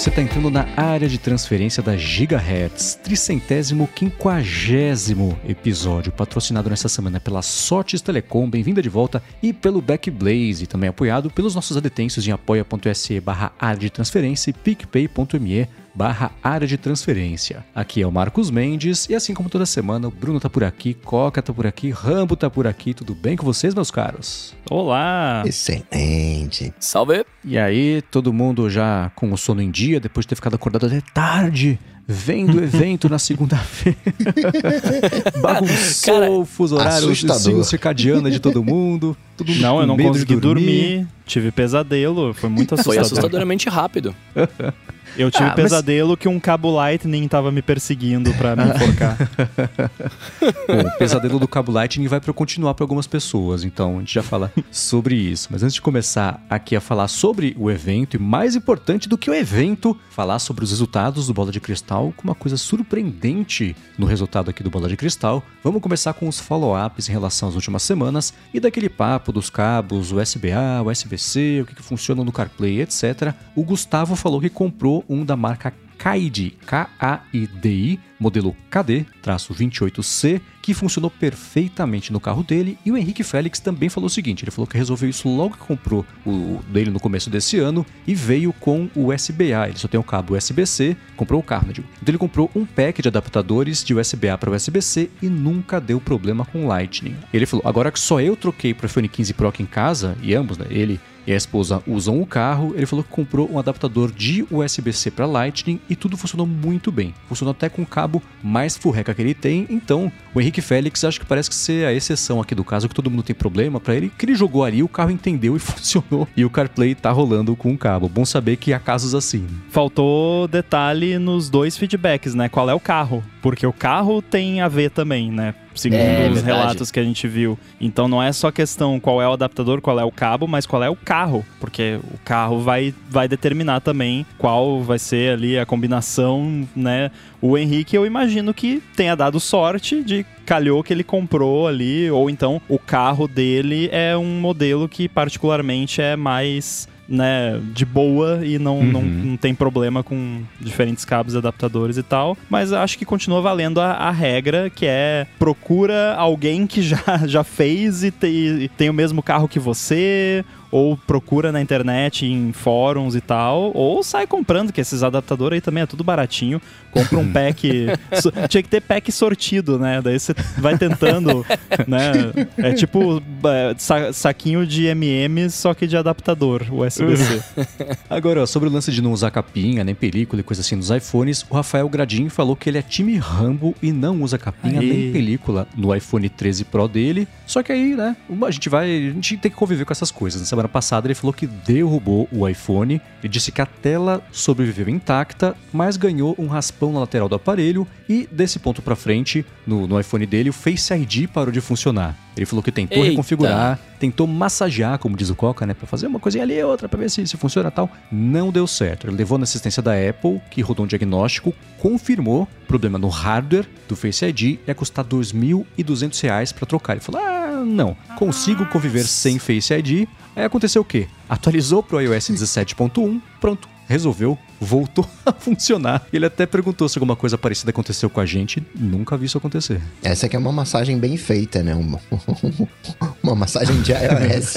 você está entrando na área de transferência da Gigahertz, tricentésimo quinquagésimo episódio, patrocinado nessa semana pela Sotes Telecom, bem-vinda de volta, e pelo Backblaze, também apoiado pelos nossos adetêncios em apoia.se barra área de transferência e picpay.me barra área de transferência. Aqui é o Marcos Mendes e assim como toda semana, o Bruno tá por aqui, Coca tá por aqui, Rambo tá por aqui, tudo bem com vocês, meus caros? Olá! Excelente! Salve! E aí, todo mundo já com o sono em dia, depois de ter ficado acordado até tarde, vendo o evento na segunda-feira. Bagunçou Cara, o fuso horário, o circadiano de todo mundo. Todo não, eu não consegui dormir. dormir. tive pesadelo, foi muito assustador. Foi assustadoramente rápido. Eu tive ah, pesadelo mas... que um cabo Lightning tava me perseguindo para me enforcar. Bom, o pesadelo do cabo Lightning vai para continuar para algumas pessoas, então a gente já fala sobre isso. Mas antes de começar aqui a falar sobre o evento, e mais importante do que o evento, falar sobre os resultados do Bola de Cristal, com uma coisa surpreendente no resultado aqui do Bola de Cristal, vamos começar com os follow-ups em relação às últimas semanas e daquele papo dos cabos USB-A, USB-C, o que, que funciona no CarPlay, etc. O Gustavo falou que comprou um da marca Kaidi, K-A-I-D-I, modelo KD-28C, que funcionou perfeitamente no carro dele. E o Henrique Félix também falou o seguinte: ele falou que resolveu isso logo que comprou o dele no começo desse ano e veio com o USB-A. Ele só tem o cabo USB-C, comprou o carro, né, digo. Então ele comprou um pack de adaptadores de USB-A para USB-C e nunca deu problema com Lightning. Ele falou: agora que só eu troquei para o iPhone 15 Pro aqui em casa, e ambos, né, ele e a esposa usam o carro, ele falou que comprou um adaptador de USB-C para Lightning e tudo funcionou muito bem. Funcionou até com o cabo mais furreca que ele tem. Então, o Henrique Félix acho que parece que ser a exceção aqui do caso, que todo mundo tem problema para ele, que ele jogou ali, o carro entendeu e funcionou. E o CarPlay tá rolando com o cabo. Bom saber que há casos assim. Faltou detalhe nos dois feedbacks, né? Qual é o carro? Porque o carro tem a ver também, né? Segundo é, os relatos que a gente viu. Então não é só questão qual é o adaptador, qual é o cabo, mas qual é o carro, porque o carro vai, vai determinar também qual vai ser ali a combinação, né? O Henrique, eu imagino que tenha dado sorte de calhou que ele comprou ali, ou então o carro dele é um modelo que particularmente é mais né, de boa e não, uhum. não, não, tem problema com diferentes cabos adaptadores e tal. Mas acho que continua valendo a, a regra, que é procura alguém que já, já fez e, te, e tem o mesmo carro que você, ou procura na internet, em fóruns e tal, ou sai comprando, que esses adaptadores aí também é tudo baratinho. Compra um pack. so, tinha que ter pack sortido, né? Daí você vai tentando, né? É tipo é, sa saquinho de MM, só que de adaptador, USB-C. Agora, ó, sobre o lance de não usar capinha, nem película e coisa assim nos iPhones, o Rafael Gradin falou que ele é time Rambo e não usa capinha aí. nem película no iPhone 13 Pro dele. Só que aí, né? A gente vai. A gente tem que conviver com essas coisas. Né? Semana passada ele falou que derrubou o iPhone. Ele disse que a tela sobreviveu intacta, mas ganhou um raspão na lateral do aparelho e desse ponto para frente, no, no, iPhone dele, o Face ID parou de funcionar. Ele falou que tentou Eita. reconfigurar, tentou massagear, como diz o Coca, né, para fazer uma coisinha ali e outra para ver se, se funciona tal. Não deu certo. Ele levou na assistência da Apple, que rodou um diagnóstico, confirmou problema no hardware do Face ID, ia custar R$ 2.200 para trocar. Ele falou: "Ah, não, consigo conviver sem Face ID". Aí aconteceu o quê? Atualizou pro iOS 17.1, pronto, resolveu, voltou a funcionar. Ele até perguntou se alguma coisa parecida aconteceu com a gente. Nunca vi isso acontecer. Essa aqui é uma massagem bem feita, né? Uma, uma massagem de iOS.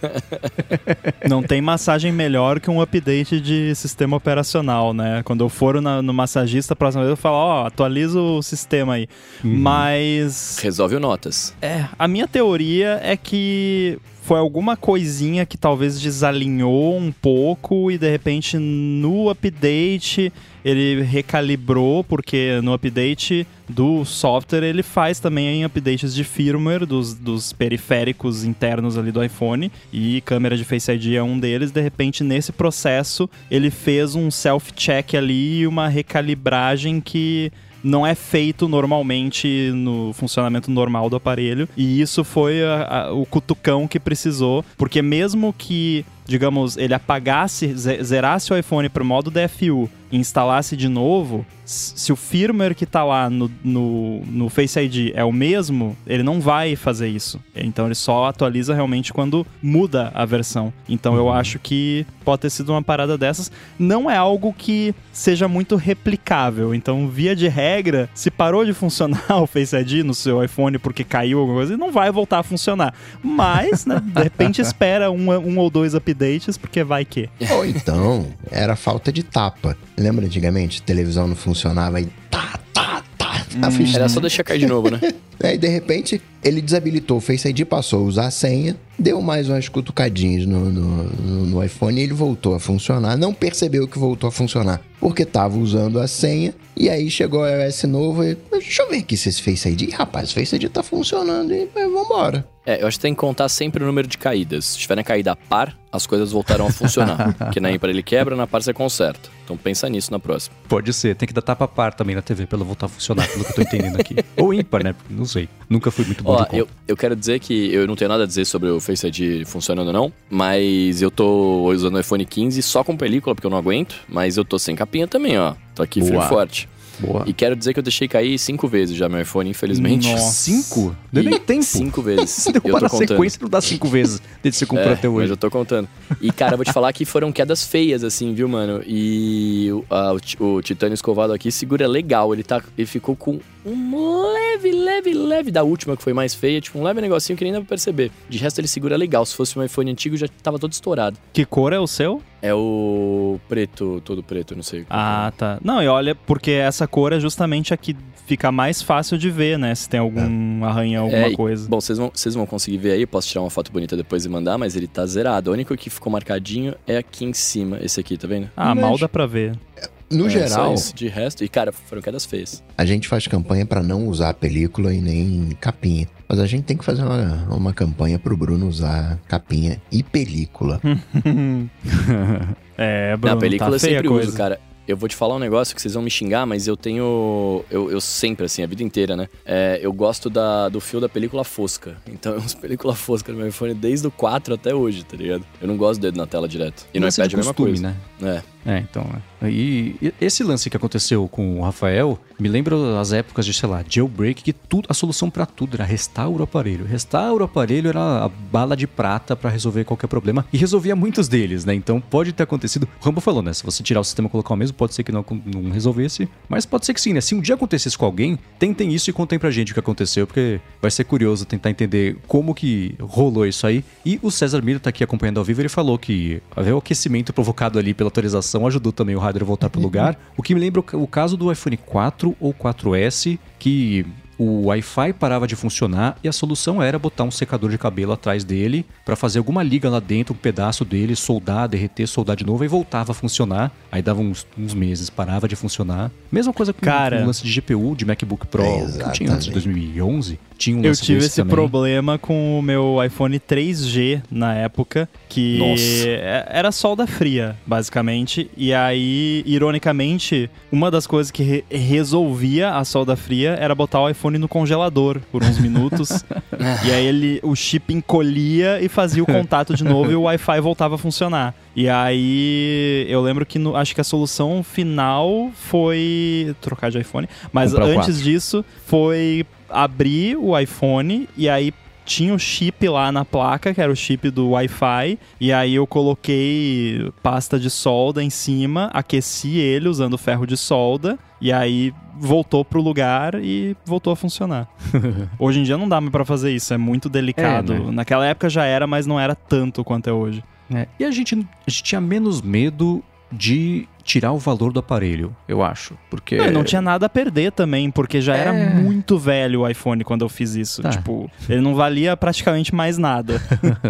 Não tem massagem melhor que um update de sistema operacional, né? Quando eu for na, no massagista, a próxima vez eu falo, ó, oh, atualiza o sistema aí. Uhum. Mas... Resolve o notas. É, a minha teoria é que foi alguma coisinha que talvez desalinhou um pouco e de repente no update ele recalibrou, porque no update do software ele faz também updates de firmware dos, dos periféricos internos ali do iPhone e câmera de Face ID é um deles. De repente, nesse processo, ele fez um self-check ali e uma recalibragem que não é feito normalmente no funcionamento normal do aparelho. E isso foi a, a, o cutucão que precisou, porque mesmo que digamos, ele apagasse, zerasse o iPhone pro modo DFU e instalasse de novo, se o firmware que tá lá no, no, no, Face ID é o mesmo, ele não vai fazer isso. Então ele só atualiza realmente quando muda a versão. Então uhum. eu acho que pode ter sido uma parada dessas. Não é algo que seja muito replicável. Então, via de regra, se parou de funcionar o Face ID no seu iPhone porque caiu alguma coisa, ele não vai voltar a funcionar. Mas, né, de repente espera um, um ou dois updates, porque vai que. Ou então, era falta de tapa. Lembra antigamente? Televisão não funcionava e tá, tá, tá. tá hum, era só deixar cair de novo, né? Aí, de repente, ele desabilitou o Face ID, passou a usar a senha, deu mais umas cutucadinhas no, no, no, no iPhone e ele voltou a funcionar. Não percebeu que voltou a funcionar, porque estava usando a senha. E aí chegou o iOS novo e... Deixa eu ver aqui se esse Face ID... Rapaz, o Face ID tá funcionando e vambora. É, eu acho que tem que contar sempre o número de caídas. Se tiverem caída par, as coisas voltaram a funcionar. Porque na ímpar ele quebra, na par você conserta. Então pensa nisso na próxima. Pode ser, tem que dar tapa par também na TV pra ela voltar a funcionar, pelo que eu tô entendendo aqui. Ou ímpar, né? Não sei. Nunca fui muito bom Ó, eu, eu quero dizer que eu não tenho nada a dizer sobre o Face ID funcionando ou não, mas eu tô usando o iPhone 15 só com película, porque eu não aguento, mas eu tô sem capinha também, ó. Tô aqui firme forte. Boa. E quero dizer que eu deixei cair cinco vezes já meu iPhone, infelizmente. Nossa. Cinco? Deu nem tempo. Cinco vezes. eu tô na contando. sequência não dá cinco vezes desde que você comprou é, até hoje. Mas eu tô contando. E, cara, eu vou te falar que foram quedas feias, assim, viu, mano? E o, o titânio escovado aqui segura legal. Ele, tá, ele ficou com um leve, leve, leve da última, que foi mais feia. Tipo, um leve negocinho que nem dá pra perceber. De resto, ele segura legal. Se fosse um iPhone antigo, já tava todo estourado. Que cor é o seu? É o preto, todo preto, não sei. É. Ah, tá. Não, e olha, porque essa cor é justamente a que fica mais fácil de ver, né? Se tem algum é. arranhão, alguma é, coisa. Bom, vocês vão, vocês vão conseguir ver aí, posso tirar uma foto bonita depois e mandar, mas ele tá zerado. O único que ficou marcadinho é aqui em cima, esse aqui, tá vendo? Ah, mal dá pra ver. No é, geral. De resto, e cara, foram quedas feias. A gente faz campanha para não usar película e nem capinha. Mas a gente tem que fazer uma, uma campanha pro Bruno usar capinha e película. é, Bruno. Na película tá eu sempre coisa. uso, cara. Eu vou te falar um negócio que vocês vão me xingar, mas eu tenho. Eu, eu sempre, assim, a vida inteira, né? É, eu gosto da, do fio da película fosca. Então eu uso película fosca no meu iPhone desde o 4 até hoje, tá ligado? Eu não gosto do dedo na tela direto. E no iPad é a mesma coisa. né? É. É, então. É. E, esse lance que aconteceu com o Rafael me lembra as épocas de, sei lá, jailbreak, que tudo, a solução para tudo era restaura o aparelho. Restaura o aparelho era a bala de prata para resolver qualquer problema e resolvia muitos deles, né? Então pode ter acontecido. O Rambo falou, né? Se você tirar o sistema e colocar o mesmo, pode ser que não, não resolvesse, mas pode ser que sim, né? Se um dia acontecesse com alguém, tentem isso e contem pra gente o que aconteceu, porque vai ser curioso tentar entender como que rolou isso aí. E o César Mira tá aqui acompanhando ao vivo, ele falou que havia o aquecimento provocado ali pela atualização ajudou também o hardware a voltar para o lugar. O que me lembra o caso do iPhone 4 ou 4S, que o Wi-Fi parava de funcionar e a solução era botar um secador de cabelo atrás dele para fazer alguma liga lá dentro, um pedaço dele, soldar, derreter, soldar de novo e voltava a funcionar. Aí dava uns, uns meses, parava de funcionar. Mesma coisa com, Cara, o lance de GPU de MacBook Pro é, que tinha antes de 2011. Eu tive esse também. problema com o meu iPhone 3G na época, que Nossa. É, era solda fria, basicamente. E aí, ironicamente, uma das coisas que re resolvia a solda fria era botar o iPhone no congelador por uns minutos. e aí ele, o chip encolhia e fazia o contato de novo e o Wi-Fi voltava a funcionar. E aí eu lembro que no, acho que a solução final foi trocar de iPhone, mas Comprar antes disso foi abrir o iPhone e aí tinha o chip lá na placa, que era o chip do Wi-Fi, e aí eu coloquei pasta de solda em cima, aqueci ele usando ferro de solda, e aí voltou pro lugar e voltou a funcionar. hoje em dia não dá mais pra fazer isso, é muito delicado. É, né? Naquela época já era, mas não era tanto quanto é hoje. É, e a gente, a gente tinha menos medo de tirar o valor do aparelho, eu acho. Porque. Não, não tinha nada a perder também, porque já é... era muito velho o iPhone quando eu fiz isso. Tá. Tipo, ele não valia praticamente mais nada.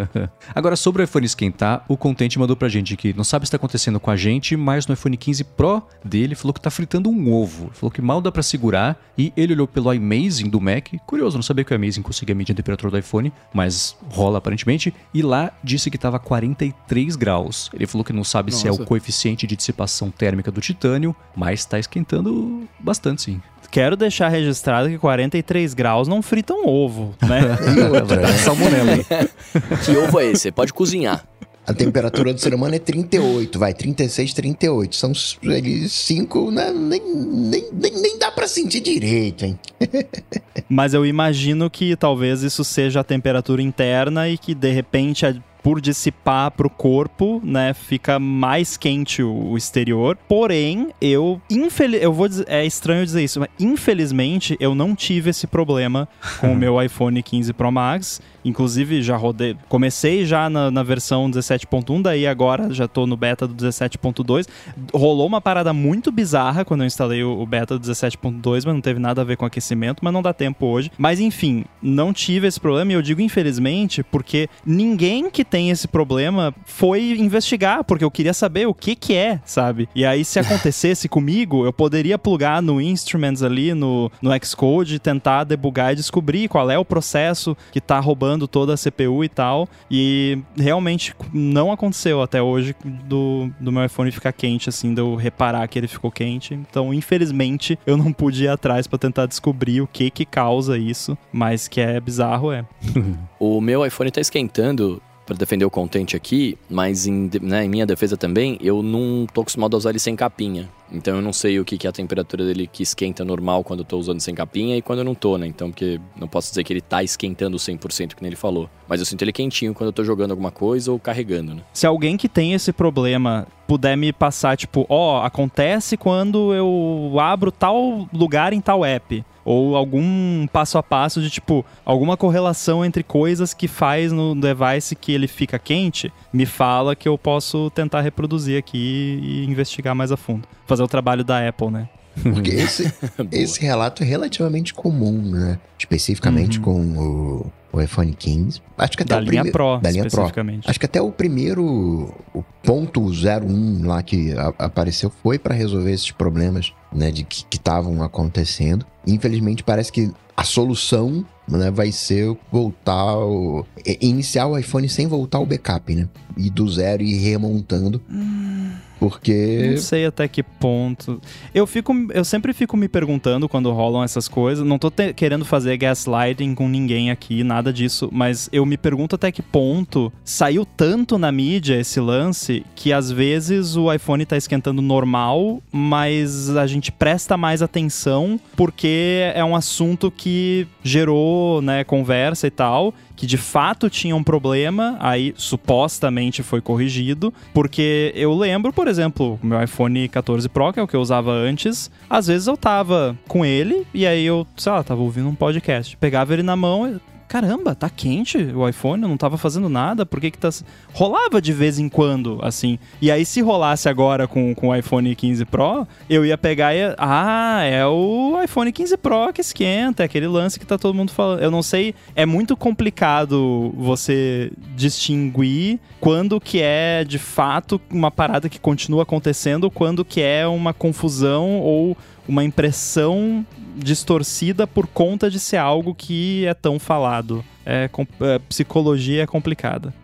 Agora, sobre o iPhone esquentar, o Contente mandou pra gente que não sabe se tá acontecendo com a gente, mas no iPhone 15 Pro dele falou que tá fritando um ovo. Falou que mal dá para segurar e ele olhou pelo iMazing do Mac. Curioso, não sabia que o iMazing conseguia medir a temperatura do iPhone, mas rola aparentemente. E lá disse que tava 43 graus. Ele falou que não sabe Nossa. se é o coeficiente de dissipação térmica do titânio, mas está esquentando bastante sim. Quero deixar registrado que 43 graus não frita um ovo, né? Salmonela. que ovo é esse? Você pode cozinhar. A temperatura do ser humano é 38, vai, 36, 38. São eles 5, né? nem, nem, nem, nem dá pra sentir direito, hein? Mas eu imagino que talvez isso seja a temperatura interna e que de repente por dissipar pro corpo, né, fica mais quente o, exterior. Porém, eu, infeliz, eu vou dizer, é estranho dizer isso, mas infelizmente eu não tive esse problema com o meu iPhone 15 Pro Max. Inclusive, já rodei. Comecei já na, na versão 17.1, daí agora já tô no beta do 17.2. Rolou uma parada muito bizarra quando eu instalei o, o beta do 17.2, mas não teve nada a ver com aquecimento, mas não dá tempo hoje. Mas enfim, não tive esse problema, e eu digo infelizmente, porque ninguém que tem esse problema foi investigar, porque eu queria saber o que que é, sabe? E aí, se acontecesse comigo, eu poderia plugar no Instruments ali, no, no Xcode, tentar debugar e descobrir qual é o processo que tá roubando toda a CPU e tal. E realmente não aconteceu até hoje do, do meu iPhone ficar quente, assim, de eu reparar que ele ficou quente. Então, infelizmente, eu não pude ir atrás para tentar descobrir o que que causa isso, mas que é bizarro, é. o meu iPhone tá esquentando para defender o content aqui, mas em, né, em, minha defesa também, eu não tô acostumado a usar ele sem capinha. Então eu não sei o que, que é a temperatura dele que esquenta normal quando eu tô usando sem capinha e quando eu não tô, né? Então, porque não posso dizer que ele tá esquentando 100% que ele falou. Mas eu sinto ele quentinho quando eu tô jogando alguma coisa ou carregando, né? Se alguém que tem esse problema puder me passar, tipo, ó, oh, acontece quando eu abro tal lugar em tal app ou algum passo a passo de tipo alguma correlação entre coisas que faz no device que ele fica quente, me fala que eu posso tentar reproduzir aqui e investigar mais a fundo. Fazer o trabalho da Apple, né? Porque esse, esse relato é relativamente comum, né? Especificamente uhum. com o, o iPhone 15. Acho que até da o linha Pro, da linha Pro. Acho que até o primeiro, o ponto 01 lá que a, apareceu foi para resolver esses problemas, né, de que estavam acontecendo. Infelizmente parece que a solução né, vai ser voltar o, iniciar o iPhone sem voltar o backup, né? E do zero e remontando. Hum. Porque. Não sei até que ponto. Eu fico. Eu sempre fico me perguntando quando rolam essas coisas. Não tô te, querendo fazer gaslighting com ninguém aqui, nada disso. Mas eu me pergunto até que ponto saiu tanto na mídia esse lance que às vezes o iPhone tá esquentando normal, mas a gente presta mais atenção porque é um assunto que gerou, né, conversa e tal que de fato tinha um problema, aí supostamente foi corrigido, porque eu lembro, por exemplo, o meu iPhone 14 Pro, que é o que eu usava antes, às vezes eu tava com ele e aí eu, sei lá, tava ouvindo um podcast, pegava ele na mão, caramba, tá quente o iPhone, eu não tava fazendo nada, por que que tá... Rolava de vez em quando, assim. E aí, se rolasse agora com, com o iPhone 15 Pro, eu ia pegar e... Ah, é o iPhone 15 Pro que esquenta, é aquele lance que tá todo mundo falando. Eu não sei, é muito complicado você distinguir quando que é, de fato, uma parada que continua acontecendo, quando que é uma confusão ou uma impressão distorcida por conta de ser algo que é tão falado. É, é, psicologia é complicada.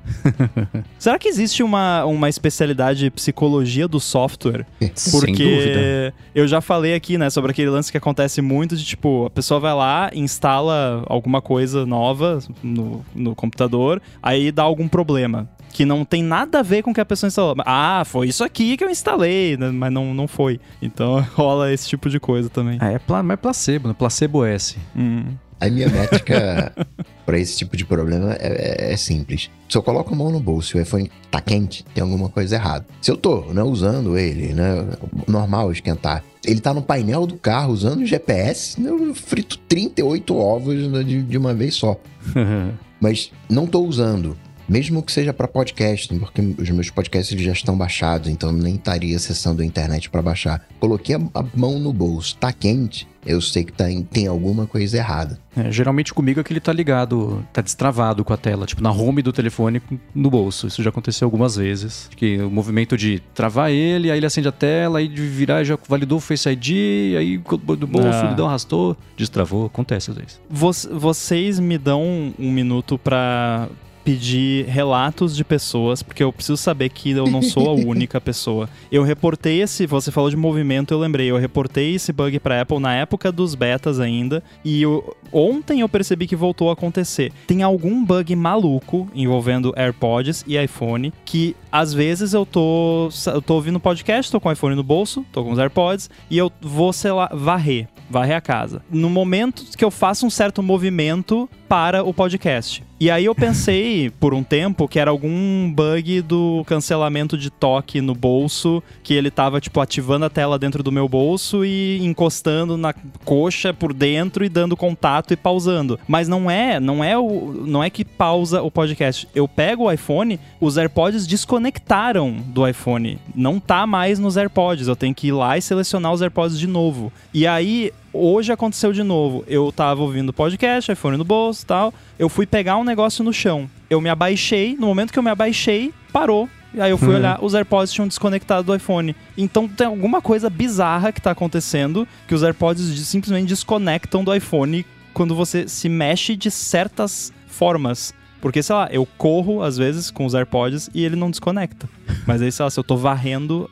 Será que existe uma, uma especialidade de psicologia do software? Porque eu já falei aqui, né, sobre aquele lance que acontece muito de tipo, a pessoa vai lá, instala alguma coisa nova no, no computador, aí dá algum problema que não tem nada a ver com o que a pessoa instalou. Ah, foi isso aqui que eu instalei, né? mas não, não foi. Então rola esse tipo de coisa também. Ah, é, pla mas é placebo, né? Placebo S. Hum. A minha métrica para esse tipo de problema é, é, é, simples. Se eu coloco a mão no bolso e o iPhone tá quente, tem alguma coisa errada. Se eu tô né, usando ele, né, normal esquentar, ele tá no painel do carro usando o GPS, né, eu frito 38 ovos né, de, de uma vez só. Mas não tô usando mesmo que seja para podcast, porque os meus podcasts já estão baixados, então nem estaria acessando a internet para baixar. Coloquei a, mão no bolso, tá quente, eu sei que tá, tem alguma coisa errada. É, geralmente comigo é que ele tá ligado, tá destravado com a tela, tipo na home do telefone no bolso. Isso já aconteceu algumas vezes. Que o movimento de travar ele, aí ele acende a tela, aí de virar já validou o Face ID, aí do bolso ah. ele dá um arrastou, destravou, acontece às vezes. Vocês me dão um minuto para pedir relatos de pessoas, porque eu preciso saber que eu não sou a única pessoa. Eu reportei esse, você falou de movimento, eu lembrei, eu reportei esse bug para Apple na época dos betas ainda, e eu, ontem eu percebi que voltou a acontecer. Tem algum bug maluco envolvendo AirPods e iPhone que às vezes eu tô, eu tô ouvindo podcast, tô com o iPhone no bolso, tô com os AirPods e eu vou, sei lá, varrer, varrer a casa. No momento que eu faço um certo movimento para o podcast. E aí eu pensei por um tempo que era algum bug do cancelamento de toque no bolso, que ele tava tipo ativando a tela dentro do meu bolso e encostando na coxa por dentro e dando contato e pausando. Mas não é, não é o não é que pausa o podcast. Eu pego o iPhone, os AirPods desconectaram do iPhone. Não tá mais nos AirPods. Eu tenho que ir lá e selecionar os AirPods de novo. E aí hoje aconteceu de novo. Eu tava ouvindo podcast, iPhone no bolso e tal. Eu fui pegar um negócio no chão. Eu me abaixei. No momento que eu me abaixei, parou. E aí eu fui uhum. olhar, os AirPods tinham desconectado do iPhone. Então tem alguma coisa bizarra que tá acontecendo que os AirPods simplesmente desconectam do iPhone quando você se mexe de certas formas. Porque, sei lá, eu corro às vezes com os AirPods e ele não desconecta. Mas aí, sei lá, se eu tô varrendo,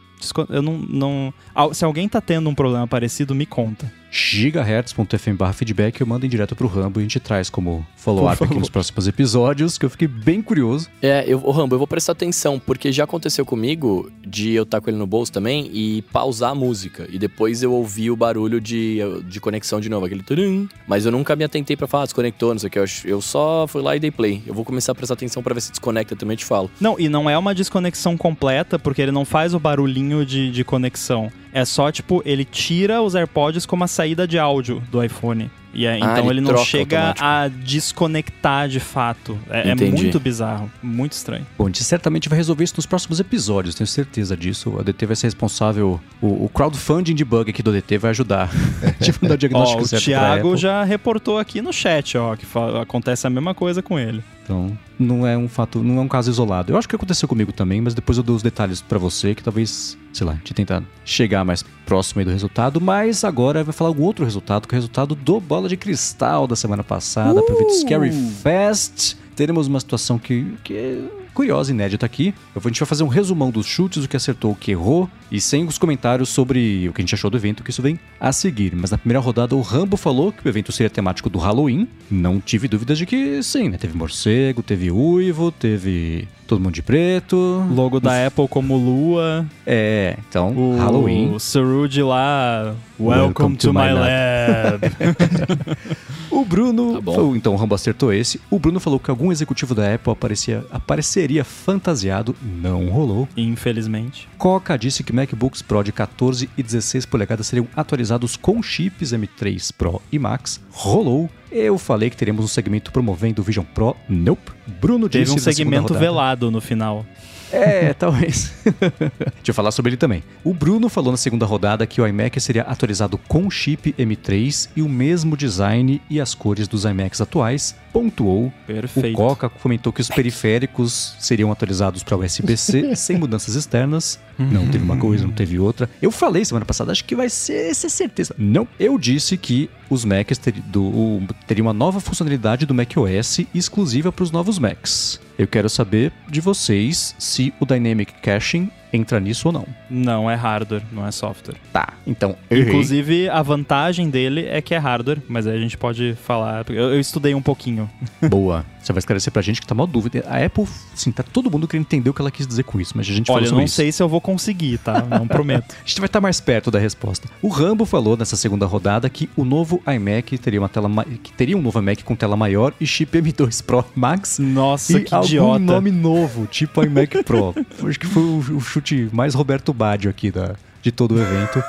eu não, não. Se alguém tá tendo um problema parecido, me conta gigahertz.fm feedback, eu mando em direto pro Rambo e a gente traz como follow-up aqui nos próximos episódios, que eu fiquei bem curioso. É, eu, o Rambo, eu vou prestar atenção, porque já aconteceu comigo de eu estar tá com ele no bolso também e pausar a música. E depois eu ouvi o barulho de, de conexão de novo, aquele turum. Mas eu nunca me atentei pra falar, ah, desconectou, não sei o que. Eu, eu só fui lá e dei play. Eu vou começar a prestar atenção para ver se desconecta também, eu te falo. Não, e não é uma desconexão completa, porque ele não faz o barulhinho de, de conexão. É só, tipo, ele tira os AirPods como a saída de áudio do iPhone. E é, ah, então ele, ele não chega automático. a desconectar de fato. É, é, muito bizarro, muito estranho. Bom, a gente certamente vai resolver isso nos próximos episódios, tenho certeza disso. O ADT vai ser responsável. O, o crowdfunding de bug aqui do ADT vai ajudar. tipo, dar diagnóstico ó, certo. O Thiago já reportou aqui no chat, ó, que acontece a mesma coisa com ele. Então, não é um fato, não é um caso isolado. Eu acho que aconteceu comigo também, mas depois eu dou os detalhes para você, que talvez, sei lá, te tentar chegar mais próximo aí do resultado. Mas agora vai falar algum outro resultado, que é o resultado do Bola de Cristal da semana passada, uh! pro Scary Fest. Teremos uma situação que, que curiosa, inédita aqui. A gente vai fazer um resumão dos chutes, o que acertou, o que errou, e sem os comentários sobre o que a gente achou do evento, que isso vem a seguir. Mas na primeira rodada, o Rambo falou que o evento seria temático do Halloween. Não tive dúvidas de que sim, né? Teve morcego, teve uivo, teve todo mundo de preto. Logo da Apple como lua. É, então, o, Halloween. O Surude lá, Welcome, Welcome to, to, my, my lab. lab. o Bruno, tá falou, então o Rambo acertou esse. O Bruno falou que algum executivo da Apple aparecia, apareceria fantasiado. Não rolou. Infelizmente. Coca disse que MacBooks Pro de 14 e 16 polegadas seriam atualizados com chips M3 Pro e Max. Rolou. Eu falei que teremos um segmento promovendo o Vision Pro. Nope. Bruno Teve disse um segmento velado no final. É, talvez. Deixa eu falar sobre ele também. O Bruno falou na segunda rodada que o iMac seria atualizado com chip M3 e o mesmo design e as cores dos iMacs atuais. Pontuou. Perfeito. O Coca comentou que os periféricos seriam atualizados para USB-C sem mudanças externas. Não teve uma coisa, não teve outra. Eu falei semana passada, acho que vai ser, essa é certeza. Não. Eu disse que os Macs ter, do, teriam uma nova funcionalidade do macOS exclusiva para os novos Macs. Eu quero saber de vocês se o Dynamic Caching entra nisso ou não. Não, é hardware, não é software. Tá, então. Inclusive, a vantagem dele é que é hardware, mas aí a gente pode falar. Eu, eu estudei um pouquinho. Boa. Você vai esclarecer pra gente que tá mal dúvida. A Apple, sim, tá todo mundo querendo entender o que ela quis dizer com isso, mas a gente Olha, falou sobre eu não sei se eu vou conseguir, tá? Não prometo. a gente vai estar tá mais perto da resposta. O Rambo falou nessa segunda rodada que o novo iMac teria uma tela que teria um novo iMac com tela maior e chip M2 Pro Max. Nossa, e que algum idiota. nome novo, tipo iMac Pro. Acho que foi o, o chute mais Roberto Baggio aqui da, de todo o evento.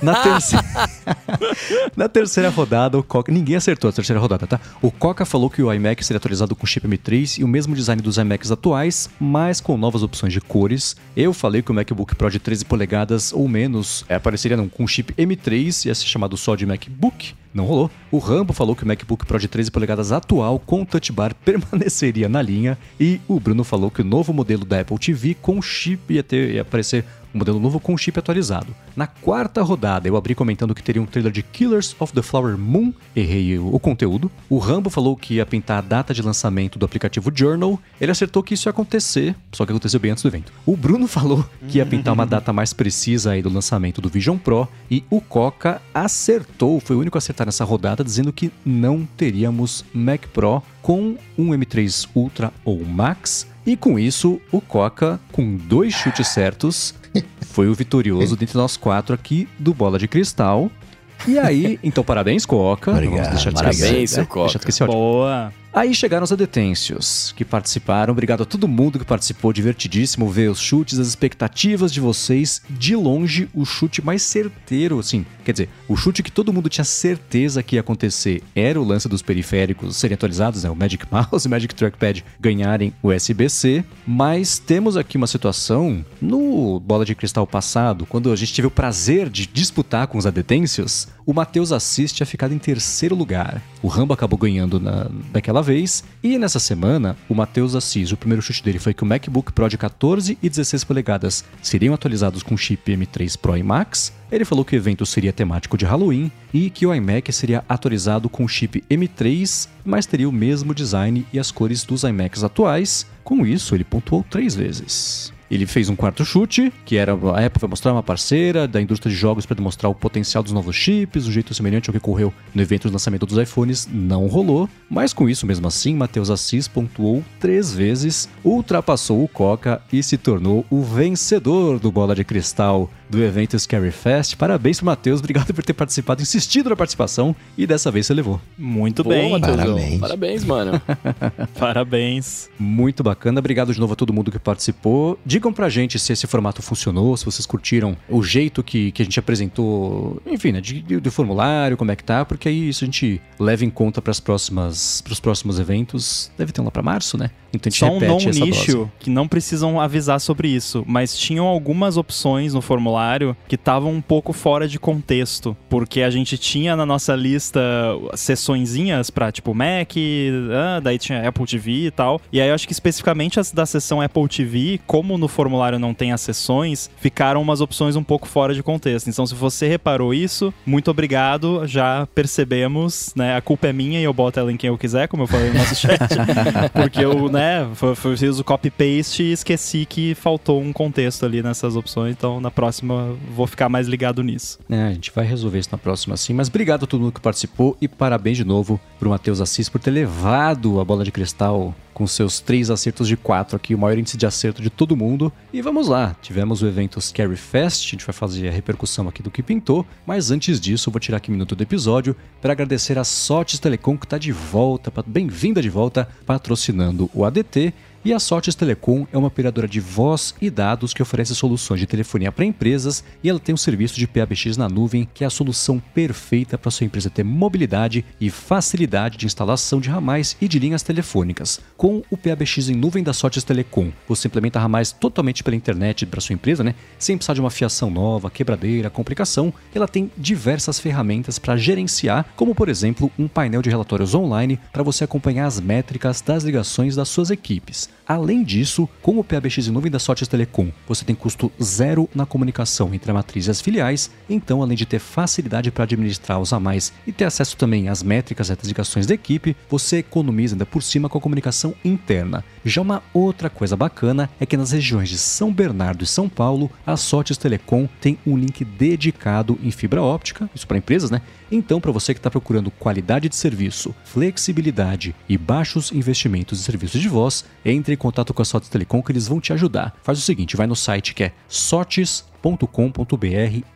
Na terceira, na terceira rodada, o Coca. Ninguém acertou a terceira rodada, tá? O Coca falou que o iMac seria atualizado com chip M3 e o mesmo design dos iMacs atuais, mas com novas opções de cores. Eu falei que o MacBook Pro de 13 polegadas ou menos é, apareceria não, com chip M3 e ia ser chamado só de MacBook. Não rolou. O Rambo falou que o MacBook Pro de 13 polegadas atual com Touch Bar permaneceria na linha. E o Bruno falou que o novo modelo da Apple TV com chip ia, ter, ia aparecer um modelo novo com chip atualizado. Na quarta rodada, eu abri comentando que teria um trailer de Killers of the Flower Moon, errei o, conteúdo. O Rambo falou que ia pintar a data de lançamento do aplicativo Journal, ele acertou que isso ia acontecer, só que aconteceu bem antes do evento. O Bruno falou que ia pintar uma data mais precisa aí do lançamento do Vision Pro, e o Coca acertou, foi o único a acertar nessa rodada, dizendo que não teríamos Mac Pro com um M3 Ultra ou Max. E com isso, o Coca, com dois chutes certos, foi o vitorioso dentre nós quatro aqui do Bola de Cristal. E aí, então parabéns, Coca. Obrigado, Vamos deixar de parabéns, esquecer, né? Coca. Deixa de esquecer, ótimo. Boa. Aí chegaram os adetêncios, que participaram. Obrigado a todo mundo que participou. Divertidíssimo ver os chutes, as expectativas de vocês. De longe, o chute mais certeiro, assim. Quer dizer, o chute que todo mundo tinha certeza que ia acontecer era o lance dos periféricos serem atualizados, né? O Magic Mouse e o Magic Trackpad ganharem o SBC. Mas temos aqui uma situação no Bola de Cristal passado, quando a gente teve o prazer de disputar com os adetêncios, o Matheus Assis tinha ficado em terceiro lugar. O Rambo acabou ganhando na, daquela vez. E nessa semana, o Matheus Assis, o primeiro chute dele foi que o MacBook Pro de 14 e 16 polegadas seriam atualizados com chip M3 Pro e Max. Ele falou que o evento seria temático de Halloween e que o iMac seria atualizado com chip M3, mas teria o mesmo design e as cores dos iMacs atuais. Com isso, ele pontuou três vezes. Ele fez um quarto chute, que era a Apple vai mostrar uma parceira da indústria de jogos para demonstrar o potencial dos novos chips, um jeito semelhante ao que ocorreu no evento de lançamento dos iPhones, não rolou. Mas com isso, mesmo assim, Matheus Assis pontuou três vezes, ultrapassou o Coca e se tornou o vencedor do Bola de Cristal do evento Scary Fest. Parabéns pro Matheus, obrigado por ter participado, insistido na participação e dessa vez você levou. Muito Boa, bem. Matheusão. Parabéns. Parabéns, mano. Parabéns. Muito bacana, obrigado de novo a todo mundo que participou. Digam pra gente se esse formato funcionou, se vocês curtiram o jeito que, que a gente apresentou, enfim, né, de, de- do formulário, como é que tá, porque aí isso a gente leva em conta para próximas pros próximos eventos. Deve ter um lá pra março, né? Então a gente Só um não nicho dose. que não precisam avisar sobre isso, mas tinham algumas opções no formulário que estavam um pouco fora de contexto, porque a gente tinha na nossa lista sessõezinhas pra tipo Mac, ah, daí tinha Apple TV e tal. E aí eu acho que especificamente as da seção Apple TV, como no formulário não tem as sessões, ficaram umas opções um pouco fora de contexto. Então se você reparou isso, muito obrigado, já percebemos, né? A culpa é minha e eu boto ela em quem eu quiser, como eu falei no nosso chat. Porque eu, né, fiz o copy-paste e esqueci que faltou um contexto ali nessas opções, então na próxima eu vou ficar mais ligado nisso. É, a gente vai resolver isso na próxima sim, mas obrigado a todo mundo que participou e parabéns de novo pro Matheus Assis por ter levado a bola de cristal com seus três acertos de quatro aqui, o maior índice de acerto de todo mundo. E vamos lá, tivemos o evento Scary Fest, a gente vai fazer a repercussão aqui do que pintou, mas antes disso vou tirar aqui um minuto do episódio para agradecer a Sotes Telecom que está de volta, bem-vinda de volta, patrocinando o ADT. E a Sortes Telecom é uma operadora de voz e dados que oferece soluções de telefonia para empresas e ela tem um serviço de PABX na nuvem que é a solução perfeita para sua empresa ter mobilidade e facilidade de instalação de ramais e de linhas telefônicas. Com o PABX em nuvem da Sortes Telecom, você implementa ramais totalmente pela internet para sua empresa, né? Sem precisar de uma fiação nova, quebradeira, complicação. Ela tem diversas ferramentas para gerenciar, como por exemplo um painel de relatórios online para você acompanhar as métricas das ligações das suas equipes. Além disso, com o PABX em nuvem da Sortes Telecom, você tem custo zero na comunicação entre a matriz e as filiais, então além de ter facilidade para administrar os a mais e ter acesso também às métricas e às ligações da equipe, você economiza ainda por cima com a comunicação interna. Já uma outra coisa bacana é que nas regiões de São Bernardo e São Paulo, a Sortes Telecom tem um link dedicado em fibra óptica, isso para empresas, né? Então, para você que está procurando qualidade de serviço, flexibilidade e baixos investimentos em serviços de voz, entre em contato com a Sotes Telecom que eles vão te ajudar. Faz o seguinte, vai no site que é sotes.com.br,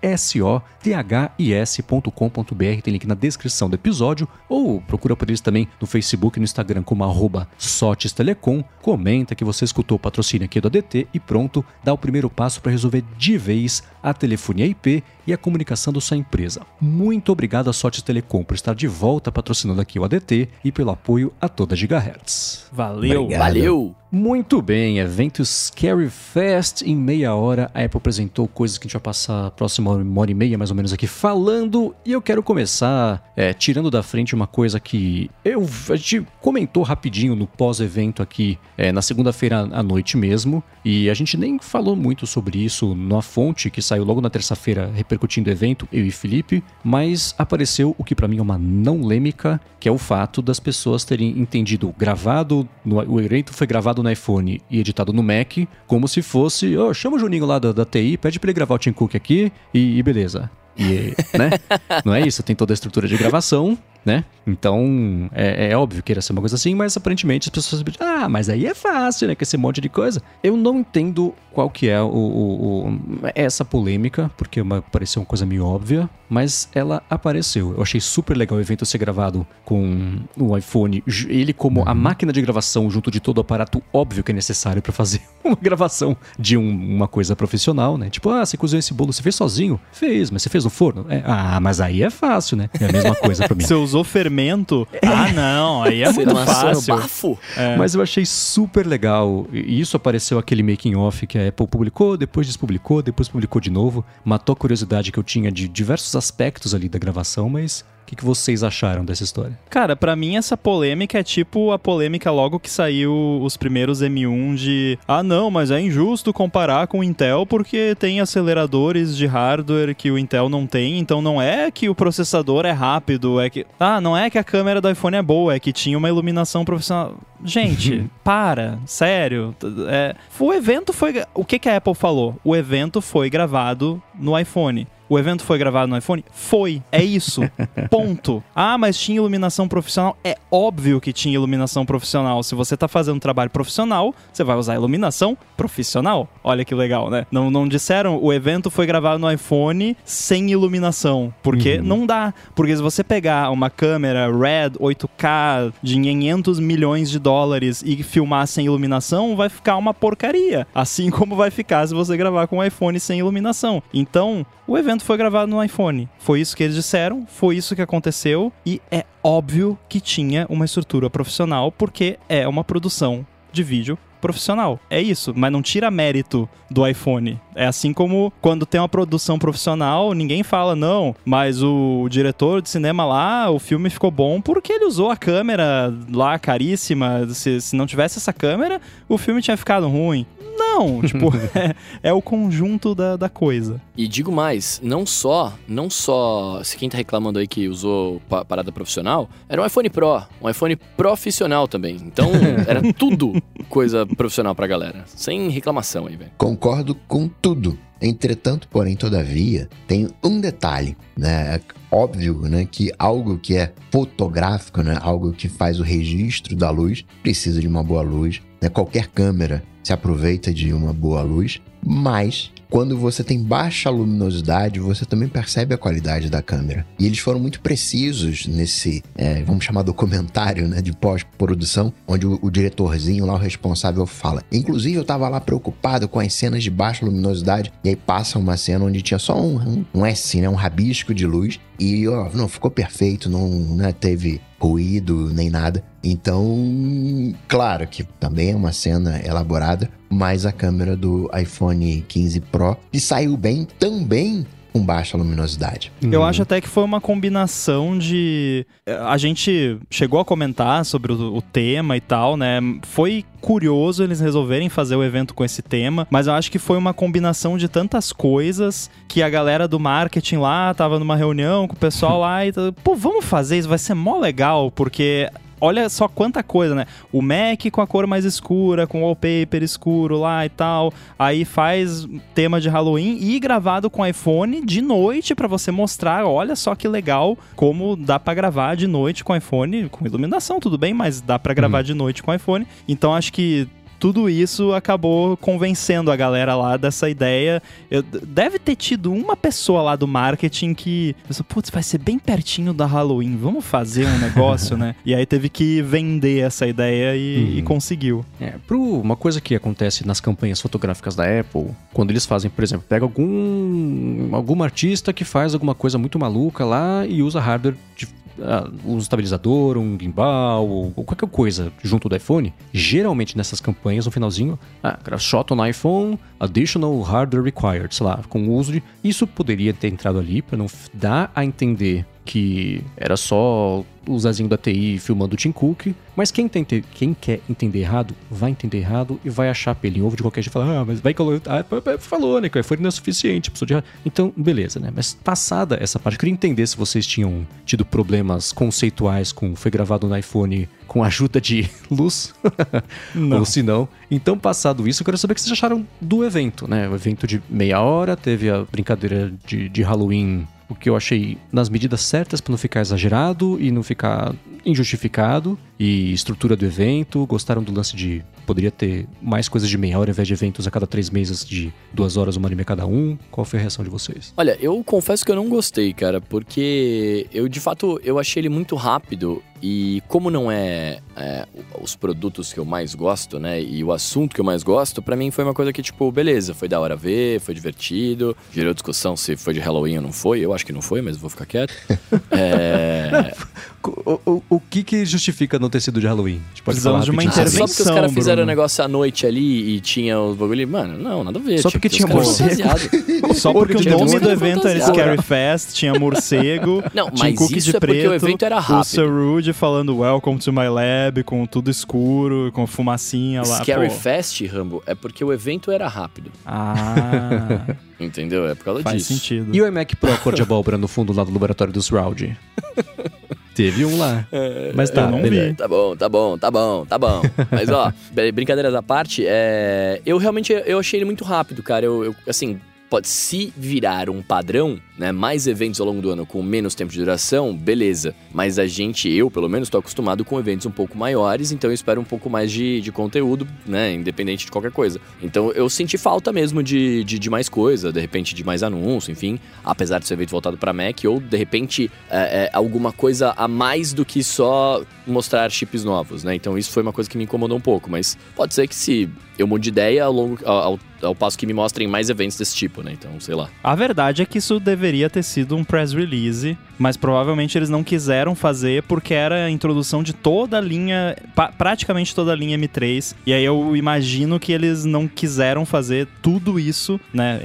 S-O-T-H-I-S.com.br, tem link na descrição do episódio, ou procura por eles também no Facebook e no Instagram como arroba Sotes Telecom, comenta que você escutou o patrocínio aqui do ADT e pronto, dá o primeiro passo para resolver de vez a telefonia IP e a comunicação da sua empresa. Muito obrigado à Sotes Telecom por estar de volta patrocinando aqui o ADT e pelo apoio a toda Gigahertz. Valeu! Obrigado. Valeu! Muito bem, evento Scary Fest em meia hora. A Apple apresentou coisas que a gente vai passar a próxima hora e meia, mais ou menos, aqui falando. E eu quero começar é, tirando da frente uma coisa que eu, a gente comentou rapidinho no pós-evento aqui é, na segunda-feira à noite mesmo. E a gente nem falou muito sobre isso na fonte que saiu logo na terça-feira repercutindo o evento, eu e Felipe. Mas apareceu o que para mim é uma não lêmica, que é o fato das pessoas terem entendido gravado, no, o evento foi gravado gravado no iPhone e editado no Mac, como se fosse, oh, chama o Juninho lá da, da TI, pede pra ele gravar o Tim Cook aqui e, e beleza. E, né? Não é isso, tem toda a estrutura de gravação, né? Então, é, é, óbvio que ia ser uma coisa assim, mas aparentemente as pessoas ah, mas aí é fácil, né? Com esse monte de coisa. Eu não entendo qual que é o, o, o essa polêmica, porque uma, pareceu uma coisa meio óbvia, mas ela apareceu. Eu achei super legal o evento ser gravado com o iPhone, ele como a uhum. máquina de gravação junto de todo o aparato óbvio que é necessário para fazer uma gravação de um, uma coisa profissional, né? Tipo, ah, você cozinhou esse bolo, você fez sozinho? Fez, mas você fez no forno? É, ah, mas aí é fácil, né? É a mesma coisa para mim. você usou fermento? Ah, não, aí é muito fácil. Bafo. É. Mas eu achei super legal. E isso apareceu aquele making off que a Apple publicou, depois despublicou, depois publicou de novo. Matou a curiosidade que eu tinha de diversos aspectos ali da gravação, mas que, que vocês acharam dessa história? Cara, para mim essa polêmica é tipo a polêmica logo que saiu os primeiros M1 de ah não, mas é injusto comparar com o Intel porque tem aceleradores de hardware que o Intel não tem, então não é que o processador é rápido, é que ah, não é que a câmera do iPhone é boa, é que tinha uma iluminação profissional. Gente, para, sério. É, o evento foi. O que, que a Apple falou? O evento foi gravado no iPhone. O evento foi gravado no iPhone? Foi. É isso. Ponto. Ah, mas tinha iluminação profissional? É óbvio que tinha iluminação profissional. Se você tá fazendo um trabalho profissional, você vai usar iluminação profissional. Olha que legal, né? Não, não disseram o evento foi gravado no iPhone sem iluminação. Porque uhum. não dá. Porque se você pegar uma câmera Red 8K de 500 milhões de dólares e filmar sem iluminação, vai ficar uma porcaria. Assim como vai ficar se você gravar com um iPhone sem iluminação. Então, o evento foi gravado no iPhone. Foi isso que eles disseram, foi isso que aconteceu e é óbvio que tinha uma estrutura profissional porque é uma produção de vídeo profissional. É isso, mas não tira mérito do iPhone. É assim como quando tem uma produção profissional, ninguém fala, não, mas o diretor de cinema lá, o filme ficou bom porque ele usou a câmera lá caríssima. Se, se não tivesse essa câmera, o filme tinha ficado ruim. Não, tipo, é, é, o conjunto da, da coisa. E digo mais, não só, não só, se quem tá reclamando aí que usou parada profissional, era um iPhone Pro, um iPhone profissional também. Então, era tudo coisa profissional pra galera. Sem reclamação aí, velho. Concordo com tudo. Entretanto, porém, todavia, tem um detalhe, né? É óbvio, né, que algo que é fotográfico, né, algo que faz o registro da luz, precisa de uma boa luz, né? Qualquer câmera se aproveita de uma boa luz, mas quando você tem baixa luminosidade, você também percebe a qualidade da câmera. E eles foram muito precisos nesse, é, vamos chamar documentário, né, de pós-produção, onde o, o, diretorzinho lá, o responsável, fala. Inclusive, eu tava lá preocupado com as cenas de baixa luminosidade, e aí passa uma cena onde tinha só um, um, um S, né, um rabisco de luz, e ó, não ficou perfeito, não né, teve ruído nem nada. Então, claro que também é uma cena elaborada, mas a câmera do iPhone 15 Pro e saiu bem também com baixa luminosidade. Eu acho até que foi uma combinação de. A gente chegou a comentar sobre o, o, tema e tal, né? Foi curioso eles resolverem fazer o evento com esse tema, mas eu acho que foi uma combinação de tantas coisas que a galera do marketing lá tava numa reunião com o pessoal lá e. Pô, vamos fazer isso, vai ser mó legal, porque olha só quanta coisa, né? O Mac com a cor mais escura, com o wallpaper escuro lá e tal. Aí faz tema de Halloween e gravado com iPhone de noite para você mostrar, olha só que legal como dá para gravar de noite com iPhone, com iluminação tudo bem, mas dá para gravar uhum. de noite com iPhone. Então acho que tudo isso acabou convencendo a galera lá dessa ideia. Eu, deve ter tido uma pessoa lá do marketing que pensou, putz, vai ser bem pertinho da Halloween, vamos fazer um negócio, né? E aí teve que vender essa ideia e, uhum. e conseguiu. É, pro, uma coisa que acontece nas campanhas fotográficas da Apple, quando eles fazem, por exemplo, pega algum algum artista que faz alguma coisa muito maluca lá e usa hardware de um estabilizador, um gimbal ou, ou, qualquer coisa junto do iPhone, geralmente nessas campanhas, no finalzinho, ah, shot on iPhone, additional hardware required, sei lá, com o uso de. Isso poderia ter entrado ali para não dar a entender que era só o Zazinho da TI filmando o Tim Cook, mas quem, tente, quem quer entender errado, vai entender errado e vai achar pelo em ovo de qualquer jeito e falar, ah, mas vai colocar. Ah, falou, né? Que o iPhone não é suficiente, precisou de. Então, beleza, né? Mas passada essa parte, eu queria entender se vocês tinham tido problemas conceituais com foi gravado no iPhone com ajuda de luz, ou se não. Então, passado isso, eu quero saber o que vocês acharam do evento, né? O evento de meia hora, teve a brincadeira de, de Halloween o que eu achei nas medidas certas para não ficar exagerado e não ficar injustificado. E estrutura do evento, gostaram do lance de poderia ter mais coisas de meia hora ao invés de eventos a cada três meses de duas horas, uma anime cada um. Qual foi a reação de vocês? Olha, eu confesso que eu não gostei, cara, porque eu de fato eu achei ele muito rápido e como não é, é, os produtos que eu mais gosto, né, e o assunto que eu mais gosto, para mim foi uma coisa que tipo, beleza, foi da hora ver, foi divertido, gerou discussão se foi de Halloween ou não foi. Eu acho que não foi, mas vou ficar quieto. é... o, o, o que que justifica não ter sido de Halloween? Tipo, Precisamos de uma intervenção, Só porque os caras fizeram o negócio à noite ali e tinha os bagulho. Mano, não, nada a ver. Só tipo, porque tinha morcego. Só porque o nome do evento era Scary Fest, tinha morcego. Não, tinha mas isso é porque o evento era rápido. O Falando Welcome to my lab, com tudo escuro, com fumacinha lá. Scary pô. Fest, Rambo, é porque o evento era rápido. Ah. Entendeu? É por causa Faz disso. Faz sentido. E o iMac Pro cor de abóbora no fundo lá do laboratório do Shroud? Teve um lá. É, Mas tá, não vi. Tá bom, tá bom, tá bom, tá bom. Mas ó, brincadeiras à parte, é... eu realmente eu achei ele muito rápido, cara. Eu, eu assim, pode se virar um padrão, né? Mais eventos ao longo do ano com menos tempo de duração, beleza. Mas a gente, eu pelo menos, estou acostumado com eventos um pouco maiores, então eu espero um pouco mais de, de conteúdo, né? Independente de qualquer coisa. Então eu senti falta mesmo de, de, de mais coisa, de repente de mais anúncio, enfim. Apesar de ser evento voltado para Mac, ou de repente é, é, alguma coisa a mais do que só mostrar chips novos, né? Então isso foi uma coisa que me incomodou um pouco, mas pode ser que se eu mude de ideia ao longo ao, ao passo que me mostrem mais eventos desse tipo, né? Então, sei lá. A verdade é que isso deveria ter sido um press release, mas provavelmente eles não quiseram fazer porque era a introdução de toda a linha, praticamente toda a linha M3. E aí eu imagino que eles não quiseram fazer tudo isso, né?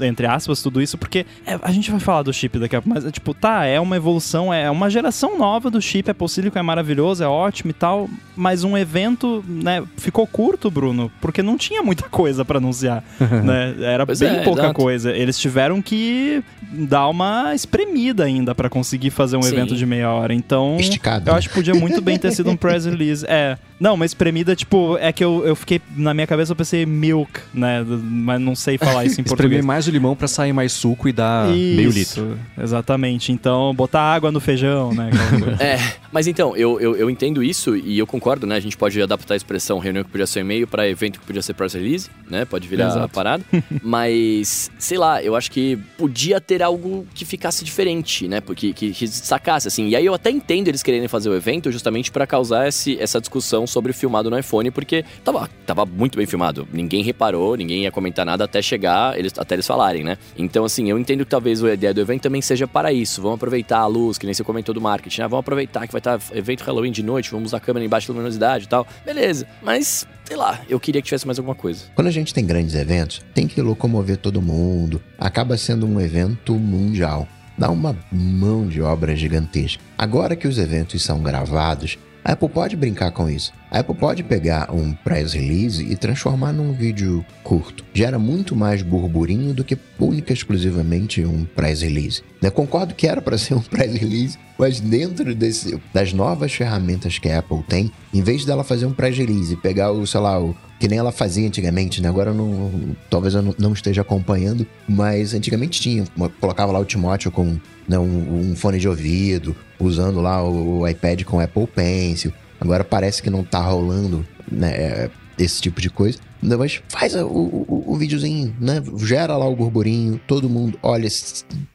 entre aspas, tudo isso, porque é, a gente vai falar do chip daqui a pouco, mas é tipo, tá, é uma evolução, é uma geração nova do chip, é possível, é maravilhoso, é ótimo e tal, mas um evento, né, ficou curto, Bruno, porque não tinha muita coisa para anunciar, né? Era pois bem é, pouca exato. coisa. Eles tiveram que dar uma espremida ainda para conseguir fazer um Sim. evento de meia hora. Então, Esticado, eu acho que podia muito bem ter sido um press release. É, não, mas espremida, tipo, é que eu, eu fiquei, na minha cabeça eu pensei milk, né? Mas não sei falar isso em português. Espremer mais o limão para sair mais suco e dar isso, meio litro. Exatamente. Então, botar água no feijão, né? é, mas então, eu, eu, eu entendo isso e eu concordo, né? A gente pode adaptar a expressão reunião que podia ser e-mail para evento que podia ser press release, né? Pode virar Exato. a parada. Mas, sei lá, eu acho que podia ter algo que ficasse diferente, né? Porque que, que sacasse, assim. E aí eu até entendo eles quererem fazer o evento justamente para causar esse, essa discussão sobre filmado no iPhone, porque tava, tava muito bem filmado. Ninguém reparou, ninguém ia comentar nada até chegar, eles, até eles falarem, né? Então, assim, eu entendo que talvez a ideia do evento também seja para isso. Vamos aproveitar a luz, que nem você comentou do marketing, né? Vamos aproveitar que vai estar evento Halloween de noite, vamos usar a câmera embaixo da luminosidade e tal. Beleza. Mas sei lá, eu queria que tivesse mais alguma coisa. Quando a gente tem grandes eventos, tem que locomover todo mundo. Acaba sendo um evento mundial. Dá uma mão de obra gigantesca. Agora que os eventos são gravados, a Apple pode brincar com isso. A Apple pode pegar um press release e transformar num vídeo curto. Gera muito mais burburinho do que única exclusivamente um press release. Eu concordo que era para ser um press release, mas dentro desse, das novas ferramentas que a Apple tem, em vez dela fazer um press release, pegar o, sei lá, o que nem ela fazia antigamente, né? Agora eu não, talvez eu não esteja acompanhando, mas antigamente tinha, colocava lá o Timóteo com né, um, um, fone de ouvido, usando lá o, iPad com Apple Pencil. Agora parece que não tá rolando né, é, esse tipo de coisa. Mas faz o, o, o, videozinho, né? Gera lá o burburinho, todo mundo olha,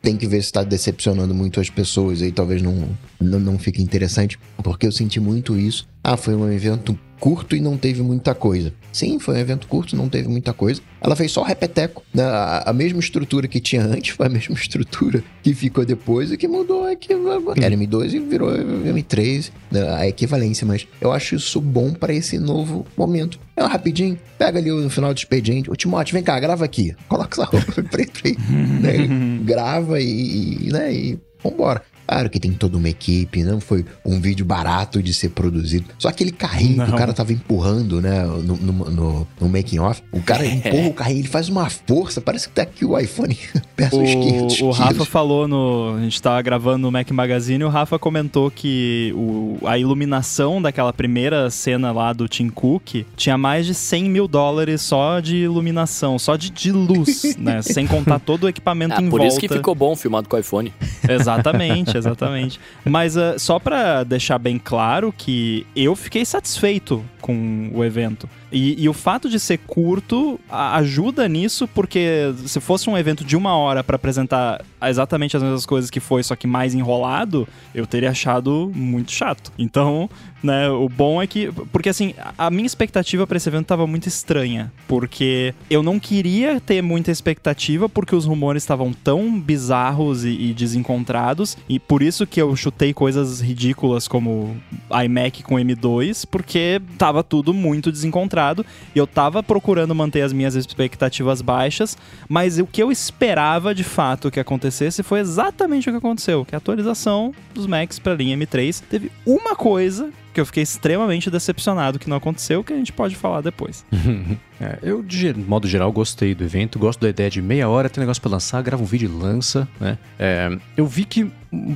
tem que ver se tá decepcionando muito as pessoas aí, talvez não, não, não fique interessante, porque eu senti muito isso. Ah, foi um evento curto e não teve muita coisa. Sim, foi um evento curto, não teve muita coisa. Ela fez só o repeteco. Né? A, a, mesma estrutura que tinha antes foi a mesma estrutura que ficou depois e que mudou é que era M2 e virou M3, né? a equivalência. Mas eu acho isso bom para esse novo momento. É um rapidinho, pega ali no final do expediente. Ô Timóteo, vem cá, grava aqui. Coloca essa roupa preta aí. né? Grava e, e, né? e vambora. Claro que tem toda uma equipe, não foi um vídeo barato de ser produzido. Só aquele carrinho não. que o cara tava empurrando, né, no, no, no, no making off. O cara empurra o carrinho, ele faz uma força, parece que tá aqui o iPhone perto 500 O Rafa falou no... A gente tava gravando no Mac Magazine e o Rafa comentou que o, a iluminação daquela primeira cena lá do Tim Cook tinha mais de 100 mil dólares só de iluminação, só de, de luz, né? Sem contar todo o equipamento ah, em por volta. Por isso que ficou bom filmado com o iPhone. Exatamente exatamente. Mas uh, só para deixar bem claro que eu fiquei satisfeito com o evento. E, e, o fato de ser curto ajuda nisso, porque se fosse um evento de uma hora para apresentar exatamente as mesmas coisas que foi, só que mais enrolado, eu teria achado muito chato. Então, né, o bom é que. Porque assim, a minha expectativa para esse evento tava muito estranha. Porque eu não queria ter muita expectativa, porque os rumores estavam tão bizarros e, e desencontrados. E por isso que eu chutei coisas ridículas como iMac com M2, porque tava tudo muito desencontrado. E eu tava procurando manter as minhas expectativas baixas, mas o que eu esperava de fato que acontecesse foi exatamente o que aconteceu, que a atualização dos Macs para linha M3 teve uma coisa que eu fiquei extremamente decepcionado que não aconteceu, que a gente pode falar depois. é, eu, de modo geral, gostei do evento, gosto da ideia de meia hora, tem negócio para lançar, grava um vídeo e lança, né? É, eu vi que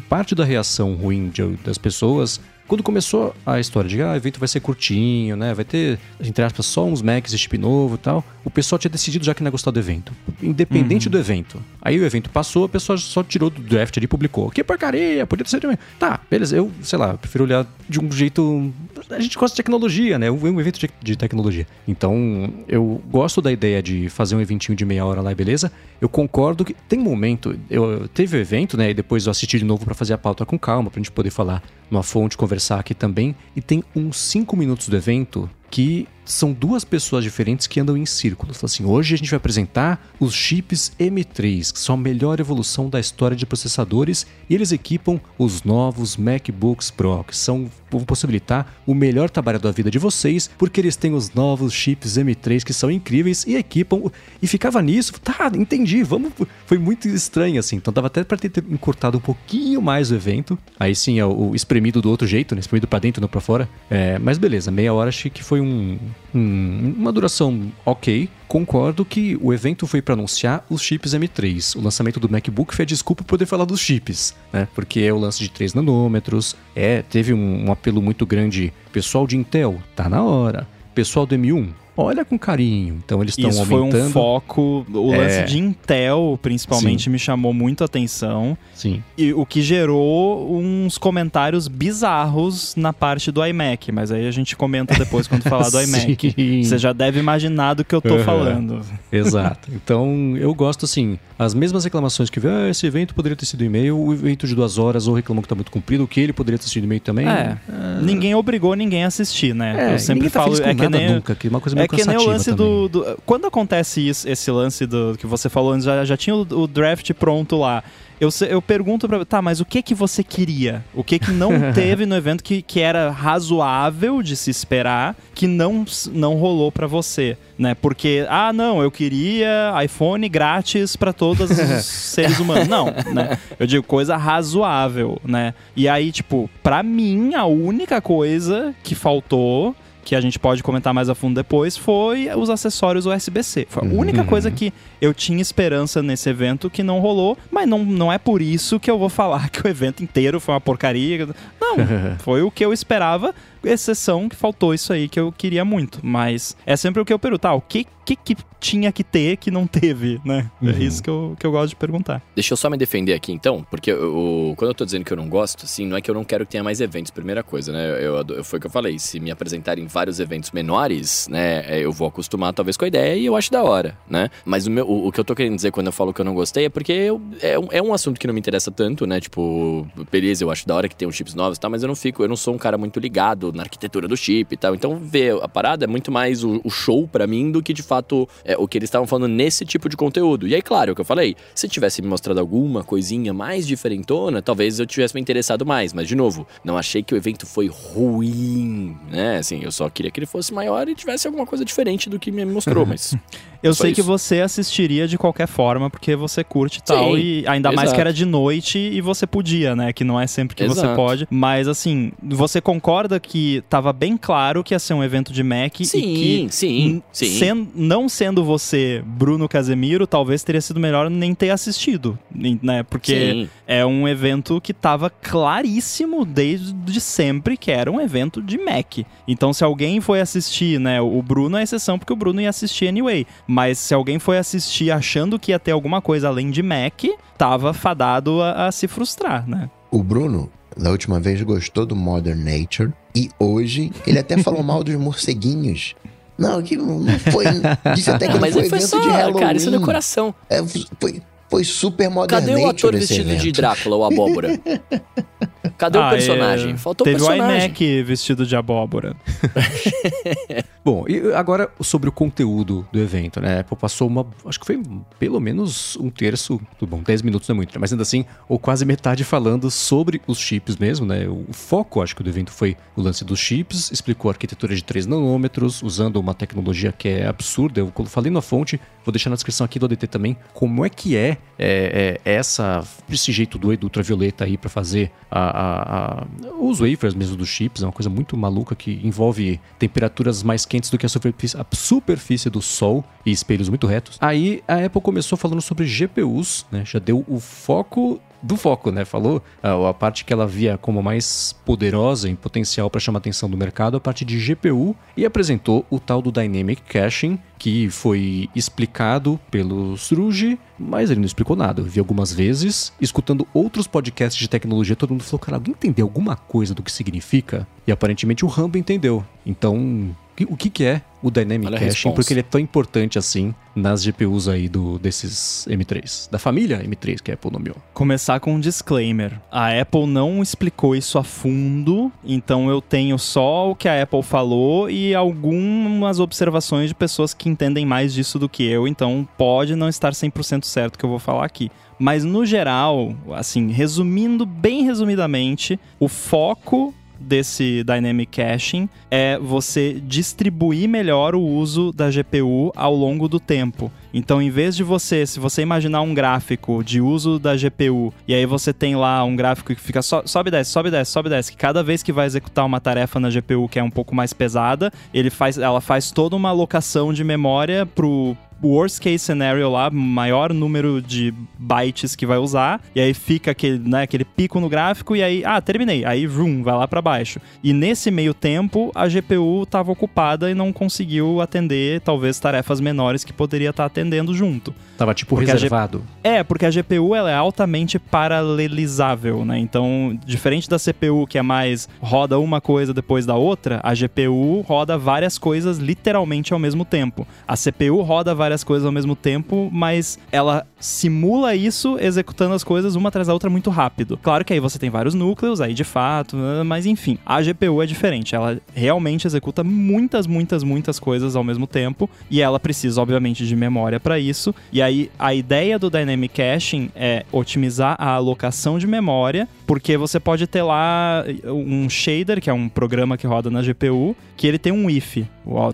parte da reação ruim de, das pessoas quando começou a história de ah, o evento vai ser curtinho, né? Vai ter, entre aspas, só uns Macs de chip novo e tal, o pessoal tinha decidido já que não ia gostar do evento. Independente uhum. do evento. Aí o evento passou, a pessoa só tirou do draft ali e publicou. Que porcaria, podia ter sido. Tá, beleza, eu, sei lá, prefiro olhar de um jeito. A gente gosta de tecnologia, né? Um evento de, tecnologia. Então, eu gosto da ideia de fazer um eventinho de meia hora lá e beleza. Eu concordo que tem momento. Eu teve o evento, né? E depois eu assisti de novo para fazer a pauta com calma, pra gente poder falar numa fonte, conversar aqui também. E tem uns 5 minutos do evento que são duas pessoas diferentes que andam em círculos. Assim, hoje a gente vai apresentar os chips M3, que são a melhor evolução da história de processadores, e eles equipam os novos MacBooks Pro, que são, vão possibilitar o melhor trabalho da vida de vocês, porque eles têm os novos chips M3 que são incríveis e equipam. E ficava nisso, tá, entendi, vamos. Foi muito estranho assim. Então dava até para ter encurtado um pouquinho mais o evento. Aí sim, é o espremido do outro jeito, né? Espremido para dentro, não para fora. É, mas beleza, meia hora achei que foi um, um, uma duração ok. Concordo que o evento foi para anunciar os chips M3. O lançamento do MacBook foi a desculpa para poder falar dos chips, né? Porque é o lance de 3 nanômetros, é, teve um, um apelo muito grande. Pessoal de Intel, tá na hora. Pessoal do M1, olha com carinho. Então eles estão aumentando. foi um foco. O é... lance de Intel, principalmente, Sim. me chamou muito a atenção. Sim. E o que gerou uns comentários bizarros na parte do iMac. Mas aí a gente comenta depois quando falar do iMac. Você já deve imaginar do que eu tô uhum. falando. Exato. Então eu gosto assim. As mesmas reclamações que ah, esse evento poderia ter sido e-mail, o evento de duas horas ou reclamou que tá muito comprido, o que ele poderia ter sido e-mail também. É. é. Ninguém obrigou ninguém a assistir, né? É, eu sempre tá falo. é que nem, nunca, que uma coisa meio é que nem o lance do, do, Quando acontece isso, esse lance do que você falou antes, já, já tinha o, o draft pronto lá. Eu, eu pergunto pra. Tá, mas o que que você queria? O que que não teve no evento que, que era razoável de se esperar, que não, não rolou para você? Né? Porque, ah, não, eu queria iPhone grátis para todos os seres humanos. Não, né? Eu digo coisa razoável, né? E aí, tipo, pra mim, a única coisa que faltou que a gente pode comentar mais a fundo depois, foi os acessórios USB-C. Foi a uhum. única coisa que eu tinha esperança nesse evento que não rolou, mas não, não é por isso que eu vou falar que o evento inteiro foi uma porcaria. Não, foi o que eu esperava exceção que faltou isso aí que eu queria muito. Mas é sempre o que eu pergunto, ah, o que, que, que tinha que ter que não teve, né? É uhum. É isso que eu, que eu gosto de perguntar. Deixa eu só me defender aqui então, porque eu, quando eu tô dizendo que eu não gosto, assim, não é que eu não quero que tenha mais eventos, primeira coisa, né? Eu, eu, foi o que eu falei, se me apresentarem vários eventos menores, né, é, eu vou acostumar talvez com a ideia e eu acho da hora, né? Mas o, meu, o, o que eu tô querendo dizer quando eu falo que eu não gostei é porque eu, é, um, é um assunto que não me interessa tanto, né? Tipo, beleza, eu acho da hora que tem uns chips novos e tal, mas eu não fico, eu não sou um cara muito ligado na arquitetura do chip e tal. Então, ver a parada é muito mais o, o show para mim do que de fato é, o que eles estavam falando nesse tipo de conteúdo. E aí, claro, é o que eu falei, se tivesse me mostrado alguma coisinha mais diferentona, talvez eu tivesse me interessado mais. Mas, de novo, não achei que o evento foi ruim, né? Assim, eu só queria que ele fosse maior e tivesse alguma coisa diferente do que me mostrou, mas. Eu Só sei que isso. você assistiria de qualquer forma, porque você curte e tal. Sim, e ainda mais exato. que era de noite e você podia, né? Que não é sempre que você Exato. pode. Mas assim, você concorda que tava bem claro que ia ser um evento de Mac e Sim, que. sim, sim. sen- não sendo você, Bruno Casemiro, talvez teria sido melhor nem ter assistido, né? Porque Sim. é um evento que tava claríssimo desde sempre que era um evento de Mac. Então, se alguém foi assistir, né? O Bruno é exceção porque o Bruno ia assistir anyway. Mas se alguém foi assistir achando que ia ter alguma coisa além de Mac, tava fadado a, a se frustrar, né? O Bruno, da última vez, gostou do Modern Nature. E hoje, ele até falou mal dos morceguinhos. Não, que não foi. Disse até que não mas foi foi só, de Halloween. cara, isso é decoração. É, foi, foi super Modern Cadê o ator vestido de evento. Drácula, o Abóbora? Cadê o Ah, personagem? é, Faltou o Teve o personagem. iMac vestido de abóbora. Bom, e agora sobre o conteúdo do evento, né? A Apple passou uma. Acho que foi pelo menos um terço. Tudo bom, 10 minutos não é muito, né? mas ainda assim, ou quase metade falando sobre os chips mesmo, né? O foco, acho que, do evento foi o lance dos chips, explicou a arquitetura de 3 nanômetros, usando uma tecnologia que é absurda. Eu falei na fonte, vou deixar na descrição aqui do ADT também, como é que é, é, é essa, esse jeito doido ultravioleta aí para fazer a, a- a- os wafers mesmo dos chips. É uma coisa muito maluca que envolve temperaturas mais quentes do que a superfície, a superfície do Sol e espelhos muito retos. Aí a Apple começou falando sobre GPUs, né? Já deu o foco do foco, né? Falou a, a parte que ela via como mais poderosa em potencial para chamar atenção do mercado, a parte de GPU, e apresentou o tal do Dynamic Caching, que foi explicado pelo Sruji, mas ele não explicou nada. Eu vi algumas vezes, escutando outros podcasts de tecnologia, todo mundo falou, cara, alguém entendeu alguma coisa do que significa? E aparentemente o Rambo entendeu. Então, o que, que é o Dynamic Olha Caching? Porque ele é tão importante assim nas GPUs aí do, desses M3. Da família M3 que a Apple nomeou. Começar com um disclaimer. A Apple não explicou isso a fundo, então eu tenho só o que a Apple falou e algumas observações de pessoas que entendem mais disso do que eu, então pode não estar 100% certo o que eu vou falar aqui. Mas no geral, assim, resumindo bem resumidamente, o foco desse Dynamic Caching é você distribuir melhor o uso da GPU ao longo do tempo. Então, em vez de você, se você imaginar um gráfico de uso da GPU, e aí você tem lá um gráfico que fica so, sobe e desce, sobe e desce, sobe e desce, que cada vez que vai executar uma tarefa na GPU que é um pouco mais pesada, ele faz, ela faz toda uma alocação de memória pro worst case scenario lá, maior número de bytes que vai usar, e aí fica aquele, né, aquele pico no gráfico, e aí, ah, terminei, aí vroom, vai lá para baixo. E nesse meio tempo, a GPU estava ocupada e não conseguiu atender talvez tarefas menores que poderia estar atendendo junto. Tava tipo Porque a G- reservado. É, porque a GPU ela é altamente paralelizável, né? Então, diferente da CPU que é mais roda uma coisa depois da outra, a GPU roda várias coisas literalmente ao mesmo tempo. A CPU roda várias coisas ao mesmo tempo, mas ela simula isso executando as coisas uma atrás da outra muito rápido. Claro que aí você tem vários núcleos, aí de fato, né? mas enfim, a GPU é diferente. Ela realmente executa muitas, muitas, muitas coisas ao mesmo tempo e ela precisa, obviamente, de memória para isso. E aí a ideia do Dynamic Caching é otimizar a alocação de memória, porque você pode ter lá um shader, que é um programa que roda na GPU, que ele tem um if.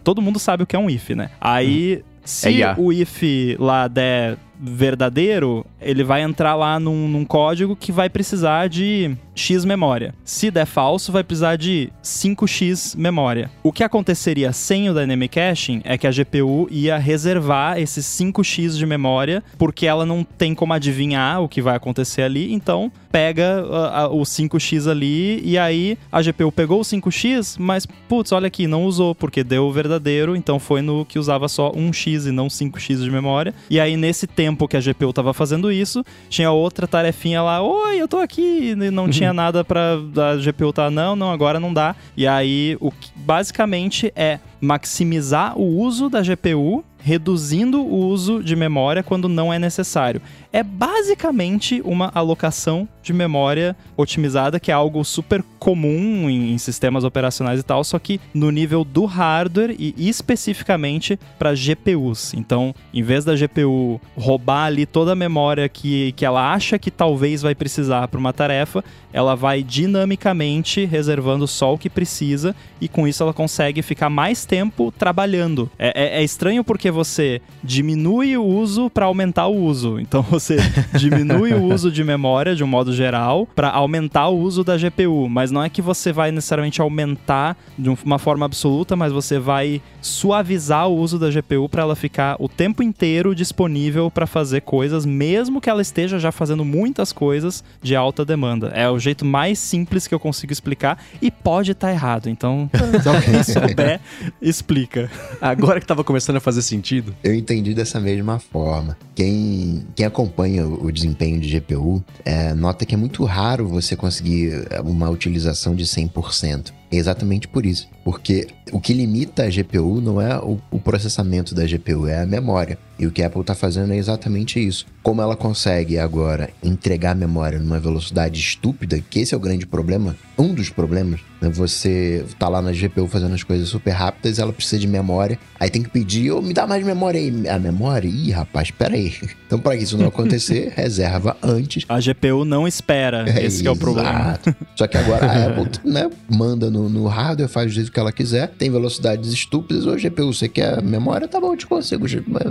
Todo mundo sabe o que é um if, né? Aí se É o if lá der verdadeiro, ele vai entrar lá num, num código que vai precisar de X memória. Se der falso, vai precisar de 5x memória. O que aconteceria sem o Dynamic Caching é que a GPU ia reservar esses 5x de memória, porque ela não tem como adivinhar o que vai acontecer ali, então pega a- a- o 5x ali e aí a GPU pegou o 5x, mas putz, olha aqui, não usou porque deu o verdadeiro, então foi no que usava só 1x e não 5x de memória. E aí nesse tempo que a GPU tava fazendo isso, tinha outra tarefinha lá, oi, eu tô aqui, e não tinha nada pra a GPU tá, não, não, agora não dá. E aí o que basicamente é maximizar o uso da GPU reduzindo o uso de memória quando não é necessário. É basicamente uma alocação de memória otimizada, que é algo super comum em, em sistemas operacionais e tal, só que no nível do hardware e especificamente para GPUs. Então, em vez da GPU roubar ali toda a memória que, que ela acha que talvez vai precisar para uma tarefa, ela vai dinamicamente reservando só o que precisa e com isso ela consegue ficar mais tempo trabalhando. É, é, é estranho porque você diminui o uso para aumentar o uso. Então você diminui o uso de memória de um modo geral para aumentar o uso da GPU, mas não é que você vai necessariamente aumentar de uma forma absoluta, mas você vai suavizar o uso da GPU para ela ficar o tempo inteiro disponível para fazer coisas, mesmo que ela esteja já fazendo muitas coisas de alta demanda. É o jeito mais simples que eu consigo explicar e pode estar tá errado. Então, se alguém souber, explica. Agora que estava começando a fazer sentido. Eu entendi dessa mesma forma. Quem, quem acompanha o desempenho de GPU é, nota que é muito raro você conseguir uma utilização de 100%. É exatamente por isso. Porque o que limita a GPU não é o, o processamento da GPU, é a memória. E o que a Apple está fazendo é exatamente isso. Como ela consegue agora entregar a memória numa velocidade estúpida, que esse é o grande problema, um dos problemas, né? Você tá lá na GPU fazendo as coisas super rápidas, ela precisa de memória, aí tem que pedir, oh, me dá mais memória aí. A memória? Ih, rapaz, espera aí. Então, para isso não acontecer, reserva antes. A GPU não espera, é, esse é o problema. Só que agora a Apple né, manda no, no hardware, faz do jeito que ela quiser, tem velocidades estúpidas, ou GPU, você quer memória? Tá bom, eu te consigo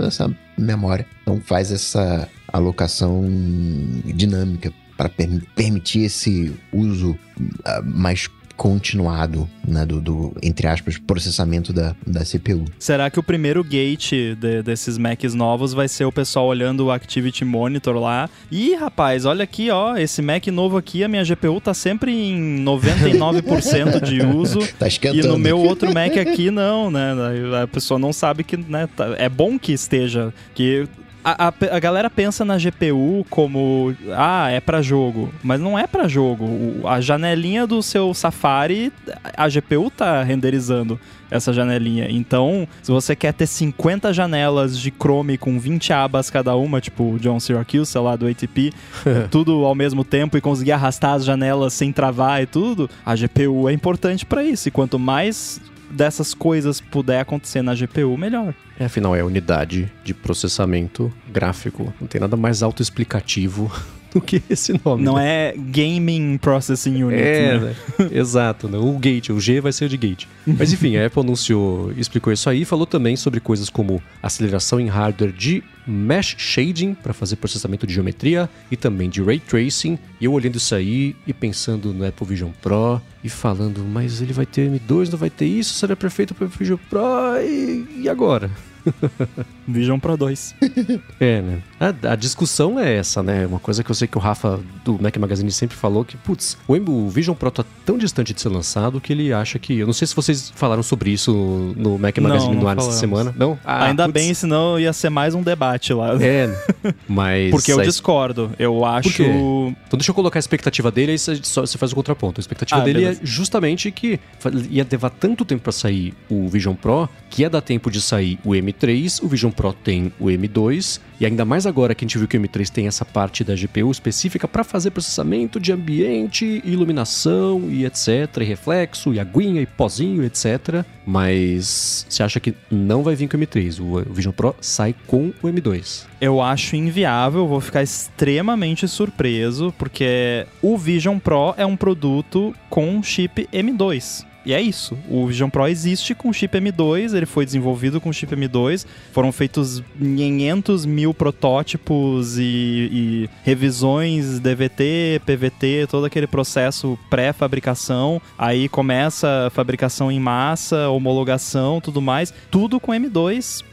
essa memória. Então faz essa alocação dinâmica para per permitir esse uso uh, mais continuado, né, do, do, entre aspas, processamento da, da CPU. Será que o primeiro gate de, desses Macs novos vai ser o pessoal olhando o Activity Monitor lá? Ih, rapaz, olha aqui, ó, esse Mac novo aqui, a minha GPU tá sempre em 99% de uso. tá esquentando. E no meu outro Mac aqui não, né? A pessoa não sabe que, né, tá, é bom que esteja, que a, a, a, galera pensa na GPU como, ah, é para jogo, mas não é para jogo. O, a janelinha do seu Safari, a GPU tá renderizando essa janelinha. Então, se você quer ter 50 janelas de Chrome com 20 abas cada uma, tipo o John Syracuse, lá do ATP, tudo ao mesmo tempo e conseguir arrastar as janelas sem travar e tudo, a GPU é importante para isso. E quanto mais dessas coisas puder acontecer na GPU, melhor. É, afinal, é unidade de processamento gráfico. Não tem nada mais autoexplicativo do que esse nome. Não né? é Gaming Processing Unit. É, né? né? exato. Né? O gate, o G vai ser de gate. Mas enfim, a Apple anunciou, explicou isso aí, falou também sobre coisas como aceleração em hardware de mesh shading para fazer processamento de geometria e também de ray tracing. E eu olhando isso aí e pensando no Apple Vision Pro e falando, mas ele vai ter M2, não vai ter isso, será perfeito para o Vision Pro e, e agora? Vision Pro 2. é, né? A, a, discussão é essa, né? Uma coisa que eu sei que o Rafa do Mac Magazine sempre falou que, putz, o Vision Pro tá tão distante de ser lançado que ele acha que. Eu não sei se vocês falaram sobre isso no Mac Magazine não, no ar essa semana. Não? Ah, Ainda putz. bem, senão ia ser mais um debate lá. É, mas. Porque eu discordo. Eu acho. Então deixa eu colocar a expectativa dele aí você faz o contraponto. A expectativa ah, dele é beleza. é justamente que ia levar tanto tempo para sair o Vision Pro que ia dar tempo de sair o M3, o Vision Pro tem o M2, e ainda mais agora que a gente viu que o M3 tem essa parte da GPU específica para fazer processamento de ambiente, iluminação e etc, e reflexo, e aguinha, e pozinho, etc. Mas você acha que não vai vir com o M3, o Vision Pro sai com o M2. Eu acho inviável, vou ficar extremamente surpreso, porque o Vision Pro é um produto com chip M2. E é isso. O Vision Pro existe com chip M2, ele foi desenvolvido com chip M2. Foram feitos 500 mil protótipos e, e revisões DVT, PVT, todo aquele processo pré-fabricação. Aí começa a fabricação em massa, homologação, tudo mais. Tudo com M2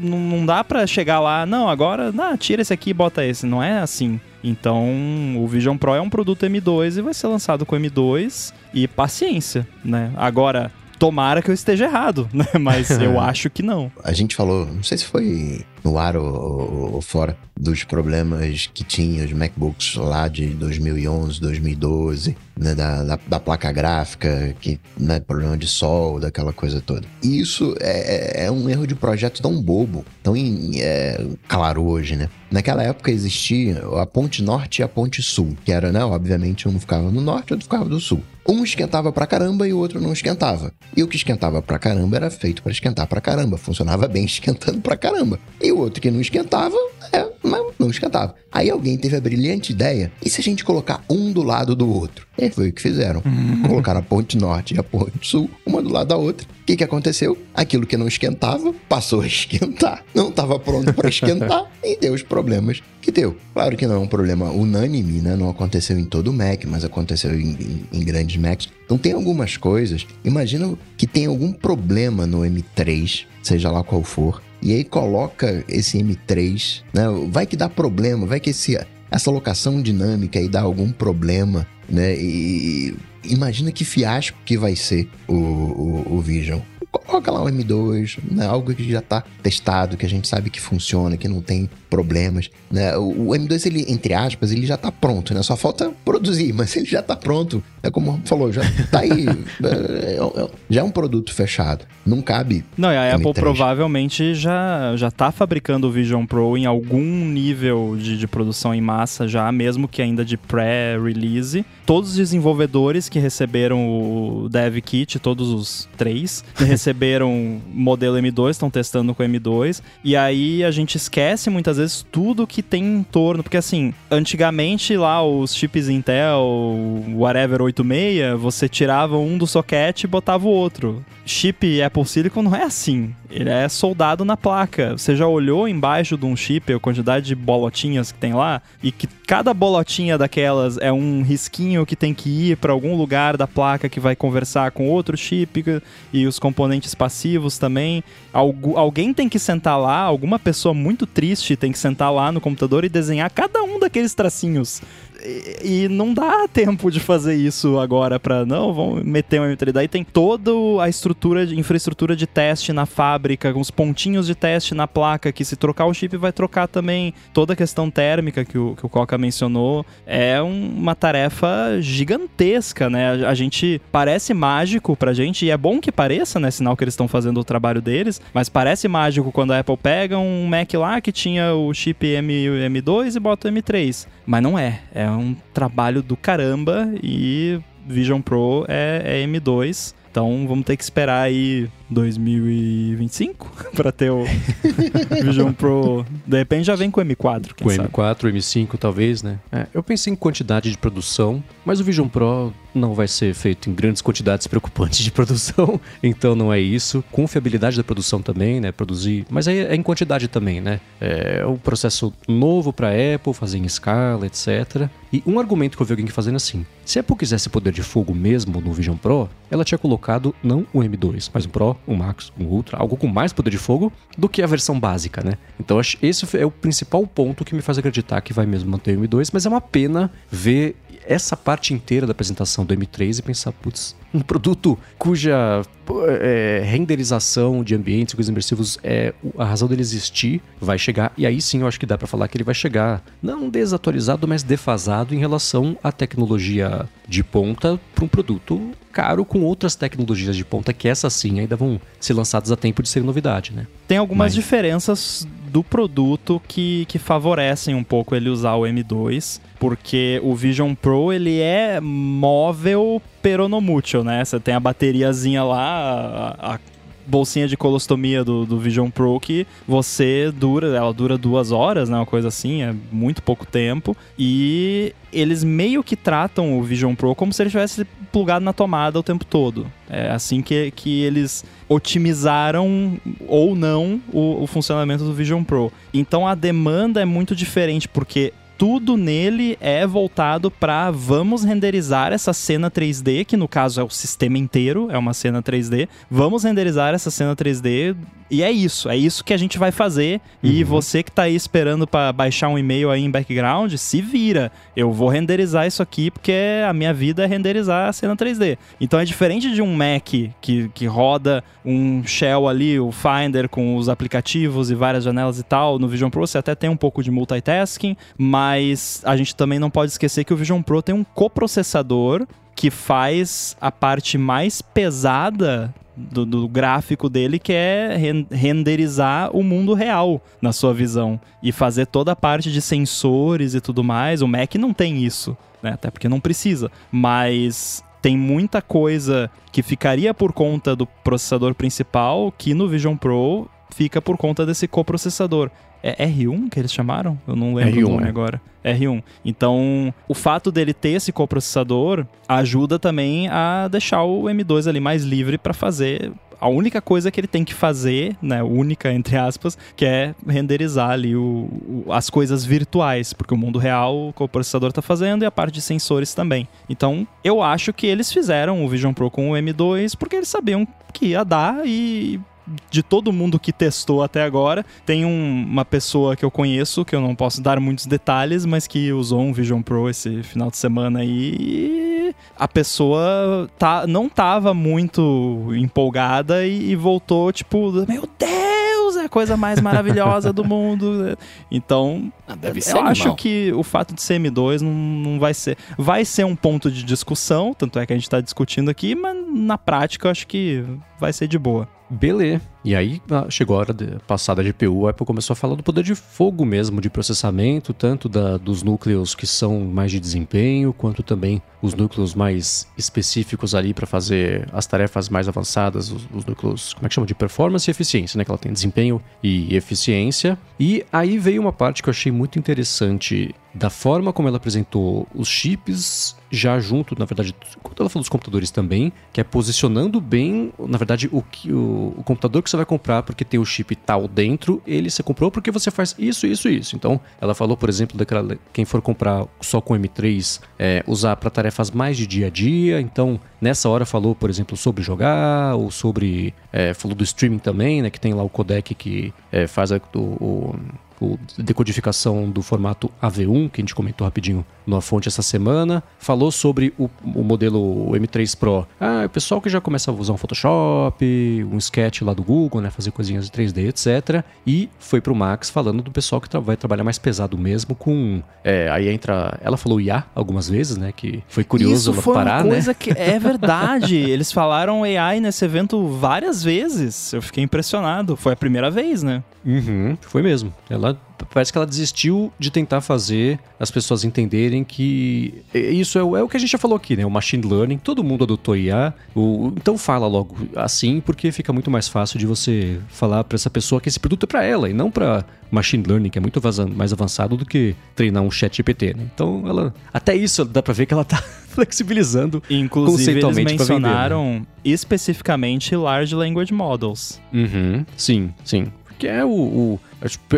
não, dá para chegar lá, não, agora, não, tira esse aqui e bota esse. Não é assim. Então, o Vision Pro é um produto M2 e vai ser lançado com M2 e paciência, né? Agora, tomara que eu esteja errado, né? Mas eu acho que não. A gente falou, não sei se foi no ar ou, ou, fora dos problemas que tinha os MacBooks lá de 2011, 2012, né, da, da, da, placa gráfica, que, né, problema de sol, daquela coisa toda. E isso é, é, é um erro de projeto tão bobo, tão é, claro hoje, né? Naquela época existia a ponte norte e a ponte sul, que era, né, obviamente um ficava no norte outro ficava do sul. Um esquentava pra caramba e o outro não esquentava. E o que esquentava pra caramba era feito para esquentar pra caramba. Funcionava bem esquentando pra caramba. E o outro que não esquentava, é, mas não esquentava. Aí alguém teve a brilhante ideia: e se a gente colocar um do lado do outro? E foi o que fizeram. Colocaram a ponte norte e a ponte sul, uma do lado da outra. O que, que aconteceu? Aquilo que não esquentava passou a esquentar. Não estava pronto para esquentar e deu os problemas que deu. Claro que não é um problema unânime, né? Não aconteceu em todo o Mac, mas aconteceu em, em, em grandes Macs. Então tem algumas coisas. Imagina que tem algum problema no M3, seja lá qual for, e aí coloca esse M3, né? Vai que dá problema, vai que esse, essa locação dinâmica aí dá algum problema, né? E imagina que fiasco que vai ser o, o, o Vision coloca lá o M2, né? algo que já está testado, que a gente sabe que funciona, que não tem problemas. Né? O, o M2, ele, entre aspas, ele já está pronto, né? Só falta produzir, mas ele já está pronto. É como falou, já está aí. É, é, é, já é um produto fechado. Não cabe. Não, e a Apple provavelmente já, já tá fabricando o Vision Pro em algum nível de, de produção em massa já, mesmo que ainda de pré-release. Todos os desenvolvedores que receberam o Dev Kit, todos os três, receberam modelo M2, estão testando com M2. E aí a gente esquece muitas vezes tudo que tem em torno. Porque assim, antigamente lá os chips Intel, whatever 86, você tirava um do socket e botava o outro. Chip Apple Silicon não é assim. Ele é soldado na placa. Você já olhou embaixo de um chip a quantidade de bolotinhas que tem lá? E que cada bolotinha daquelas é um risquinho que tem que ir para algum lugar da placa que vai conversar com outro chip e os componentes passivos também. Algu alguém tem que sentar lá, alguma pessoa muito triste tem que sentar lá no computador e desenhar cada um daqueles tracinhos e, não dá tempo de fazer isso agora para não, vamos meter uma M3. Daí tem toda a estrutura, de, infraestrutura de teste na fábrica, com os pontinhos de teste na placa, que se trocar o chip vai trocar também. Toda a questão térmica que o, que o Coca mencionou é um, uma tarefa gigantesca, né? A, a, gente parece mágico pra gente, e é bom que pareça, né? Sinal que eles estão fazendo o trabalho deles, mas parece mágico quando a Apple pega um Mac lá que tinha o chip M, M2 e bota o M3. Mas não é. É é um trabalho do caramba e Vision Pro é, é M2. Então vamos ter que esperar aí 2025 para ter o Vision Pro. De repente já vem com o M4. Com o M4, M5 talvez, né? É, eu pensei em quantidade de produção, mas o Vision Pro não vai ser feito em grandes quantidades preocupantes de produção, então não é isso. Confiabilidade da produção também, né? Produzir, mas aí é em quantidade também, né? É um processo novo para Apple, fazer em escala, etc. E um argumento que eu vi alguém fazendo assim: se a Apple quisesse poder de fogo mesmo no Vision Pro, ela tinha colocado não o M2, mas um Pro, um Max, um Ultra, algo com mais poder de fogo do que a versão básica, né? Então esse é o principal ponto que me faz acreditar que vai mesmo manter o M2, mas é uma pena ver essa parte inteira da apresentação do M3 e pensar, putz, um produto cuja é, renderização de ambientes coisas imersivos é a razão dele existir vai chegar. E aí sim eu acho que dá para falar que ele vai chegar. Não desatualizado mas defasado em relação à tecnologia de ponta para um produto caro com outras tecnologias de ponta que essas sim ainda vão ser lançadas a tempo de ser novidade, né? Tem algumas mas... diferenças do produto que, que favorecem um pouco ele usar o M2, porque o Vision Pro ele é móvel peronomútil, né? Você tem a bateriazinha lá, a, a bolsinha de colostomia do, do Vision Pro que você dura, ela dura duas horas, né? Uma coisa assim, é muito pouco tempo. E eles meio que tratam o Vision Pro como se ele estivesse plugado na tomada o tempo todo. É assim que, que eles otimizaram ou não o, o funcionamento do Vision Pro. Então a demanda é muito diferente, porque tudo nele é voltado para vamos renderizar essa cena 3D, que no caso é o sistema inteiro, é uma cena 3D. Vamos renderizar essa cena 3D e é isso, é isso que a gente vai fazer. Uhum. E você que tá aí esperando para baixar um e-mail aí em background, se vira. Eu vou renderizar isso aqui porque a minha vida é renderizar a cena 3D. Então é diferente de um Mac que, que roda um shell ali, o Finder com os aplicativos e várias janelas e tal. No Vision Pro você até tem um pouco de multitasking, mas a gente também não pode esquecer que o Vision Pro tem um coprocessador que faz a parte mais pesada do, do, gráfico dele, que é renderizar o mundo real na sua visão. E fazer toda a parte de sensores e tudo mais. O Mac não tem isso, né? Até porque não precisa. Mas tem muita coisa que ficaria por conta do processador principal que no Vision Pro fica por conta desse coprocessador. É R1 que eles chamaram? Eu não lembro R1, o nome é. agora. R1. Então, o fato dele ter esse coprocessador ajuda também a deixar o M2 ali mais livre para fazer a única coisa que ele tem que fazer, né, única entre aspas, que é renderizar ali o, o, as coisas virtuais, porque o mundo real o processador está fazendo e a parte de sensores também. Então, eu acho que eles fizeram o Vision Pro com o M2 porque eles sabiam que ia dar e de todo mundo que testou até agora, tem um, uma pessoa que eu conheço, que eu não posso dar muitos detalhes, mas que usou um Vision Pro esse final de semana aí e a pessoa tá, não tava muito empolgada e, e voltou, tipo, meu Deus, é a coisa mais maravilhosa do mundo. Então, ah, Deve eu acho que o fato de ser M2 não, não vai ser. Vai ser um ponto de discussão, tanto é que a gente tá discutindo aqui, mas na prática eu acho que vai ser de boa. Beleza. E aí chegou a hora de passar da GPU, a Apple começou a falar do poder de fogo mesmo, de processamento, tanto da, dos núcleos que são mais de desempenho, quanto também os núcleos mais específicos ali para fazer as tarefas mais avançadas, os, os, núcleos, como é que chama? De performance e eficiência, né? Que ela tem desempenho e eficiência. E aí veio uma parte que eu achei muito interessante da forma como ela apresentou os chips já junto, na verdade, quando ela falou dos computadores também, que é posicionando bem, na verdade, o, que, o, o computador que você vai comprar porque tem o chip tal dentro, ele você comprou porque você faz isso, isso isso. Então, ela falou, por exemplo, daquela, quem for comprar só com M3, é, usar para tarefas mais de dia a dia. Então, nessa hora falou, por exemplo, sobre jogar, ou sobre. É, falou do streaming também, né? Que tem lá o codec que é, faz a, o, o o decodificação do formato AV1, que a gente comentou rapidinho na fonte essa semana. Falou sobre o, o modelo M3 Pro. Ah, o pessoal que já começa a usar um Photoshop, um sketch lá do Google, né? Fazer coisinhas de 3D, etc. E foi pro Max falando do pessoal que tra vai trabalhar mais pesado mesmo com... É, aí entra... Ela falou IA algumas vezes, né? Que foi curioso Isso foi parar, uma coisa né? que é verdade. Eles falaram AI nesse evento várias vezes. Eu fiquei impressionado. Foi a primeira vez, né? Uhum, foi mesmo. Ela parece que ela desistiu de tentar fazer as pessoas entenderem que isso é, é, o que a gente já falou aqui, né? O machine learning, todo mundo adotou IA. O, então fala logo assim, porque fica muito mais fácil de você falar para essa pessoa que esse produto é para ela e não para machine learning, que é muito mais avançado do que treinar um chat GPT, né? Então ela até isso dá para ver que ela tá flexibilizando Inclusive, eles mencionaram vender, né? especificamente large language models. Uhum, sim, sim que é o, o,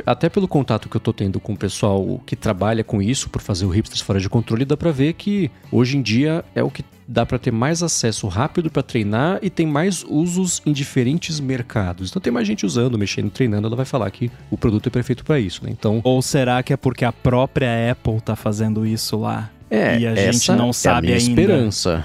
Até pelo contato que eu tô tendo com o pessoal que trabalha com isso, por fazer o Hipsters fora de controle, dá pra ver que hoje em dia é o que dá para ter mais acesso rápido para treinar e tem mais usos em diferentes mercados. Então tem mais gente usando, mexendo, treinando, ela vai falar que o produto é perfeito para isso, né? Então, ou será que é porque a própria Apple tá fazendo isso lá? É, e a gente não sabe é a minha ainda. esperança.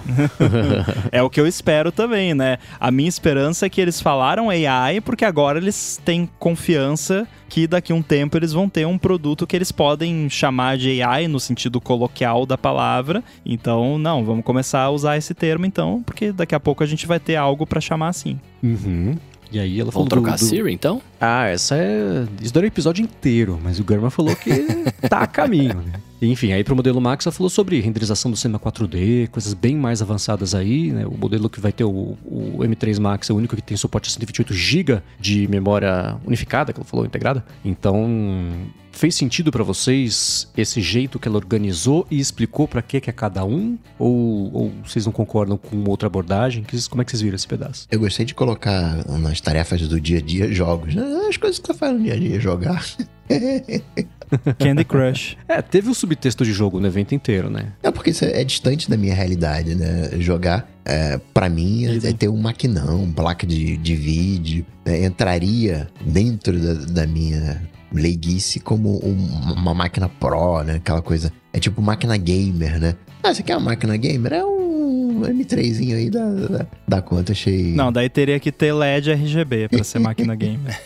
é o que eu espero também, né? A minha esperança é que eles falaram AI porque agora eles têm confiança que daqui a um tempo eles vão ter um produto que eles podem chamar de AI no sentido coloquial da palavra. Então, não, vamos começar a usar esse termo então, porque daqui a pouco a gente vai ter algo para chamar assim. Uhum. E aí ela falou. Vamos trocar do, do... Siri, então? Ah, essa é. Isso daria o episódio inteiro, mas o German falou que tá a caminho, né? Enfim, aí para o modelo Max ela falou sobre renderização do cinema 4D, coisas bem mais avançadas aí, né? O modelo que vai ter o, o M3 Max é o único que tem suporte a 128 GB de memória unificada, que ela falou, integrada. Então, fez sentido para vocês esse jeito que ela organizou e explicou para que que é cada um? Ou, ou, vocês não concordam com outra abordagem? Como é que vocês viram esse pedaço? Eu gostei de colocar nas tarefas do dia a dia jogos, né? As coisas que você faz no dia a dia, jogar. Candy Crush. É, teve o subtexto de jogo no evento inteiro, né? É porque isso é distante da minha realidade, né? Jogar, é, para mim, é, é, ter um maquinão, placa de, de vídeo. É, entraria dentro da, da minha leiguice como um, uma máquina pro, né? Aquela coisa. É tipo máquina gamer, né? Ah, você quer uma máquina gamer? É um M3zinho aí da, da, da conta, achei. Não, daí teria que ter LED RGB pra ser máquina gamer.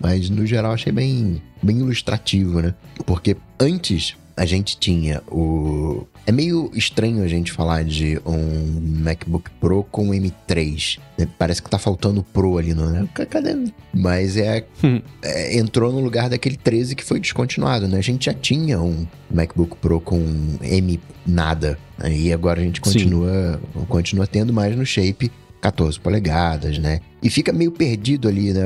Mas no geral achei bem, bem ilustrativo, né? Porque antes a gente tinha o. É meio estranho a gente falar de um MacBook Pro com M3. Né? Parece que tá faltando Pro ali, não é? Cadê? Mas é, é, Entrou no lugar daquele 13 que foi descontinuado, né? A gente já tinha um MacBook Pro com M nada. Né? E agora a gente continua, continua tendo mais no shape 14 polegadas, né? E fica meio perdido ali, né?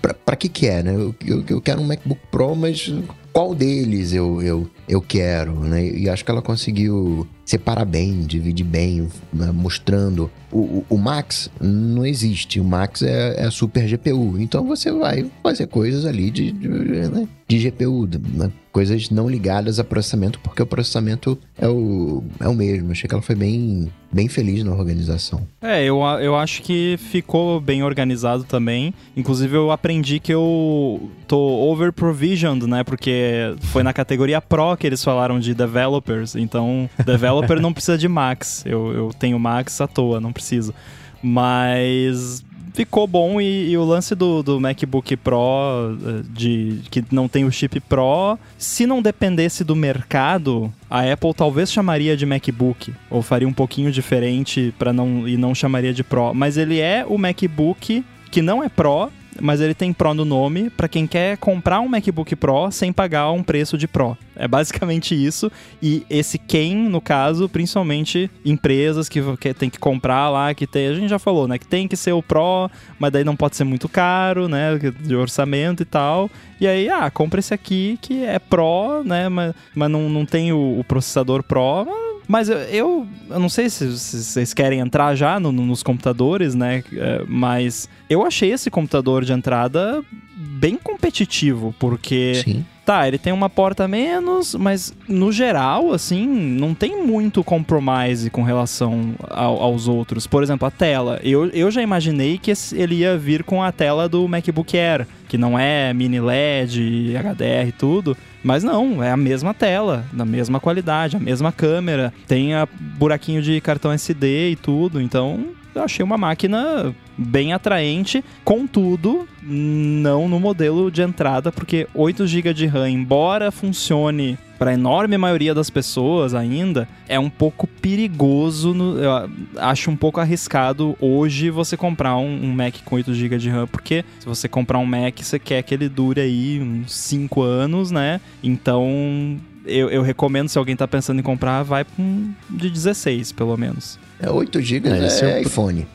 Pra, pra que que é, né? Eu, eu, eu, quero um MacBook Pro, mas qual deles eu, eu, eu quero, né? E acho que ela conseguiu separar bem, dividir bem, né? mostrando. O, o, o, Max não existe, o Max é, é super GPU. Então você vai fazer coisas ali de, de, né? de GPU, né? coisas não ligadas a processamento, porque o processamento é o, é o mesmo. Achei que ela foi bem, bem feliz na organização. É, eu, eu acho que ficou bem organizado também. Inclusive, eu aprendi que eu tô over provisioned, né? Porque foi na categoria Pro que eles falaram de developers. Então, developer não precisa de Max. Eu, eu tenho Max à toa, não preciso. Mas ficou bom e, e, o lance do, do MacBook Pro eh, de que não tem o chip Pro, se não dependesse do mercado, a Apple talvez chamaria de MacBook ou faria um pouquinho diferente para não e não chamaria de Pro, mas ele é o MacBook que não é Pro mas ele tem Pro no nome para quem quer comprar um MacBook Pro sem pagar um preço de Pro. É basicamente isso. E esse quem, no caso, principalmente empresas que, que tem que comprar lá, que tem, a gente já falou, né? Que tem que ser o Pro, mas daí não pode ser muito caro, né? De orçamento e tal. E aí, ah, compra esse aqui que é Pro, né? Mas, mas não, não tem o, o processador Pro. Mas eu, eu, eu, não sei se, se vocês querem entrar já no, no, nos computadores, né? É, mas eu achei esse computador de entrada bem competitivo, porque. Sim. Tá, ele tem uma porta menos, mas no geral, assim, não tem muito compromise com relação ao, aos outros. Por exemplo, a tela. Eu, eu já imaginei que ele ia vir com a tela do MacBook Air, que não é mini LED, HDR e tudo. Mas não, é a mesma tela, da mesma qualidade, a mesma câmera, tem a buraquinho de cartão SD e tudo, então eu achei uma máquina bem atraente, contudo, não no modelo de entrada, porque 8 GB de RAM, embora funcione para a enorme maioria das pessoas ainda, é um pouco perigoso, no, eu acho um pouco arriscado hoje você comprar um, um, Mac com 8 GB de RAM, porque se você comprar um Mac, você quer que ele dure aí uns 5 anos, né? Então, eu, eu, recomendo, se alguém tá pensando em comprar, vai pra um de 16, pelo menos. É 8 GB é, é iPhone.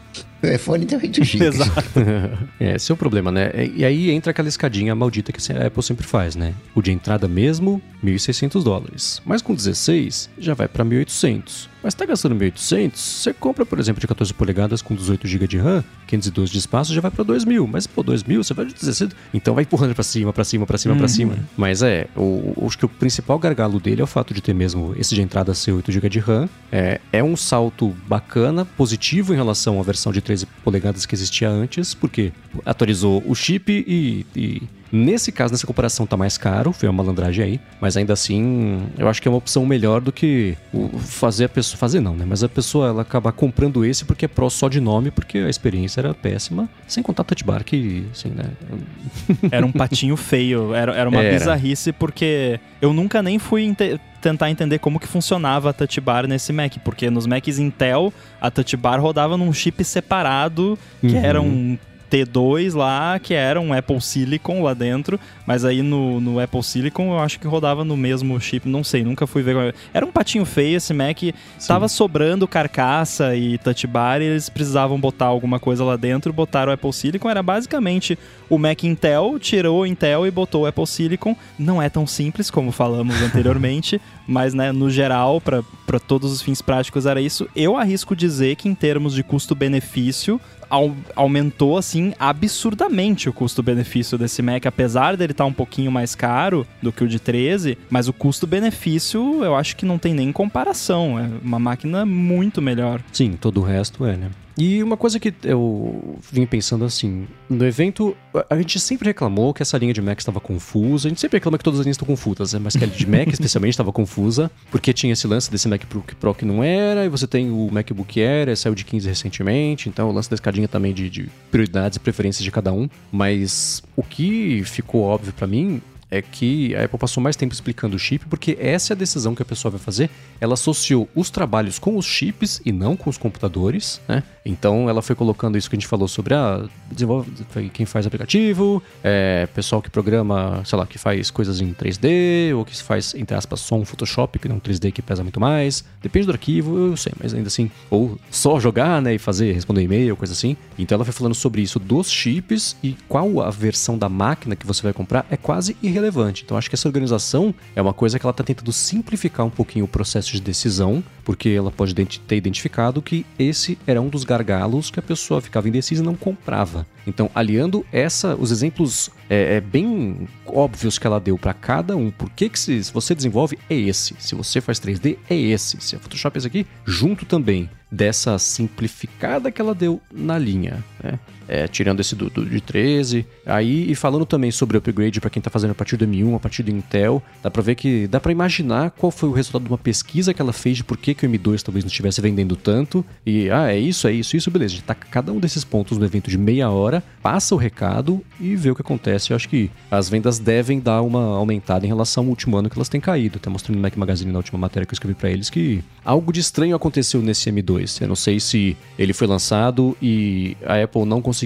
O iPhone tem 8 GB. Exato. é, esse é o problema, né? E aí entra aquela escadinha maldita que a Apple sempre faz, né? O de entrada mesmo, 1.600 dólares. Mas com 16, já vai para 1.800. Mas tá gastando 1.800, você compra, por exemplo, de 14 polegadas com 18 GB de RAM, 512 de espaço, já vai para 2.000. Mas, pô, 2.000, você vai de 16. Então vai empurrando para cima, para cima, para cima, uhum. para cima. Mas é, o, acho que o principal gargalo dele é o fato de ter mesmo esse de entrada ser 8 GB de RAM. É, é um salto bacana, positivo em relação à versão de 13 polegadas que existia antes, porque atualizou o chip e, e Nesse caso, nessa comparação, tá mais caro, foi uma malandragem aí, mas ainda assim, eu acho que é uma opção melhor do que fazer a pessoa. Fazer não, né? Mas a pessoa ela acaba comprando esse porque é Pro só de nome, porque a experiência era péssima, sem contar touch bar que, assim, né? Era um patinho feio, era, era uma era. bizarrice, porque eu nunca nem fui tentar entender como que funcionava a touch bar nesse Mac, porque nos Macs Intel a touch bar rodava num chip separado, que uhum. era um T2 lá, que era um Apple Silicon lá dentro, mas aí no, no Apple Silicon eu acho que rodava no mesmo chip, não sei, nunca fui ver. Era um patinho feio esse Mac, Sim. tava sobrando carcaça e touch bar e eles precisavam botar alguma coisa lá dentro, botaram o Apple Silicon, era basicamente o Mac Intel, tirou o Intel e botou o Apple Silicon. Não é tão simples como falamos anteriormente, mas né, no geral, para todos os fins práticos era isso. Eu arrisco dizer que em termos de custo-benefício, aumentou assim absurdamente o custo-benefício desse Mac, apesar dele estar tá um pouquinho mais caro do que o de 13, mas o custo-benefício eu acho que não tem nem comparação. É uma máquina muito melhor. Sim, todo o resto é, né? E uma coisa que eu vim pensando assim, no evento, a gente sempre reclamou que essa linha de Mac estava confusa, a gente sempre reclama que todas as linhas estão confusas, né? mas que a de Mac especialmente estava confusa, porque tinha esse lance desse MacBook Pro que não era, e você tem o MacBook Air, saiu de 15 recentemente, então o lance da escadinha também de, de prioridades e preferências de cada um, mas o que ficou óbvio para mim é que a Apple passou mais tempo explicando o chip, porque essa é a decisão que a pessoa vai fazer. Ela associou os trabalhos com os chips e não com os computadores, né? Então ela foi colocando isso que a gente falou sobre a desenvolve, quem faz aplicativo, é, pessoal que programa, sei lá, que faz coisas em 3D, ou que faz, entre aspas, só um Photoshop, que não 3D que pesa muito mais. Depende do arquivo, eu sei, mas ainda assim. Ou só jogar, né? E fazer, responder e-mail, coisa assim. Então ela foi falando sobre isso dos chips e qual a versão da máquina que você vai comprar é quase irrelevante relevante. Então acho que essa organização é uma coisa que ela está tentando simplificar um pouquinho o processo de decisão, porque ela pode ter identificado que esse era um dos gargalos que a pessoa ficava indecisa e não comprava. Então, aliando essa, os exemplos é, é bem óbvios que ela deu para cada um, por que, que se, se você desenvolve é esse, se você faz 3D é esse, se é Photoshop é esse aqui, junto também dessa simplificada que ela deu na linha, né? É, tirando esse do, do, de 13. Aí, e falando também sobre upgrade para quem está fazendo a partir do M1, a partir do Intel, dá para ver que dá para imaginar qual foi o resultado de uma pesquisa que ela fez de por que, que o M2 talvez não estivesse vendendo tanto. E, ah, é isso, é isso, isso, beleza. A gente tá cada um desses pontos no evento de meia hora, passa o recado e vê o que acontece. Eu acho que as vendas devem dar uma aumentada em relação ao último ano que elas têm caído. Até mostrando no Mac Magazine na última matéria que eu escrevi para eles que algo de estranho aconteceu nesse M2. Eu não sei se ele foi lançado e a Apple não conseguiu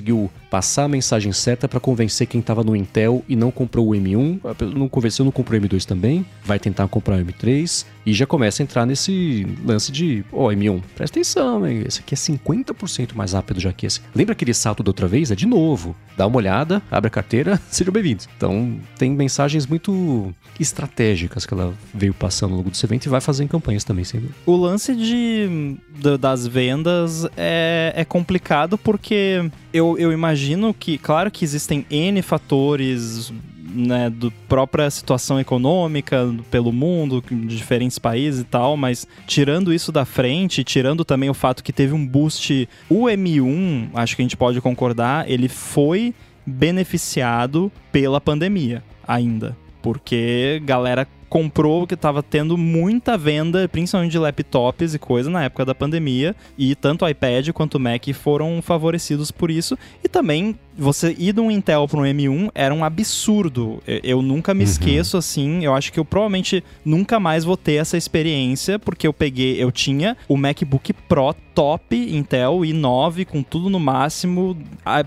passar a mensagem certa para convencer quem estava no Intel e não comprou o M1. Não convenceu, não comprou o M2 também. Vai tentar comprar o M3 e já começa a entrar nesse lance de, ó, oh, M1, presta atenção, esse aqui é 50% mais rápido já que esse. Lembra aquele salto da outra vez? É de novo. Dá uma olhada, abre a carteira, sejam bem-vindos. Então, tem mensagens muito estratégicas que ela veio passando ao longo desse evento e vai fazer em campanhas também, sem dúvida. O lance de das vendas é, é complicado porque eu, eu imagino que, claro que existem N fatores né, do própria situação econômica pelo mundo, de diferentes países e tal, mas tirando isso da frente, tirando também o fato que teve um boost, o M1, acho que a gente pode concordar, ele foi beneficiado pela pandemia ainda. Porque galera comprou que estava tendo muita venda, principalmente de laptops e coisa na época da pandemia, e tanto o iPad quanto o Mac foram favorecidos por isso. E também você ir de um Intel para um M1 era um absurdo. Eu, nunca me uhum. esqueço assim, eu acho que eu provavelmente nunca mais vou ter essa experiência, porque eu peguei, eu tinha o MacBook Pro top Intel i9 com tudo no máximo,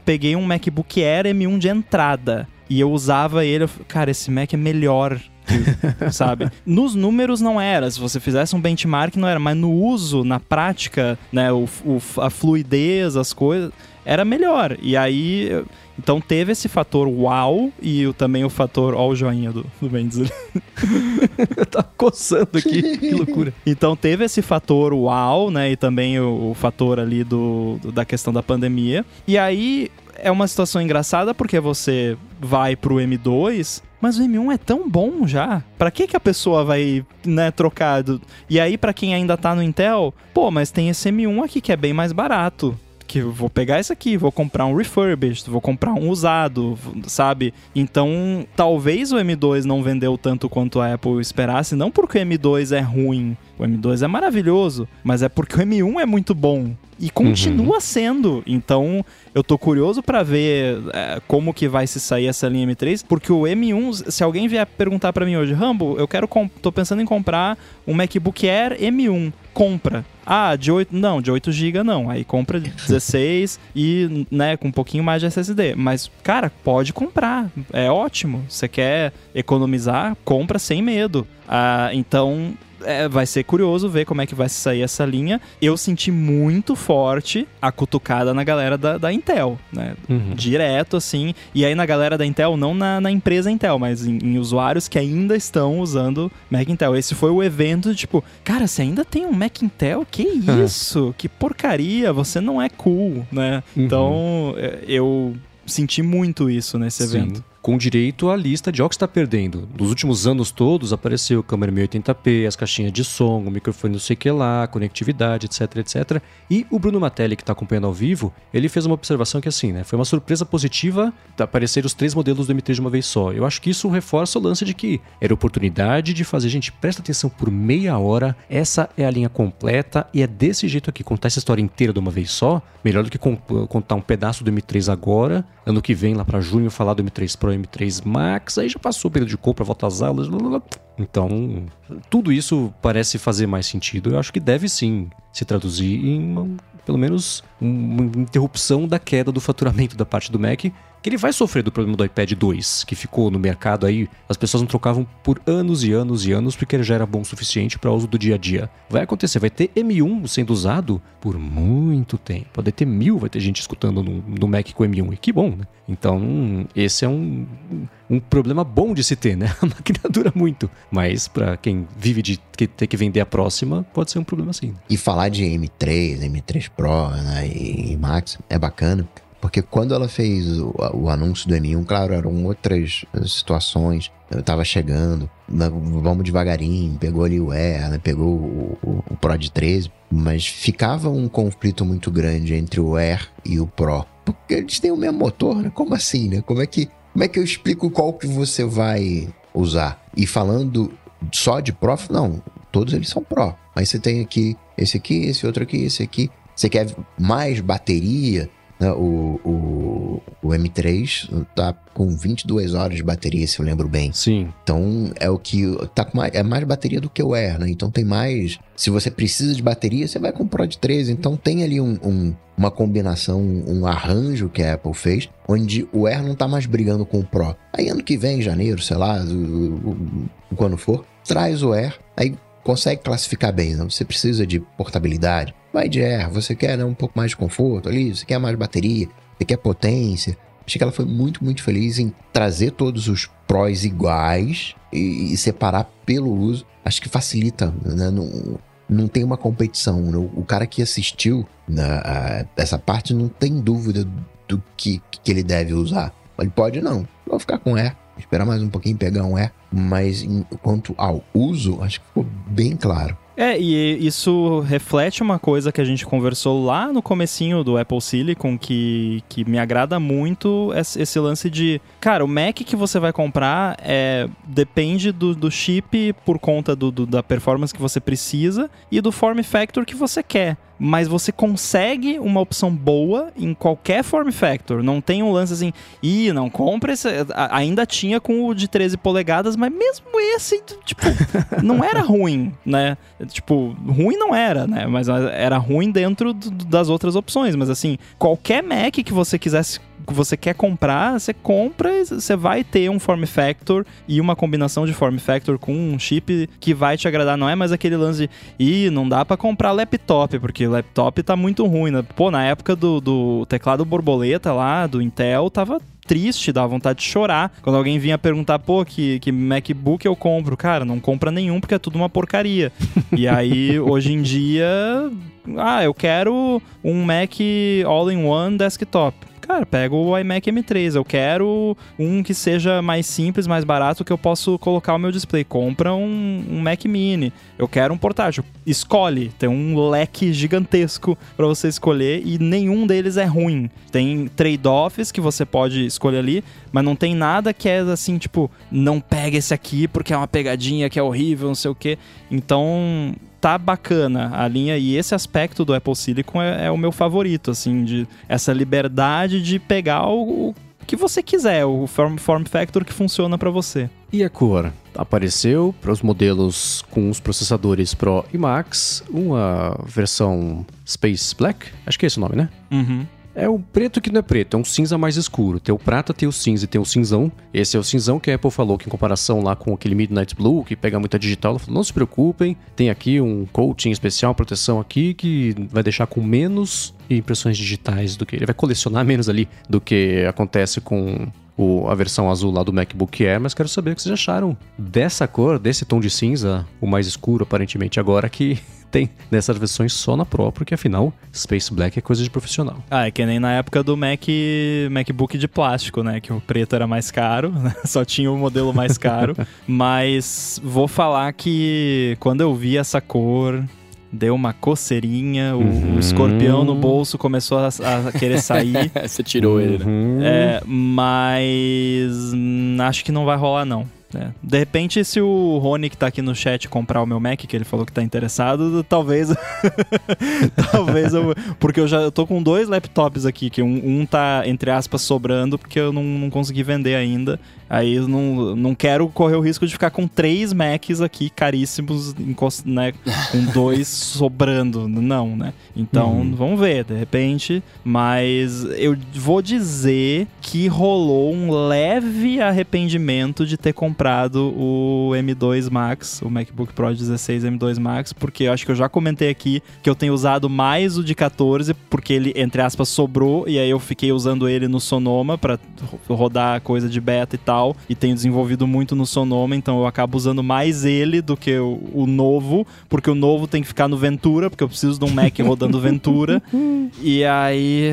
peguei um MacBook Air M1 de entrada. E eu usava ele, eu, cara, esse Mac é melhor sabe? Nos números não era, se você fizesse um benchmark não era, mas no uso, na prática, né, o, o a fluidez, as coisas, era melhor. E aí, então teve esse fator uau e o, também o fator, ó o joinha do, do Mendes tá coçando aqui, que loucura. Então teve esse fator uau, né, e também o, o fator ali do, do, da questão da pandemia. E aí é uma situação engraçada porque você vai pro M2 mas o M1 é tão bom já. Para que que a pessoa vai, né, trocar? Do... E aí para quem ainda tá no Intel, pô, mas tem esse M1 aqui que é bem mais barato que vou pegar isso aqui, vou comprar um refurbished, vou comprar um usado, sabe? Então, talvez o M2 não vendeu tanto quanto a Apple esperasse, não porque o M2 é ruim, o M2 é maravilhoso, mas é porque o M1 é muito bom e continua uhum. sendo. Então, eu tô curioso para ver é, como que vai se sair essa linha M3, porque o M1, se alguém vier perguntar para mim hoje, Rambo, eu quero tô pensando em comprar um MacBook Air M1 compra. Ah, de 8, não, de 8 GB não. Aí compra 16 e, né, com um pouquinho mais de SSD. Mas, cara, pode comprar. É ótimo. Você quer economizar, compra sem medo. Ah, então, é, vai ser curioso ver como é que vai sair essa linha. Eu senti muito forte a cutucada na galera da, da Intel, né? Uhum. Direto, assim. E aí na galera da Intel, não na, na empresa Intel, mas em, em, usuários que ainda estão usando Mac Intel. Esse foi o evento, tipo, cara, você ainda tem um Mac Intel? Que isso? que porcaria, você não é cool, né? Uhum. Então, é, eu senti muito isso nesse evento. Sim com direito à lista de jogos que está perdendo. Nos últimos anos todos apareceu câmera 1080p, as caixinhas de som, o microfone não sei o que lá, conectividade, etc, etc. E o Bruno Matelli, que está acompanhando ao vivo, ele fez uma observação que assim, né, foi uma surpresa positiva aparecer os três modelos do M3 de uma vez só. Eu acho que isso reforça o lance de que era oportunidade de fazer, gente, presta atenção por meia hora, essa é a linha completa e é desse jeito aqui, contar essa história inteira de uma vez só, melhor do que contar um pedaço do M3 agora, ano que vem lá para junho falar do M3 Pro M3 Max, aí já passou o período de compra, volta às aulas. Então, tudo isso parece fazer mais sentido. Eu acho que deve sim se traduzir em pelo menos uma interrupção da queda do faturamento da parte do Mac que ele vai sofrer do problema do iPad 2, que ficou no mercado aí, as pessoas não trocavam por anos e anos e anos porque ele já era bom o suficiente para uso do dia a dia. Vai acontecer, vai ter M1 sendo usado por muito tempo. Pode ter mil, vai ter gente escutando no, no Mac com M1, e que bom, né? Então, esse é um, um problema bom de se ter, né? A máquina dura muito, mas para quem vive de ter que vender a próxima, pode ser um problema assim. E falar de M3, M3 Pro né, e Max é bacana, porque quando ela fez o, o, anúncio do M1, claro, eram outras situações. Eu tava chegando, vamos devagarinho, pegou ali o E, né, pegou o, o, o Pro de 13, mas ficava um conflito muito grande entre o Air e o Pro. Porque eles têm o mesmo motor, né? Como assim, né? Como é que, como é que eu explico qual que você vai usar? E falando só de Pro, não, todos eles são Pro. Aí você tem aqui esse aqui, esse outro aqui, esse aqui. Você quer mais bateria? Né? O, o, o M3 tá com 22 horas de bateria, se eu lembro bem. Sim. Então é o que tá com mais, é mais bateria do que o Air, né? Então tem mais. Se você precisa de bateria, você vai com o Pro de 13. Então tem ali um, um, uma combinação, um arranjo que a Apple fez, onde o Air não tá mais brigando com o Pro. Aí ano que vem, em janeiro, sei lá, quando for, traz o Air. Aí consegue classificar bem. Não? Você precisa de portabilidade, vai de Air. Você quer né, um pouco mais de conforto ali, você quer mais bateria, você quer potência. Achei que ela foi muito, muito feliz em trazer todos os prós iguais e, e separar pelo uso. Acho que facilita, né? Não, não tem uma competição. Né? O cara que assistiu né, a, essa parte não tem dúvida do que, que ele deve usar. Ele pode não. Vou ficar com Air esperar mais um pouquinho pegar um E, mas em, quanto ao uso, acho que ficou bem claro. É, e isso reflete uma coisa que a gente conversou lá no comecinho do Apple Silicon, que, que me agrada muito esse lance de, cara, o Mac que você vai comprar é, depende do, do chip por conta do, do, da performance que você precisa e do form factor que você quer mas você consegue uma opção boa em qualquer form factor. Não tem um lance assim, ih, não compra esse. Ainda tinha com o de 13 polegadas, mas mesmo esse, tipo, não era ruim, né? Tipo, ruim não era, né? Mas era ruim dentro das outras opções. Mas assim, qualquer Mac que você quisesse você quer comprar, você compra e você vai ter um form factor e uma combinação de form factor com um chip que vai te agradar. Não é mais aquele lance de, ih, não dá para comprar laptop, porque laptop tá muito ruim, né? Pô, na época do, do teclado borboleta lá, do Intel, tava triste, dá vontade de chorar. Quando alguém vinha perguntar, pô, que, que MacBook eu compro? Cara, não compra nenhum porque é tudo uma porcaria. e aí, hoje em dia, ah, eu quero um Mac All-in-One desktop cara, pega o iMac M3. Eu quero um que seja mais simples, mais barato, que eu posso colocar o meu display. Compra um, um Mac Mini. Eu quero um portátil. Escolhe. Tem um leque gigantesco para você escolher e nenhum deles é ruim. Tem trade-offs que você pode escolher ali, mas não tem nada que é assim, tipo, não pega esse aqui porque é uma pegadinha que é horrível, não sei o que. Então, tá bacana a linha e esse aspecto do Apple Silicon é, é o meu favorito, assim, de essa liberdade de pegar o, o que você quiser, o form, form factor que funciona para você. E a cor? Apareceu para os modelos com os processadores Pro e Max uma versão Space Black, acho que é esse o nome, né? Uhum. É o preto que não é preto, é um cinza mais escuro. Tem o prata, tem o cinza e tem o cinzão. Esse é o cinzão que a Apple falou que em comparação lá com aquele Midnight Blue, que pega muita digital, ela falou, não se preocupem, tem aqui um coating especial, proteção aqui, que vai deixar com menos impressões digitais do que... Ele vai colecionar menos ali do que acontece com o, a versão azul lá do MacBook Air, mas quero saber o que vocês acharam dessa cor, desse tom de cinza, o mais escuro aparentemente agora, que tem nessas versões só na Pro, porque afinal Space Black é coisa de profissional. Ah, é que nem na época do Mac, MacBook de plástico, né? Que o preto era mais caro, né? só tinha o modelo mais caro. Mas vou falar que quando eu vi essa cor, deu uma coceirinha, o, uhum. o escorpião no bolso começou a, a querer sair. Você tirou uhum. ele, né? É, mas acho que não vai rolar, não. É. De repente, se o Rony que tá aqui no chat comprar o meu Mac, que ele falou que tá interessado, talvez. talvez eu. Porque eu já eu tô com dois laptops aqui, que um, um tá, entre aspas, sobrando, porque eu não, não consegui vender ainda. Aí eu não, não quero correr o risco de ficar com três Macs aqui caríssimos, né, com dois sobrando. Não, né? Então, uhum. vamos ver, de repente. Mas eu vou dizer que rolou um leve arrependimento de ter comprado o M2 Max, o MacBook Pro 16 M2 Max, porque eu acho que eu já comentei aqui que eu tenho usado mais o de 14, porque ele, entre aspas, sobrou, e aí eu fiquei usando ele no Sonoma para rodar coisa de beta e tal tal, e tenho desenvolvido muito no Sonoma, então eu acabo usando mais ele do que o, o novo, porque o novo tem que ficar no Ventura, porque eu preciso de um Mac rodando Ventura. e aí,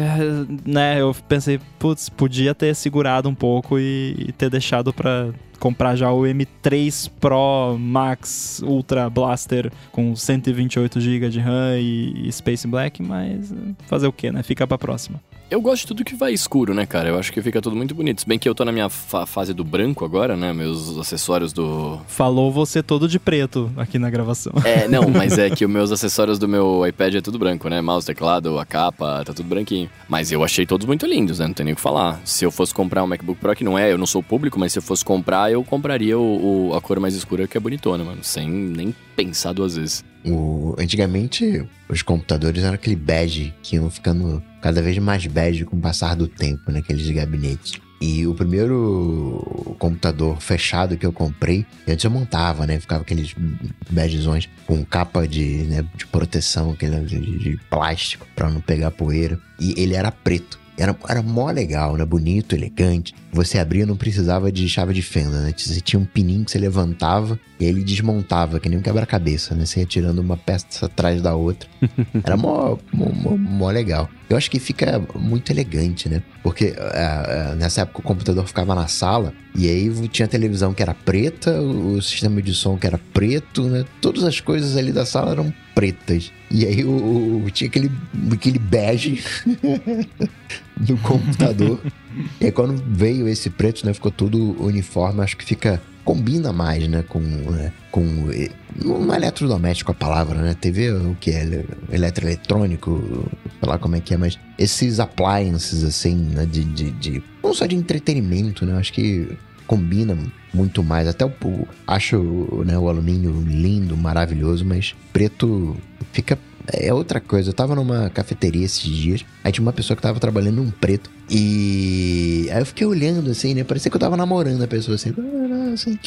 né, eu pensei, putz, podia ter segurado um pouco e, e ter deixado para comprar já o M3 Pro Max Ultra Blaster com 128 GB de RAM e, e Space Black, mas fazer o que, né? Fica pra próxima. Eu gosto de tudo que vai escuro, né, cara? Eu acho que fica tudo muito bonito. Se bem que eu tô na minha fa fase do branco agora, né? Meus acessórios do. Falou você todo de preto aqui na gravação. É, não, mas é que os meus acessórios do meu iPad é tudo branco, né? Mouse, teclado, a capa, tá tudo branquinho. Mas eu achei todos muito lindos, né? Não tem nem o que falar. Se eu fosse comprar um MacBook Pro, que não é, eu não sou público, mas se eu fosse comprar, eu compraria o, o a cor mais escura, que é bonitona, mano. Sem nem pensar duas vezes. O, antigamente, os computadores eram aquele bege que iam ficando cada vez mais bege com o passar do tempo naqueles gabinetes. E o primeiro computador fechado que eu comprei, antes eu montava, né? Ficava aqueles begezões com capa de, né, de proteção, aquele de, plástico para não pegar poeira. E ele era preto. Era, era mó legal, né? Bonito, elegante. Você abria não precisava de chave de fenda, né? Você tinha um pininho que você levantava e ele desmontava, que nem um quebra-cabeça, né? Você ia tirando uma peça atrás da outra. Era mó, mó, mó, legal. Eu acho que fica muito elegante, né? Porque uh, nessa época o computador ficava na sala e aí tinha a televisão que era preta, o sistema de som que era preto, né? Todas as coisas ali da sala eram pretas. E aí o, o tinha aquele, aquele bege no computador. e aí quando veio esse preto, né? Ficou tudo uniforme. Acho que fica combina mais, né, com, né, com um eletrodoméstico a palavra, né? TV o que é eletroeletrônico, sei lá como é que é, mas esses appliances assim, né, de, de, de não só de entretenimento, né? Acho que combina muito mais. Até o, acho né, o alumínio lindo, maravilhoso, mas preto fica é outra coisa. Eu tava numa cafeteria esses dias, aí tinha uma pessoa que tava trabalhando um preto. E aí eu fiquei olhando assim, né? Parecia que eu tava namorando a pessoa assim. assim.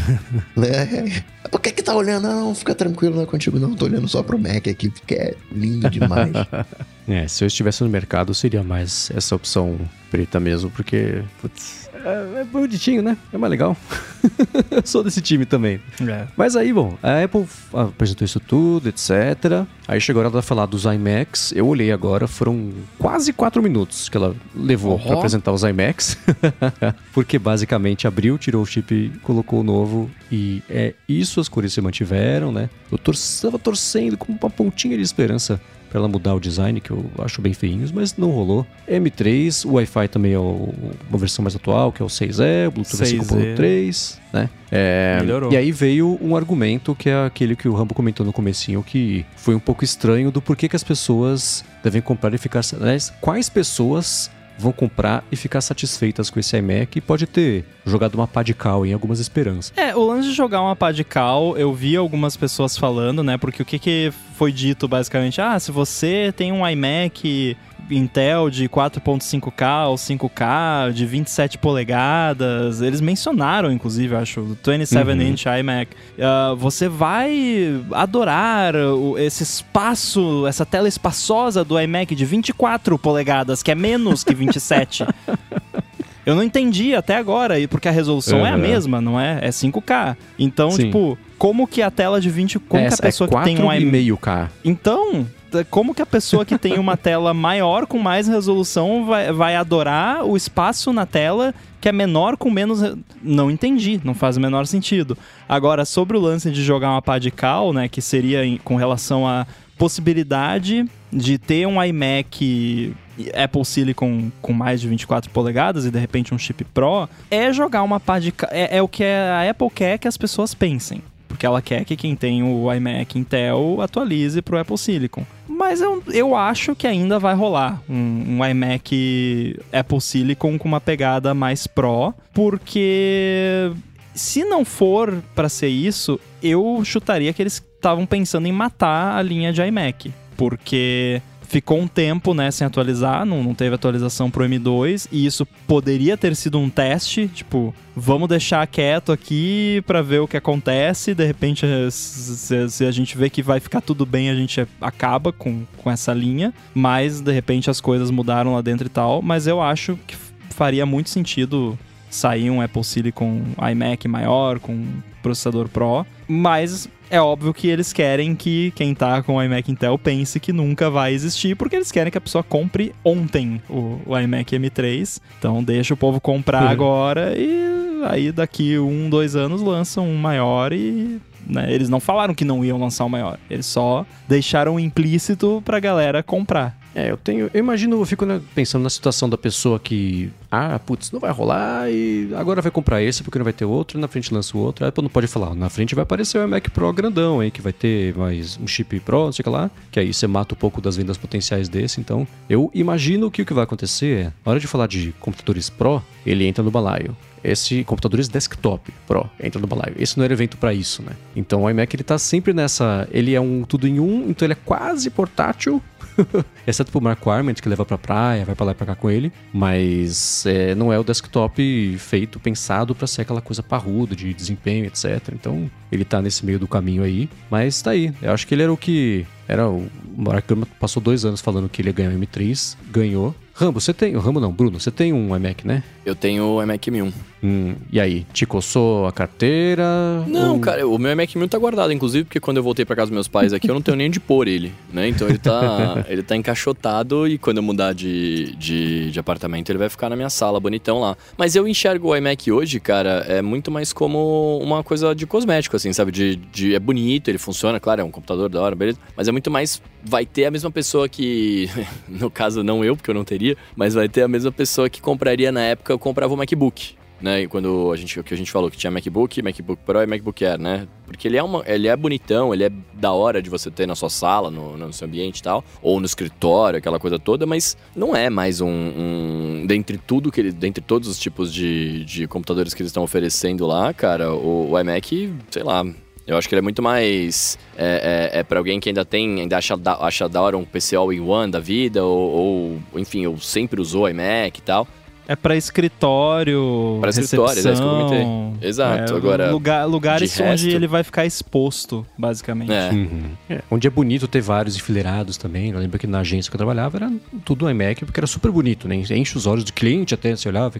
né? Por que que tá olhando? Não, não, fica tranquilo, não é contigo, não. Tô olhando só pro Mac aqui, porque é lindo demais. é, se eu estivesse no mercado, seria mais essa opção preta mesmo, porque. Putz, é, é bonitinho, né? É mais legal. eu sou desse time também. É. Mas aí, bom, a Apple apresentou isso tudo, etc. Aí chegou a hora de falar dos iMacs. Eu olhei agora, foram quase quatro minutos que ela levou uhum. para apresentar os iMacs. Porque basicamente abriu, tirou o chip, colocou o novo e é isso as cores se mantiveram, né? Eu estava torcendo com uma pontinha de esperança para ela mudar o design, que eu acho bem feinhos, mas não rolou. M3, o Wi-Fi também é o, uma versão mais atual, que é o 6E, o Bluetooth 5.3, né? É, Melhorou. E aí veio um argumento que é aquele que o Rambo comentou no comecinho, que foi um pouco estranho do porquê que as pessoas devem comprar e ficar... Aliás, quais pessoas vão comprar e ficar satisfeitas com esse iMac e pode ter jogado uma pá de cal em algumas esperanças. É, o lance de jogar uma pá de cal, eu vi algumas pessoas falando, né? Porque o que, que foi dito basicamente? Ah, se você tem um iMac Intel de 4.5K ou 5K, de 27 polegadas. Eles mencionaram, inclusive, acho, 27-inch uhum. iMac. Uh, você vai adorar esse espaço, essa tela espaçosa do iMac de 24 polegadas, que é menos que 27. Eu não entendi até agora, porque a resolução uhum. é a mesma, não é? É 5K. Então, Sim. tipo, como que a tela de 20. Como Essa que a pessoa é que tem um iMac. K. Então, como que a pessoa que tem uma tela maior com mais resolução vai, vai adorar o espaço na tela que é menor com menos. Não entendi, não faz o menor sentido. Agora, sobre o lance de jogar uma pá de cal, né, que seria em, com relação à possibilidade de ter um iMac Apple Silicon com mais de 24 polegadas e de repente um chip Pro, é jogar uma pá de. É, é o que a Apple quer que as pessoas pensem. Porque ela quer que quem tem o iMac Intel atualize para o Apple Silicon. Mas eu, eu acho que ainda vai rolar um, um iMac Apple Silicon com uma pegada mais Pro, porque se não for para ser isso, eu chutaria que eles estavam pensando em matar a linha de iMac. Porque ficou um tempo, né, sem atualizar, não, não teve atualização pro M2, e isso poderia ter sido um teste, tipo, vamos deixar quieto aqui para ver o que acontece, de repente, se, se, a gente vê que vai ficar tudo bem, a gente acaba com, com essa linha, mas de repente as coisas mudaram lá dentro e tal, mas eu acho que faria muito sentido sair um Apple Silicon iMac maior, com processador Pro, mas é óbvio que eles querem que quem tá com o iMac Intel pense que nunca vai existir, porque eles querem que a pessoa compre ontem o, o iMac M3. Então deixa o povo comprar uhum. agora e aí daqui um, dois anos lançam um maior e né, eles não falaram que não iam lançar o maior. Eles só deixaram implícito pra galera comprar. É, eu tenho. Eu imagino, eu fico né, pensando na situação da pessoa que. Ah, putz, não vai rolar e agora vai comprar esse porque não vai ter outro, na frente lança o outro. Aí não pode falar, na frente vai aparecer o Mac Pro grandão aí, que vai ter mais um chip Pro, não sei o que lá, que aí você mata um pouco das vendas potenciais desse. Então, eu imagino que o que vai acontecer é, na hora de falar de computadores Pro, ele entra no balaio esse computadores desktop Pro entra no balaio. Esse não era evento para isso, né? Então o iMac ele tá sempre nessa, ele é um tudo em um, então ele é quase portátil, Exceto pro Mark Arment, que leva pra praia, vai pra lá e pra cá com ele. Mas é, não é o desktop feito, pensado para ser aquela coisa parruda, de desempenho, etc. Então, ele tá nesse meio do caminho aí. Mas tá aí. Eu acho que ele era o que. Era o Mark Arment passou dois anos falando que ele ia ganhar o M3, ganhou. Rambo, você tem. Rambo não, Bruno, você tem um iMac, né? Eu tenho o iMac M1. Hum, e aí, te coçou a carteira? Não, ou... cara, o meu iMac M1 tá guardado, inclusive, porque quando eu voltei pra casa dos meus pais aqui, eu não tenho nem onde pôr ele, né? Então ele tá, ele tá encaixotado e quando eu mudar de, de, de, apartamento, ele vai ficar na minha sala, bonitão lá. Mas eu enxergo o iMac hoje, cara, é muito mais como uma coisa de cosmético, assim, sabe? De, de é bonito, ele funciona, claro, é um computador da hora, beleza? Mas é muito mais. Vai ter a mesma pessoa que. no caso, não eu, porque eu não teria, mas vai ter a mesma pessoa que compraria na época, comprava o MacBook né? E quando a gente, o que a gente falou que tinha MacBook, MacBook Pro e MacBook Air, né? Porque ele é, uma, ele é bonitão, ele é da hora de você ter na sua sala, no, no seu ambiente e tal, ou no escritório, aquela coisa toda, mas não é mais um, um dentre tudo que ele, dentre todos os tipos de, de computadores que eles estão oferecendo lá, cara, o, o iMac, sei lá, eu acho que ele é muito mais. É, é, é para alguém que ainda tem, ainda acha da, acha da hora um PC All-in-One da vida, ou, ou, enfim, eu sempre usou iMac e tal. É para escritório. Para escritório, é isso que eu comentei. Exato. É, Agora. Lugar, lugares onde ele vai ficar exposto, basicamente. É. Uhum. é. Onde é bonito ter vários enfileirados também. Eu lembro que na agência que eu trabalhava era tudo iMac, porque era super bonito, né? Enche os olhos do cliente até, você olhava,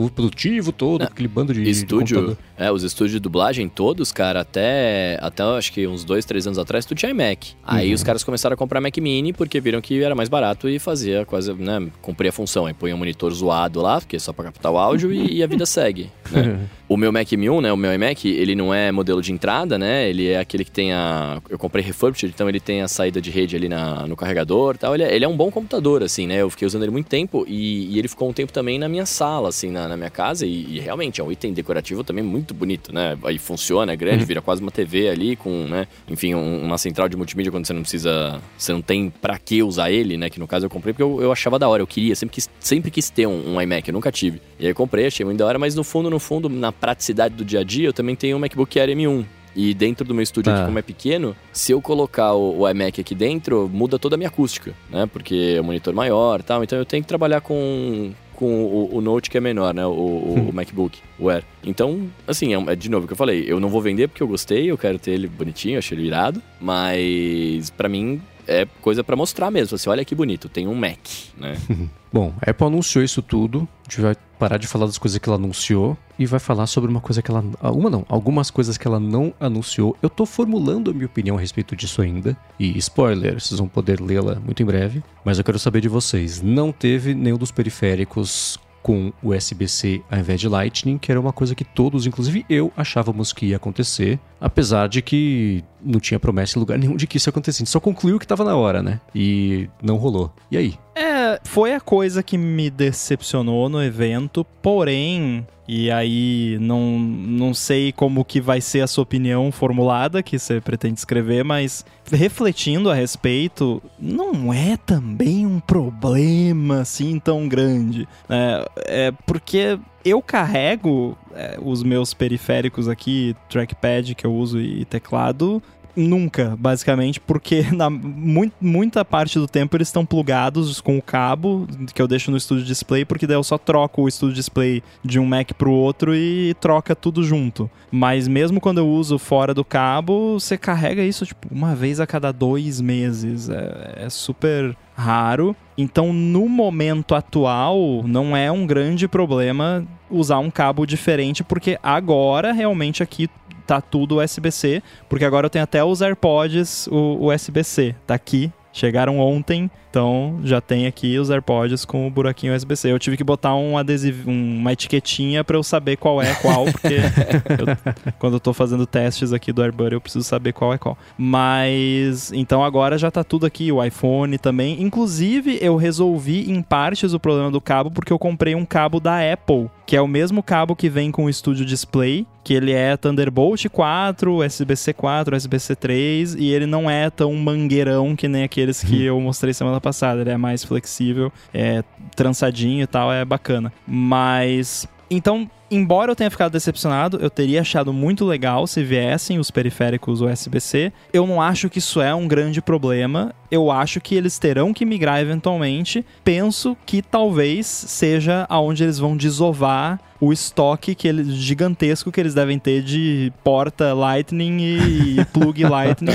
o produtivo todo, aquele bando de. Estúdio. De é, os estúdios de dublagem todos, cara, até, até acho que uns dois, três anos atrás, tu tinha iMac. Aí uhum. os caras começaram a comprar Mac Mini porque viram que era mais barato e fazia quase, né? Cumpria a função. Aí põe um monitor zoado lá, porque é só pra captar o áudio e, e a vida segue. Né? o meu Mac M1, né? O meu iMac, ele não é modelo de entrada, né? Ele é aquele que tem a. Eu comprei refurbished, então ele tem a saída de rede ali na, no carregador e tal. Ele é, ele é um bom computador, assim, né? Eu fiquei usando ele muito tempo e, e ele ficou um tempo também na minha sala, assim, na, na minha casa. E, e, realmente é um item decorativo também muito bonito, né? Aí funciona, é grande, uhum. vira quase uma TV ali com, né? Enfim, um, uma central de multimídia quando você não precisa. Você não tem pra que usar ele, né? Que no caso eu comprei porque eu, eu achava da hora, eu queria, sempre quis, sempre quis ter um, um iMac, eu nunca tive. E aí eu comprei, achei muito da hora, mas no fundo, no fundo, na praticidade do dia a dia, eu também tenho um MacBook Air M1, E dentro do meu estúdio aqui, Tá. como é pequeno, se eu colocar o, o iMac aqui dentro, muda toda a minha acústica, né? Porque é um monitor maior e tal. Então eu tenho que trabalhar com, com o, o Note que é menor, né? O, o- o MacBook, o Air. Então, assim, é, é de novo o que eu falei. Eu não vou vender porque eu gostei, eu quero ter ele bonitinho, achei ele irado. Mas, pra mim, é coisa pra mostrar mesmo. Assim, olha que bonito, tem um Mac, né? Bom, a Apple anunciou isso tudo. A gente vai parar de falar das coisas que ela anunciou e vai falar sobre uma coisa que ela. ah, Uma não, algumas coisas que ela não anunciou. Eu tô formulando a minha opinião a respeito disso ainda. E spoiler, vocês vão poder lê-la muito em breve. Mas eu quero saber de vocês. Não teve nenhum dos periféricos com USB-C ao invés de Lightning, que era uma coisa que todos, inclusive eu, achávamos que ia acontecer, apesar de que não tinha promessa em lugar nenhum de que isso ia acontecer. A gente só concluiu que tava na hora, né? E não rolou. E aí? É, foi a coisa que me decepcionou no evento, porém, e aí não, não sei como que vai ser a sua opinião formulada que você pretende escrever, mas refletindo a respeito, não é também um problema assim tão grande. né? É, porque eu carrego é, os meus periféricos aqui, trackpad que eu uso e teclado, Nunca, basicamente, porque na mui- muita parte do tempo eles estão plugados com o cabo que eu deixo no estúdio display, porque daí eu só troco o estúdio display de um Mac pro outro e troca tudo junto. Mas mesmo quando eu uso fora do cabo, você carrega isso tipo uma vez a cada dois meses. É, é super raro. Então, no momento atual, não é um grande problema usar um cabo diferente, porque agora realmente aqui tá tudo USB-C, porque agora eu tenho até os AirPods o USB-C, tá aqui. Chegaram ontem, então já tem aqui os AirPods com o buraquinho USB-C. Eu tive que botar um adesivo, um- uma etiquetinha pra eu saber qual é qual, porque eu- quando eu tô fazendo testes aqui do AirBuddy eu preciso saber qual é qual. Mas então agora já tá tudo aqui, o iPhone também. Inclusive eu resolvi em partes o problema do cabo porque eu comprei um cabo da Apple, que é o mesmo cabo que vem com o Studio Display, que ele é Thunderbolt 4, USB-C 4, USB-C 3 e ele não é tão mangueirão que nem aqueles que eu mostrei semana passada. Ele é mais flexível, é trançadinho e tal, é bacana. Mas então, embora eu tenha ficado decepcionado, eu teria achado muito legal se viessem os periféricos USB-C. Eu não acho que isso é um grande problema. Eu acho que eles terão que migrar eventualmente. Penso que talvez seja aonde eles vão desovar o estoque que eles, gigantesco que eles devem ter de porta Lightning e plug Lightning.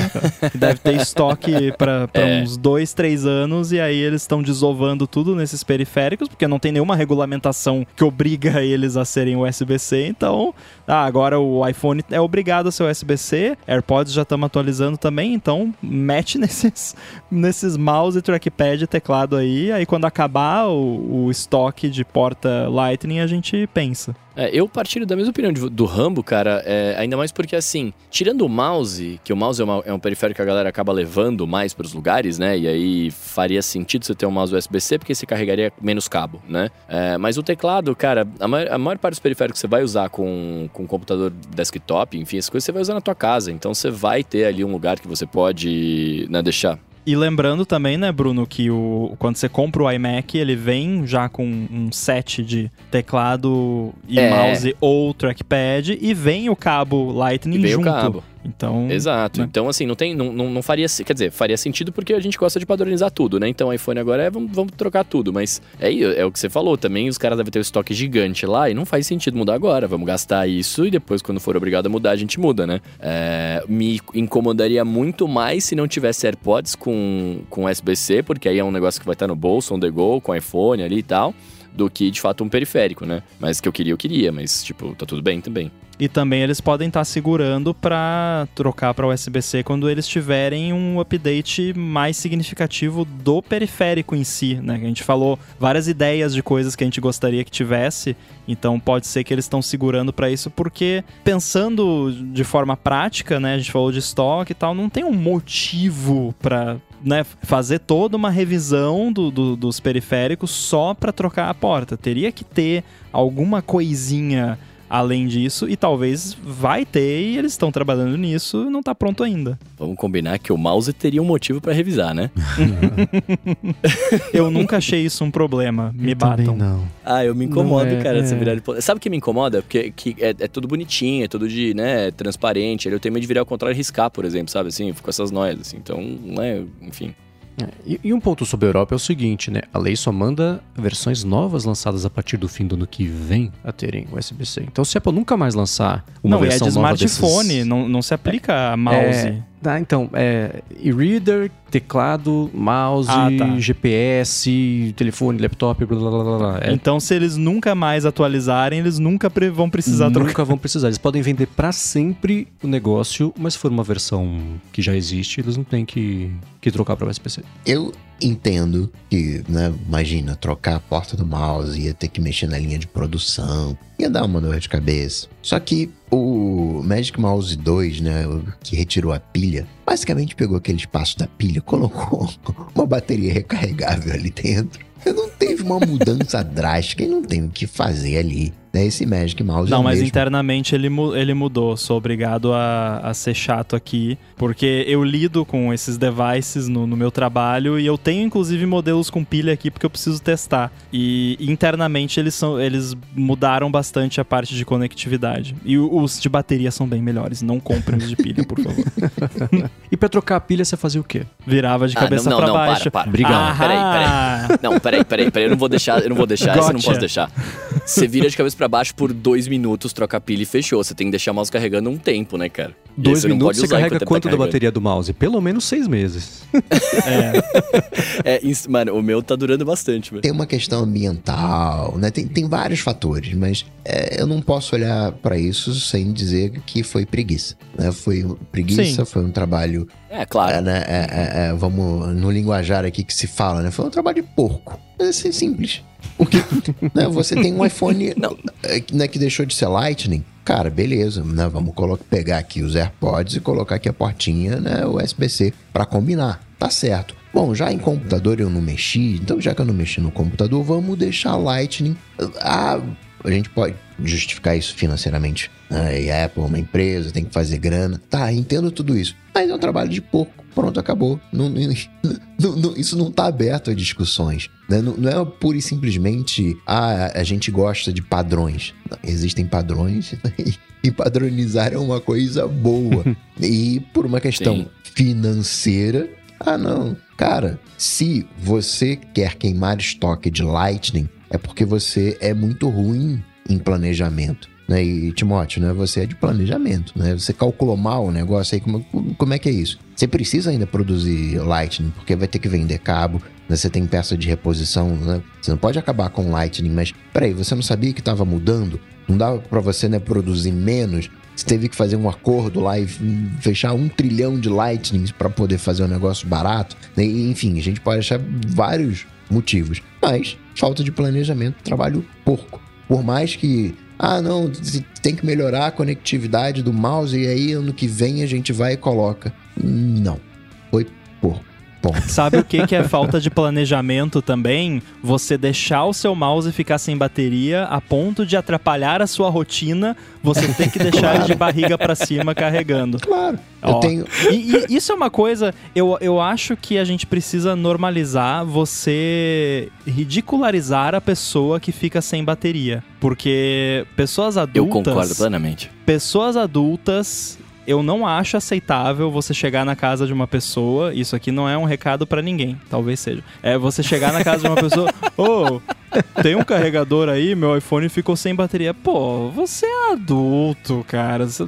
deve ter estoque para É. uns dois, três anos. E aí eles estão desovando tudo nesses periféricos, porque não tem nenhuma regulamentação que obriga eles a serem USB-C. Então, ah, agora o iPhone é obrigado a ser USB-C. AirPods já estamos atualizando também. Então, mete nesses, nesses mouse, trackpad e teclado aí. Aí quando acabar o, o estoque de porta Lightning, a gente pensa. É, eu partilho da mesma opinião de- do Rambo, cara, é, ainda mais porque, assim, tirando o mouse, que o mouse é, uma- é um periférico que a galera acaba levando mais pros lugares, né? E aí faria sentido você ter um mouse USB-C, porque você carregaria menos cabo, né? É, mas o teclado, cara, a maior, a maior parte dos periféricos que você vai usar com, com computador desktop, enfim, essas coisas você vai usar na tua casa. Então você vai ter ali um lugar que você pode né, deixar. E lembrando também, né, Bruno, que o, quando você compra o iMac, ele vem já com um set de teclado e É. mouse ou trackpad e vem o cabo Lightning E vem o junto. cabo. Então, Exato. né? Então, assim, não tem. Não, não, não faria. Quer dizer, faria sentido porque a gente gosta de padronizar tudo, né? Então, o iPhone agora é vamos, vamos trocar tudo. Mas é, é o que você falou também. Os caras devem ter um estoque gigante lá e não faz sentido mudar agora. Vamos gastar isso e depois, quando for obrigado a mudar, a gente muda, né? É, me incomodaria muito mais se não tivesse AirPods com, com USB-C, porque aí é um negócio que vai estar no bolso, on the go, com iPhone ali e tal. Do que de fato um periférico, né? Mas que eu queria, eu queria, mas tipo, tá tudo bem também. E também eles podem estar segurando para trocar para USB-C quando eles tiverem um update mais significativo do periférico em si, né? A gente falou várias ideias de coisas que a gente gostaria que tivesse, então pode ser que eles estão segurando para isso porque pensando de forma prática, né? A gente falou de estoque e tal, não tem um motivo para né, fazer toda uma revisão do- do- dos periféricos só para trocar a porta. Teria que ter alguma coisinha além disso, e talvez vai ter, e eles estão trabalhando nisso não tá pronto ainda. Vamos combinar que o mouse teria um motivo para revisar, né? eu nunca achei isso um problema. Me eu batam. não. Ah, eu me incomodo, é, cara, dessa é. virada de ponta. Sabe o que me incomoda? Porque que é, é tudo bonitinho, é tudo de, né, transparente. Eu tenho medo de virar ao contrário e riscar, por exemplo, sabe? Assim, fico com essas noias, assim. Então, né, enfim. É, E, e um ponto sobre a Europa é o seguinte, né? A lei só manda versões novas lançadas a partir do fim do ano que vem a terem USB-C. Então, se a Apple nunca mais lançar uma não, é versão de nova smartphone, desses... não, não se aplica a mouse. É, tá, então, é e-reader, teclado, mouse, Ah, tá. GPS, telefone, laptop, blá blá blá blá. blá. É, Então, se eles nunca mais atualizarem, eles nunca vão precisar trocar. nunca vão precisar. Eles podem vender pra sempre o negócio, mas se for uma versão que já existe, eles não têm que, que trocar pra USB-C. Eu entendo que, né, imagina, trocar a porta do mouse, ia ter que mexer na linha de produção, ia dar uma dor de cabeça. Só que o Magic Mouse 2, né, que retirou a pilha, basicamente pegou aquele espaço da pilha, colocou uma bateria recarregável ali dentro. Não teve uma mudança drástica e não tem o que fazer ali. Né? Esse Magic Mouse é Não, o mas mesmo. internamente ele, ele mudou. Sou obrigado a, a ser chato aqui, porque eu lido com esses devices no, no meu trabalho e eu tenho inclusive modelos com pilha aqui porque eu preciso testar. E internamente eles, são, eles mudaram bastante a parte de conectividade. E os de bateria são bem melhores. Não comprem os de pilha, por favor. E pra trocar a pilha, você fazia o quê? Virava de Ah, cabeça não, pra não, não, baixo. para, para. Obrigado. Ah, Peraí, peraí. Não, peraí, peraí, peraí. Eu não vou deixar, eu não vou deixar, essa eu não Gotcha. posso deixar. Você vira de cabeça pra baixo por dois minutos, troca a pilha e fechou. Você tem que deixar o mouse carregando um tempo, né, cara? E Dois você minutos você carrega enquanto ele tá quanto da bateria do mouse? Pelo menos seis meses. É. É, mano, o meu tá durando bastante, velho. Tem uma questão ambiental, né? Tem, tem vários fatores, mas é, eu não posso olhar pra isso sem dizer que foi preguiça. Né? Foi preguiça, Sim. foi um trabalho, É, claro. é, né? é, é, é, vamos no linguajar aqui que se fala, né? Foi um trabalho de porco. É assim, simples. Porque né, você tem um iPhone Não. é, né, que deixou de ser Lightning. Cara, beleza, né? Vamos colo- pegar aqui os AirPods e colocar aqui a portinha, né? USB-C para combinar. Tá certo. Bom, já em computador eu não mexi, então já que eu não mexi no computador, vamos deixar Lightning. Ah, a gente pode justificar isso financeiramente. né? E a Apple é uma empresa, tem que fazer grana. Tá, entendo tudo isso. Mas é um trabalho de porco. Pronto, acabou. Não- não- não- isso não tá aberto a discussões. né? Não, não é pura e simplesmente, ah, a gente gosta de padrões. Existem padrões e, e padronizar é uma coisa boa. e por uma questão Sim. financeira, ah, não. Cara, se você quer queimar estoque de Lightning, é porque você é muito ruim em planejamento. Né? E, Timóteo, né? você é de planejamento. Né? Você calculou mal o negócio aí. Como, como é que é isso? Você precisa ainda produzir Lightning, porque vai ter que vender cabo. né? Você tem peça de reposição. Né? Você não pode acabar com Lightning, mas peraí, você não sabia que estava mudando? Não dava para você né, produzir menos? Você teve que fazer um acordo lá e fechar um trilhão de Lightnings para poder fazer um negócio barato. né? E, Enfim, a gente pode achar vários motivos. Mas falta de planejamento, trabalho porco. Por mais que. Ah, não, tem que melhorar a conectividade do mouse e aí ano que vem a gente vai e coloca. Não. Foi porco. Ponto. Sabe o que, que é falta de planejamento também? Você deixar o seu mouse ficar sem bateria a ponto de atrapalhar a sua rotina, você tem que deixar ele de barriga pra cima carregando. Claro. Ó. Eu tenho. E, e isso é uma coisa, eu, eu acho que a gente precisa normalizar você ridicularizar a pessoa que fica sem bateria. Porque pessoas adultas. Eu concordo plenamente. Pessoas adultas, eu não acho aceitável você chegar na casa de uma pessoa. Isso aqui não é um recado pra ninguém, talvez seja. É você chegar na casa de uma pessoa, ô, tem um carregador aí, meu iPhone ficou sem bateria. Pô, você é adulto, cara. Você-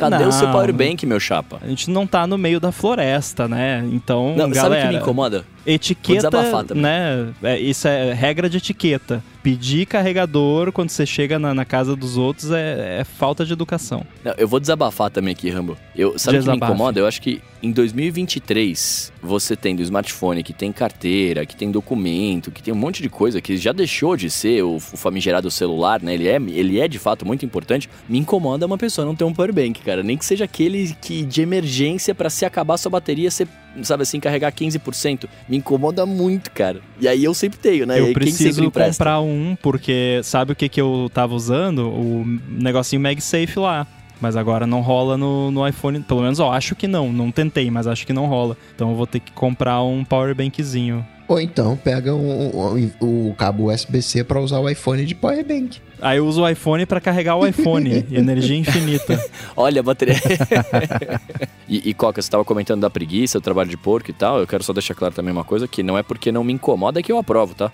Cadê o seu não. powerbank, meu chapa? A gente não tá no meio da floresta, né? Então, Não, sabe o galera, que me incomoda? Etiqueta, né? É, isso é regra de etiqueta. Pedir carregador quando você chega na, na casa dos outros é, é falta de educação. Não, eu vou desabafar também aqui, Rambo. Eu, sabe o que me incomoda? Eu acho que em 2023, você tendo smartphone que tem carteira, que tem documento, que tem um monte de coisa que já deixou de ser o, famigerado celular, né? Ele é, ele é de fato muito importante. Me incomoda uma pessoa não ter um power bank, cara. Nem que seja aquele que de emergência para se acabar sua bateria, você sabe assim, carregar 15%. Me incomoda muito, cara. E aí eu sempre tenho, né? Eu preciso comprar um, porque sabe o que, que eu tava usando? O negocinho MagSafe lá. Mas agora não rola no, no iPhone. Pelo menos eu acho que não. Não tentei, mas acho que não rola. Então eu vou ter que comprar um power bankzinho. Ou então pega um, um, o cabo USB-C para usar o iPhone de power bank. Aí eu uso o iPhone para carregar o iPhone, energia infinita. Olha a bateria. e, e Coca, você estava comentando da preguiça, o trabalho de porco e tal. Eu quero só deixar claro também uma coisa, que não é porque não me incomoda que eu aprovo, tá?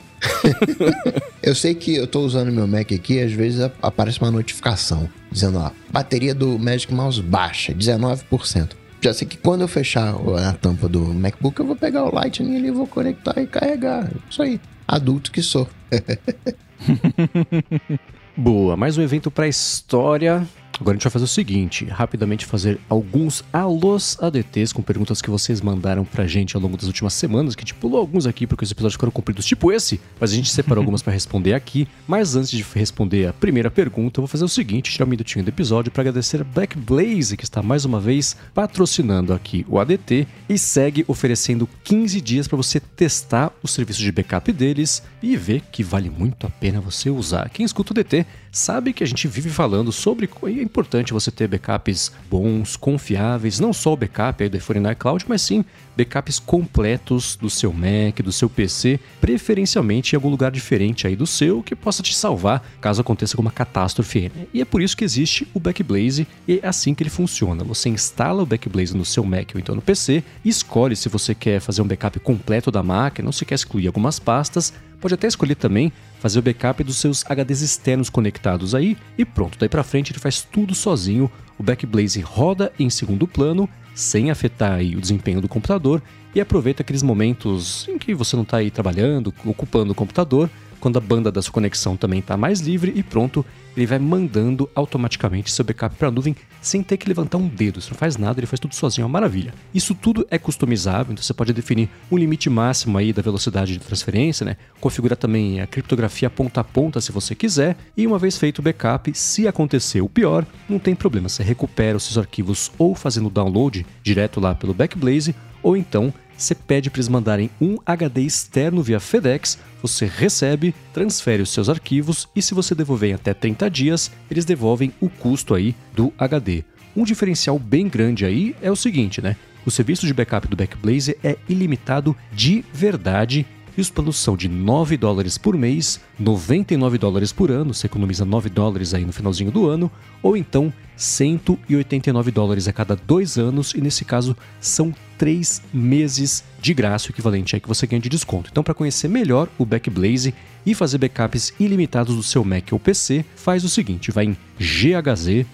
eu sei que eu tô usando meu Mac aqui, às vezes aparece uma notificação dizendo, ó, bateria do Magic Mouse baixa, 19% já sei que quando eu fechar a tampa do MacBook, eu vou pegar o Lightning ali, vou conectar e carregar. Isso aí. Adulto que sou. Boa, mais um evento para a história. Agora a gente vai fazer o seguinte, rapidamente fazer alguns alôs ADTs com perguntas que vocês mandaram pra gente ao longo das últimas semanas, que a gente pulou alguns aqui porque os episódios ficaram compridos tipo esse, mas a gente separou algumas para responder aqui. Mas antes de responder a primeira pergunta, eu vou fazer o seguinte, tirar um minutinho do episódio para agradecer a Black Blaze, que está mais uma vez patrocinando aqui o ADT e segue oferecendo 15 dias para você testar o serviço de backup deles e ver que vale muito a pena você usar. Quem escuta o DT sabe que a gente vive falando sobre importante você ter backups bons, confiáveis, não só o backup aí iPhone na iCloud, mas sim backups completos do seu Mac, do seu PC, preferencialmente em algum lugar diferente aí do seu que possa te salvar caso aconteça alguma catástrofe. E é por isso que existe o Backblaze e é assim que ele funciona. Você instala o Backblaze no seu Mac ou então no PC, escolhe se você quer fazer um backup completo da máquina ou se quer excluir algumas pastas, pode até escolher também fazer o backup dos seus HDs externos conectados aí e pronto, daí para frente ele faz tudo sozinho. O Backblaze roda em segundo plano, sem afetar aí o desempenho do computador e aproveita aqueles momentos em que você não está aí trabalhando, ocupando o computador quando a banda da sua conexão também está mais livre e pronto, ele vai mandando automaticamente seu backup para a nuvem sem ter que levantar um dedo. Você não faz nada, ele faz tudo sozinho, é uma maravilha. Isso tudo é customizável, então você pode definir um limite máximo aí da velocidade de transferência, né? Configurar também a criptografia ponta a ponta se você quiser. E uma vez feito o backup, se acontecer o pior, não tem problema, você recupera os seus arquivos ou fazendo download direto lá pelo Backblaze, ou então você pede para eles mandarem um HD externo via FedEx, você recebe, transfere os seus arquivos e se você devolver em até 30 dias, eles devolvem o custo aí do HD. Um diferencial bem grande aí é o seguinte, né? O serviço de backup do Backblaze é ilimitado de verdade e os planos são de 9 dólares por mês, 99 dólares por ano, você economiza 9 dólares aí no finalzinho do ano, ou então 189 dólares a cada dois anos, e nesse caso são três meses de graça, o equivalente aí que você ganha de desconto. Então, para conhecer melhor o Backblaze e fazer backups ilimitados do seu Mac ou PC, faz o seguinte: vai em ghz.fm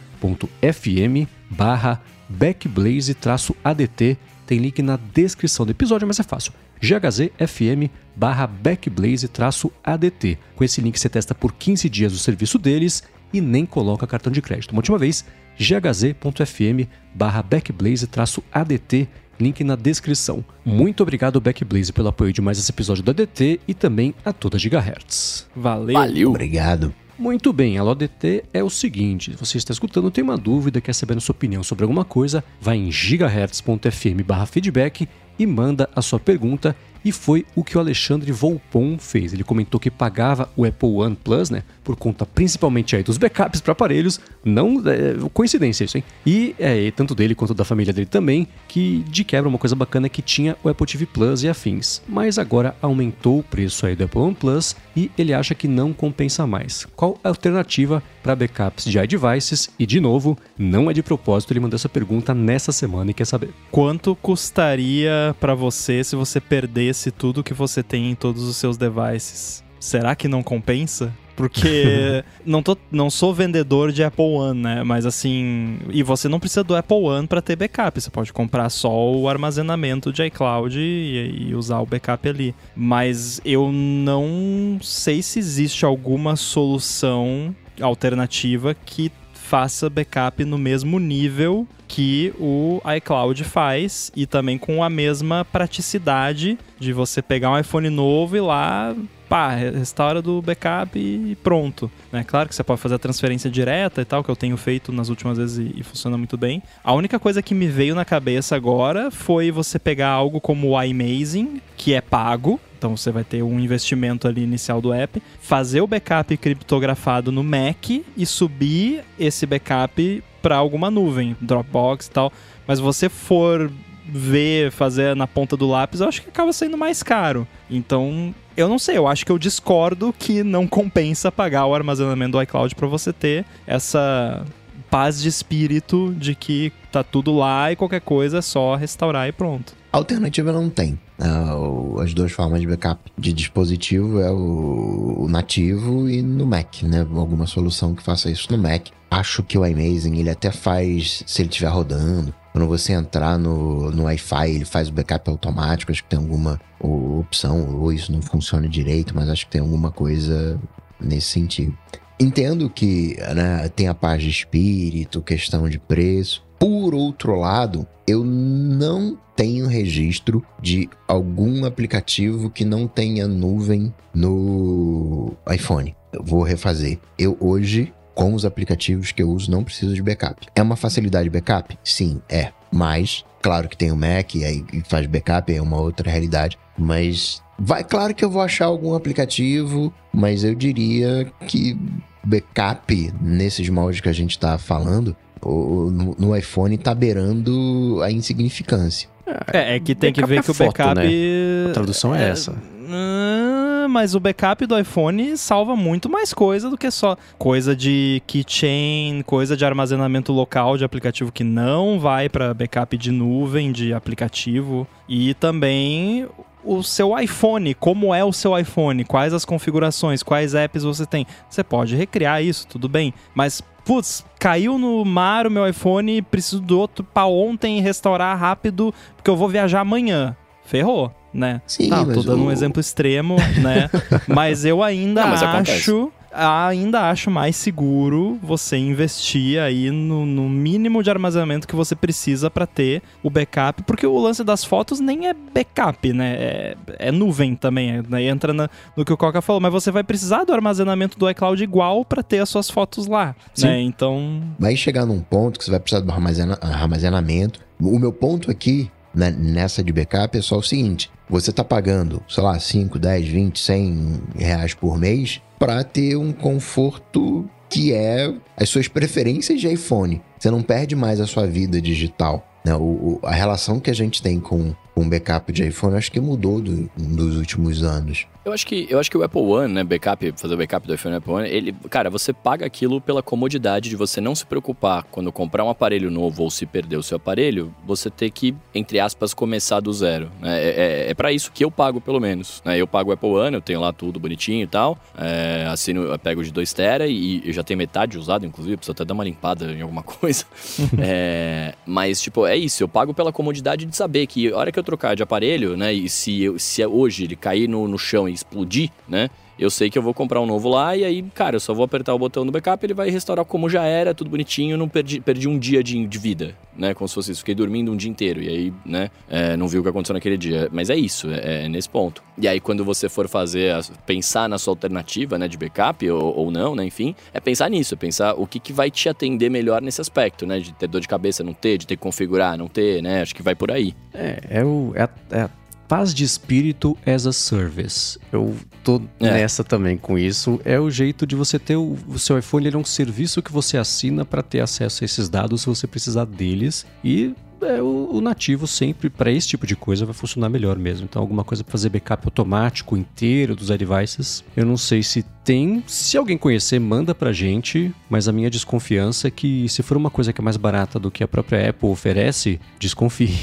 barra backblaze-adt, tem link na descrição do episódio, mas é fácil ghzfm barra backblaze-adt. Com esse link você testa por 15 dias o serviço deles e nem coloca cartão de crédito. Uma última vez, ghz.fm barra backblaze-adt, link na descrição. Muito obrigado, Backblaze, pelo apoio de mais esse episódio do ADT e também a toda Gigahertz. Valeu! Valeu! Obrigado! Muito bem, a LODT é o seguinte: se você está escutando, tem uma dúvida, quer saber a sua opinião sobre alguma coisa, vai em gigahertz.fm/feedback e manda a sua pergunta e foi o que o Alexandre Volpon fez. Ele comentou que pagava o Apple One Plus, né? Por conta principalmente aí dos backups para aparelhos. Não é, coincidência isso, hein? E é, tanto dele quanto da família dele também, que de quebra uma coisa bacana é que tinha o Apple TV Plus e afins. Mas agora aumentou o preço aí do Apple One Plus e ele acha que não compensa mais. Qual a alternativa para backups de iDevices? E de novo, não é de propósito, ele mandou essa pergunta nessa semana e quer saber. Quanto custaria para você se você perder perdesse tudo que você tem em todos os seus devices, será que não compensa? Porque não, tô, não sou vendedor de Apple One, né? Mas assim. E você não precisa do Apple One para ter backup. Você pode comprar só o armazenamento de iCloud e, e, usar o backup ali. Mas eu não sei se existe alguma solução alternativa que faça backup no mesmo nível que o iCloud faz e também com a mesma praticidade de você pegar um iPhone novo e lá pá, restaura do backup e pronto. Né? Claro que você pode fazer a transferência direta e tal, que eu tenho feito nas últimas vezes e, e, funciona muito bem. A única coisa que me veio na cabeça agora foi você pegar algo como o iMazing, que é pago, então você vai ter um investimento ali inicial do app, fazer o backup criptografado no Mac e subir esse backup para alguma nuvem, Dropbox e tal. Mas você for ver, fazer na ponta do lápis, eu acho que acaba saindo mais caro. Então, eu não sei, eu acho que eu discordo que não compensa pagar o armazenamento do iCloud para você ter essa paz de espírito de que tá tudo lá e qualquer coisa é só restaurar e pronto. Alternativa não tem. Uh, as duas formas de backup de dispositivo é o, o, nativo e no Mac, né? Alguma solução que faça isso no Mac. Acho que o iMazing ele até faz, se ele estiver rodando, quando você entrar no, no Wi-Fi, ele faz o backup automático. Acho que tem alguma opção, ou isso não funciona direito, mas acho que tem alguma coisa nesse sentido. Entendo que né, tem a paz de espírito, questão de preço. Por outro lado, eu não tenho registro de algum aplicativo que não tenha nuvem no iPhone. Eu vou refazer. Eu hoje, com os aplicativos que eu uso, não preciso de backup. É uma facilidade de backup? Sim, é. Mas, claro que tem o Mac e aí faz backup, é uma outra realidade. Mas vai, claro que eu vou achar algum aplicativo, mas eu diria que backup nesses moldes que a gente está falando o, no, no, iPhone tá beirando a insignificância. É, é que tem que ver é que o backup. Né? A tradução é, é essa. Ah, mas o backup do iPhone salva muito mais coisa do que só coisa de keychain, coisa de armazenamento local de aplicativo que não vai para backup de nuvem de aplicativo e também o seu iPhone, como é o seu iPhone, quais as configurações, quais apps você tem. Você pode recriar isso, tudo bem, mas putz, caiu no mar o meu iPhone, preciso do outro para ontem restaurar rápido, porque eu vou viajar amanhã. Ferrou, né? Sim, tá, tô dando o... um exemplo extremo, né? mas eu ainda Não, mas acho acontece ainda acho mais seguro você investir aí no, no mínimo de armazenamento que você precisa para ter o backup, porque o lance das fotos nem é backup, né? É, é nuvem também, é, né? entra na, no que o Coca falou, mas você vai precisar do armazenamento do iCloud igual para ter as suas fotos lá, Sim. né? Então... Vai chegar num ponto que você vai precisar do armazena armazenamento. O meu ponto aqui né, nessa de backup é só o seguinte: você está pagando, sei lá, 5, 10, 20, 100 reais por mês para ter um conforto que é as suas preferências de iPhone. Você não perde mais a sua vida digital. Né? O, o, a relação que a gente tem com, com backup de iPhone acho que mudou do, dos últimos anos. Eu acho que eu acho que o Apple One, né, backup, fazer o backup do iPhone Apple One, ele, cara, você paga aquilo pela comodidade de você não se preocupar quando comprar um aparelho novo ou se perder o seu aparelho, você ter que, entre aspas, começar do zero. Né? É, é, é para isso que eu pago, pelo menos. Né? Eu pago o Apple One, eu tenho lá tudo bonitinho e tal. É, assino, eu pego de 2 tera e eu já tenho metade usado, inclusive, preciso até dar uma limpada em alguma coisa. é, mas, tipo, é isso, eu pago pela comodidade de saber que a hora que eu trocar de aparelho, né, e se, eu, se hoje ele cair no, no chão explodir, né? Eu sei que eu vou comprar um novo lá e aí, cara, eu só vou apertar o botão do backup, ele vai restaurar como já era, tudo bonitinho, não perdi, perdi um dia de, de vida, né? Como se fosse isso. Fiquei dormindo um dia inteiro e aí, né? É, não vi o que aconteceu naquele dia. Mas é isso, é, é nesse ponto. E aí, quando você for fazer, a, pensar na sua alternativa, né? De backup ou, ou, não, né? Enfim, é pensar nisso, é pensar o que, que vai te atender melhor nesse aspecto, né? De ter dor de cabeça, não ter, de ter que configurar, não ter, né? Acho que vai por aí. É, é, o, é, é paz de espírito as a service. Eu tô é. nessa também com isso. É o jeito de você ter o, o seu iPhone, ele é um serviço que você assina para ter acesso a esses dados se você precisar deles. E é, o, o, nativo sempre, para esse tipo de coisa, vai funcionar melhor mesmo. Então, alguma coisa para fazer backup automático inteiro dos devices, eu não sei se tem. Se alguém conhecer, manda pra gente. Mas a minha desconfiança é que, se for uma coisa que é mais barata do que a própria Apple oferece, desconfie.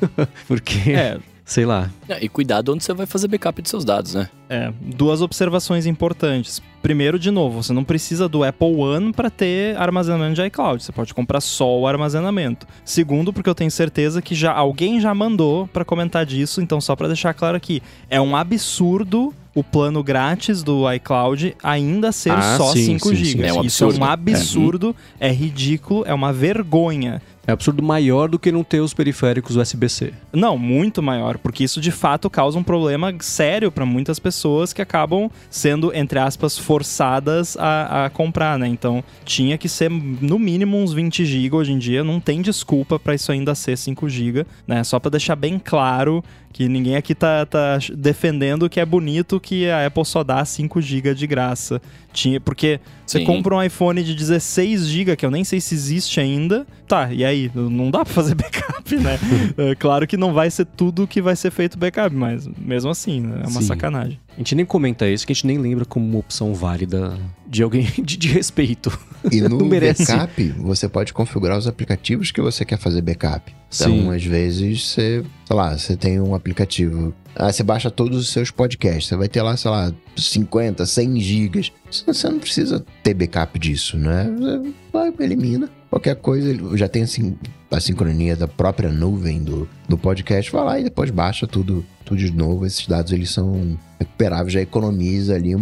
Porque. É sei lá. É, e cuidado onde você vai fazer backup de seus dados, né? É, duas observações importantes. Primeiro, de novo, você não precisa do Apple One para ter armazenamento de iCloud. Você pode comprar só o armazenamento. Segundo, porque eu tenho certeza que já alguém já mandou para comentar disso, então só para deixar claro aqui, é um absurdo o plano grátis do iCloud ainda ser Ah, só sim, 5 sim, GB. sim. É um Isso é um absurdo. absurdo, é ridículo, é uma vergonha. É absurdo maior do que não ter os periféricos USB-C. Não, muito maior, porque isso de fato causa um problema sério para muitas pessoas que acabam sendo, entre aspas, forçadas a, a comprar, né? Então tinha que ser no mínimo uns 20 GB hoje em dia, não tem desculpa para isso ainda ser 5 GB, né? Só para deixar bem claro que ninguém aqui tá, tá defendendo que é bonito que a Apple só dá 5 GB de graça. Tinha, porque você Sim. compra um iPhone de 16 GB, que eu nem sei se existe ainda. Tá, e aí? Não dá pra fazer backup, né? É, claro que não vai ser tudo que vai ser feito backup, mas mesmo assim, né? é uma Sim. sacanagem. A gente nem comenta isso, que a gente nem lembra como uma opção válida de alguém de, de respeito. E no backup, você pode configurar os aplicativos que você quer fazer backup. Então, Sim. às vezes, você, sei lá, você tem um aplicativo. Ah, você baixa todos os seus podcasts. Você vai ter lá, sei lá, 50, 100 gigas. Você você não precisa ter backup disso, né? Você vai, elimina. Qualquer coisa, já tem assim, a sincronia da própria nuvem do, do podcast. Vai lá e depois baixa tudo, tudo de novo. Esses dados, eles são recuperáveis. Já economiza ali